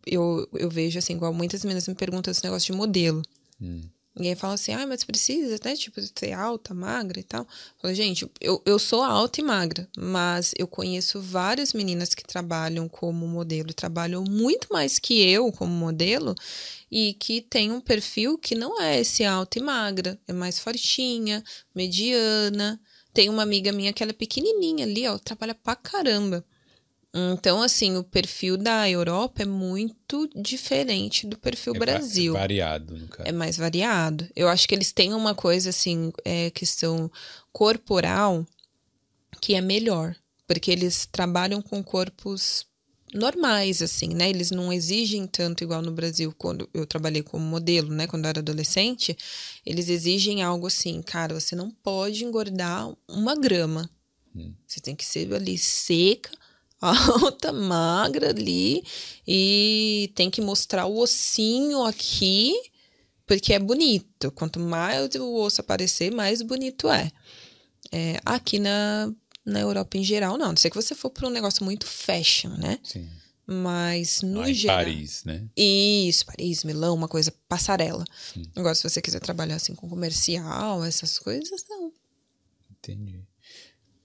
eu, eu vejo assim, igual muitas meninas me perguntam esse negócio de modelo. Hum. Ninguém fala assim, ah, mas precisa, né? Tipo, ser alta, magra e tal. Eu falo, gente, eu, eu sou alta e magra, mas eu conheço várias meninas que trabalham como modelo, trabalham muito mais que eu como modelo, e que tem um perfil que não é esse alta e magra, é mais fortinha, mediana. tem uma amiga minha que ela é pequenininha ali, ó, trabalha pra caramba. Então, assim, o perfil da Europa é muito diferente do perfil é Brasil. É variado, no caso. É mais variado. Eu acho que eles têm uma coisa, assim, é, questão corporal que é melhor. Porque eles trabalham com corpos normais, assim, né? Eles não exigem tanto igual no Brasil, quando eu trabalhei como modelo, né? Quando eu era adolescente, eles exigem algo assim, cara, você não pode engordar uma grama. Hum. Você tem que ser ali seca, alta, magra ali, e tem que mostrar o ossinho aqui, porque é bonito. Quanto mais o osso aparecer, mais bonito é. é aqui na na Europa em geral, não. A não ser que você for para um negócio muito fashion, né? Sim. Mas no ah, geral. Paris, né? Isso, Paris, Milão, uma coisa passarela. Hum. Agora, se você quiser trabalhar assim com comercial, essas coisas, não. Entendi.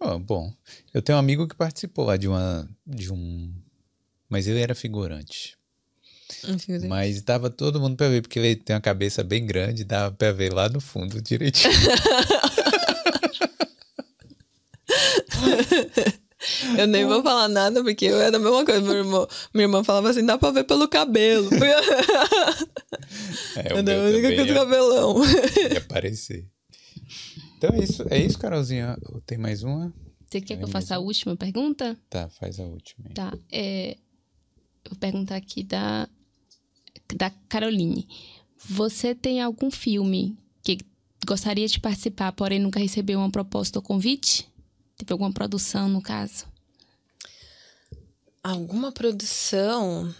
Oh, bom, eu tenho um amigo que participou lá de uma. de um. Mas ele era figurante. Mas dava todo mundo pra ver, porque ele tem uma cabeça bem grande, dava pra ver lá no fundo direitinho. Eu nem vou falar nada, porque eu era a mesma coisa. Meu irmão, minha irmã falava assim: dá pra ver pelo cabelo. É, o eu meu única com o cabelão. Ia aparecer. Então é isso, é isso, Carolzinha. Tem mais uma? Você quer que eu faça a última pergunta? Tá, faz a última. Aí. Tá. É, vou perguntar aqui da, da Caroline. Você tem algum filme que gostaria de participar, porém nunca recebeu uma proposta ou convite? Teve alguma produção, no caso? Alguma produção?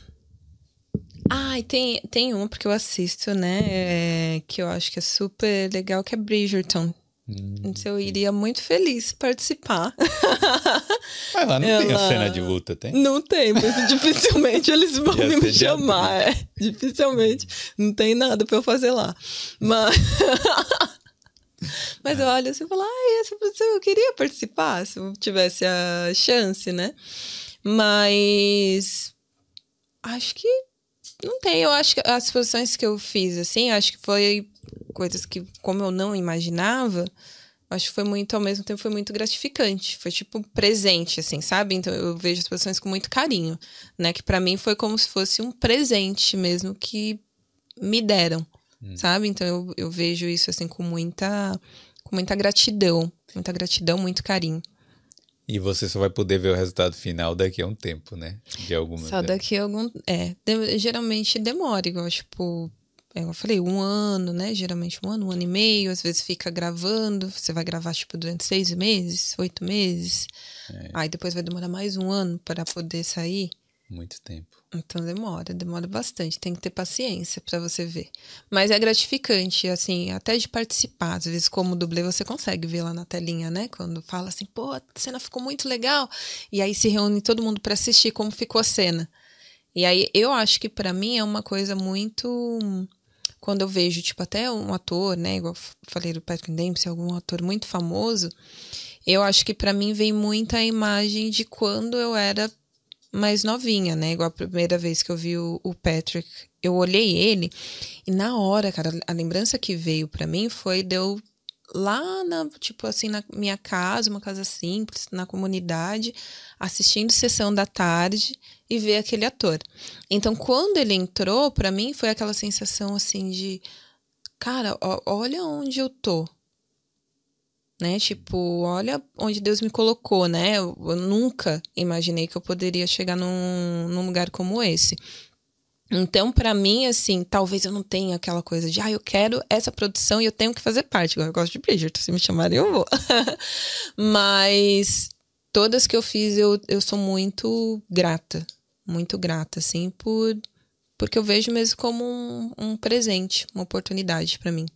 Ah, tem, tem uma porque eu assisto, né? É, que eu acho que é super legal, que é Bridgerton. Hum, então eu iria muito feliz participar. Mas lá não Ela... tem a cena de luta, tem? Não tem, mas dificilmente eles vão me chamar. É, dificilmente. Não tem nada para eu fazer lá. Mas. Mas eu olho assim e falo, ah, eu queria participar, se eu tivesse a chance, né? Mas acho que não tem. Eu acho que as posições que eu fiz, assim, acho que foi coisas que, como eu não imaginava, acho que foi muito, ao mesmo tempo, foi muito gratificante. Foi tipo presente, assim, sabe? Então eu vejo as posições com muito carinho, né? Que para mim foi como se fosse um presente mesmo que me deram. Hum. Sabe? Então eu, eu vejo isso assim com muita, com muita gratidão. Muita gratidão, muito carinho. E você só vai poder ver o resultado final daqui a um tempo, né? De alguma Só daqui a algum. É. De, geralmente demora, igual, tipo. Eu falei, um ano, né? Geralmente um ano, um ano e meio. Às vezes fica gravando. Você vai gravar, tipo, durante seis meses, oito meses. É. Aí depois vai demorar mais um ano para poder sair. Muito tempo. Então demora, demora bastante. Tem que ter paciência para você ver. Mas é gratificante, assim, até de participar. Às vezes, como dublê, você consegue ver lá na telinha, né? Quando fala assim, pô, a cena ficou muito legal. E aí se reúne todo mundo para assistir como ficou a cena. E aí eu acho que para mim é uma coisa muito. Quando eu vejo, tipo, até um ator, né? Igual falei do Patrick Dempsey, algum ator muito famoso. Eu acho que para mim vem muita imagem de quando eu era mais novinha, né? Igual a primeira vez que eu vi o, o Patrick, eu olhei ele e na hora, cara, a lembrança que veio para mim foi de eu lá na, tipo assim, na minha casa, uma casa simples, na comunidade, assistindo sessão da tarde e ver aquele ator. Então, quando ele entrou, para mim foi aquela sensação assim de, cara, ó, olha onde eu tô né? Tipo, olha onde Deus me colocou, né? Eu, eu nunca imaginei que eu poderia chegar num, num lugar como esse. Então, para mim, assim, talvez eu não tenha aquela coisa de, ah, eu quero essa produção e eu tenho que fazer parte. Eu gosto de Bridgerton, se me chamarem, eu vou. Mas todas que eu fiz, eu, eu sou muito grata. Muito grata, assim, por porque eu vejo mesmo como um, um presente, uma oportunidade para mim.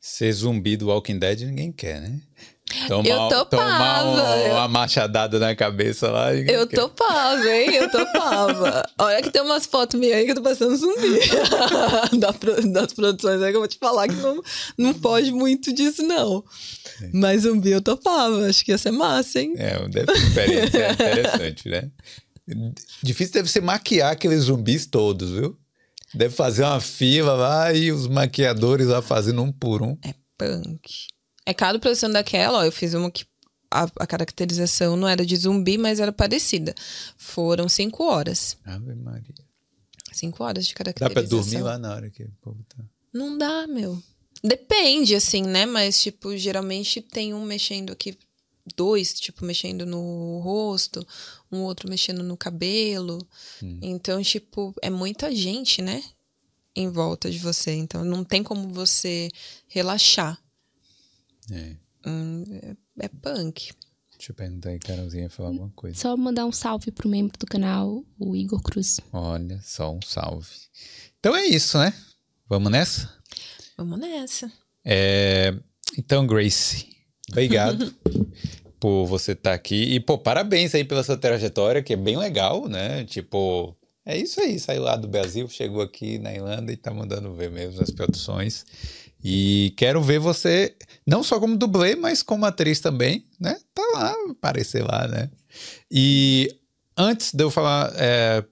Ser zumbi do Walking Dead ninguém quer, né? Tomar, eu topava. Tomar uma, machadada na cabeça lá. Eu quer. topava, hein? Eu topava. Olha que tem umas fotos minhas aí que eu tô passando zumbi. das produções aí que eu vou te falar que não, não foge muito disso, não. É. Mas zumbi eu topava. Acho que ia ser massa, hein? É, deve ser experiência interessante, né? Difícil deve ser maquiar aqueles zumbis todos, viu? Deve fazer uma fila lá e os maquiadores lá fazendo um por um. É punk. É cada produção daquela, ó, eu fiz uma que a, a, caracterização não era de zumbi, mas era parecida. Foram cinco horas. Ave Maria. Cinco horas de caracterização. Dá pra dormir lá na hora que o povo tá. Não dá, meu. Depende, assim, né? Mas, tipo, geralmente tem um mexendo aqui, dois, tipo, mexendo no rosto, um outro mexendo no cabelo. Hum. Então, tipo, é muita gente, né? Em volta de você. Então, não tem como você relaxar. É. Hum, é, é punk. Deixa eu perguntar aí, Carolzinha, falar alguma coisa. Só mandar um salve pro membro do canal, o Igor Cruz. Olha, só um salve. Então é isso, né? Vamos nessa? Vamos nessa. É, então, Grace, obrigado por você estar tá aqui. E, pô, parabéns aí pela sua trajetória, que é bem legal, né? Tipo, é isso aí, saiu lá do Brasil, chegou aqui na Irlanda e tá mandando ver mesmo as produções. E quero ver você, não só como dublê, mas como atriz também, né? Tá lá, aparecer lá, né? E antes de eu falar é,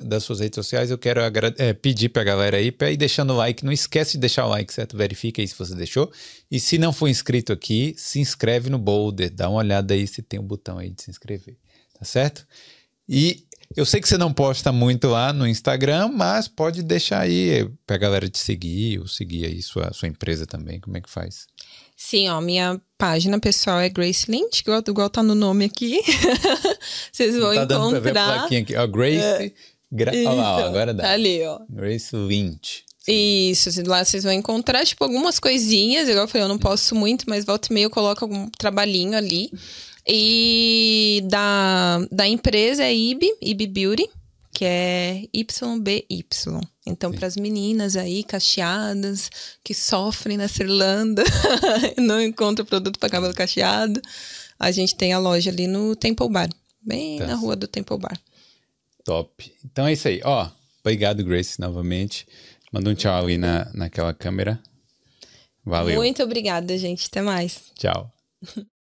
das suas redes sociais, eu quero é, pedir pra galera aí pra ir deixando o like. Não esquece de deixar o like, certo? Verifica aí se você deixou. E se não for inscrito aqui, se inscreve no Boulder. Dá uma olhada aí se tem um botão aí de se inscrever. Tá certo? E eu sei que você não posta muito lá no Instagram, mas pode deixar aí pra galera te seguir ou seguir aí sua, sua empresa também. Como é que faz? Sim, ó, minha página pessoal é Grace Lynch, igual, igual tá no nome aqui. Vocês vão tá encontrar. Dando pra ver a plaquinha aqui. Ó, Grace. É. Gra... Olha lá, ó, agora dá. Tá ali, ó. Grace Lynch. Isso, lá vocês vão encontrar, tipo, algumas coisinhas. Igual eu falei, eu não posso muito, mas volta e meia eu coloco algum trabalhinho ali. E da, da empresa é IB, IB Beauty, que é YBY. Então, para as meninas aí, cacheadas, que sofrem nessa Irlanda, não encontram produto para cabelo cacheado, a gente tem a loja ali no Temple Bar, bem tá. na rua do Temple Bar. Top. Então é isso aí. Ó, obrigado, Grace, novamente. Manda um tchau ali na, naquela câmera. Valeu. Muito obrigada, gente. Até mais. Tchau.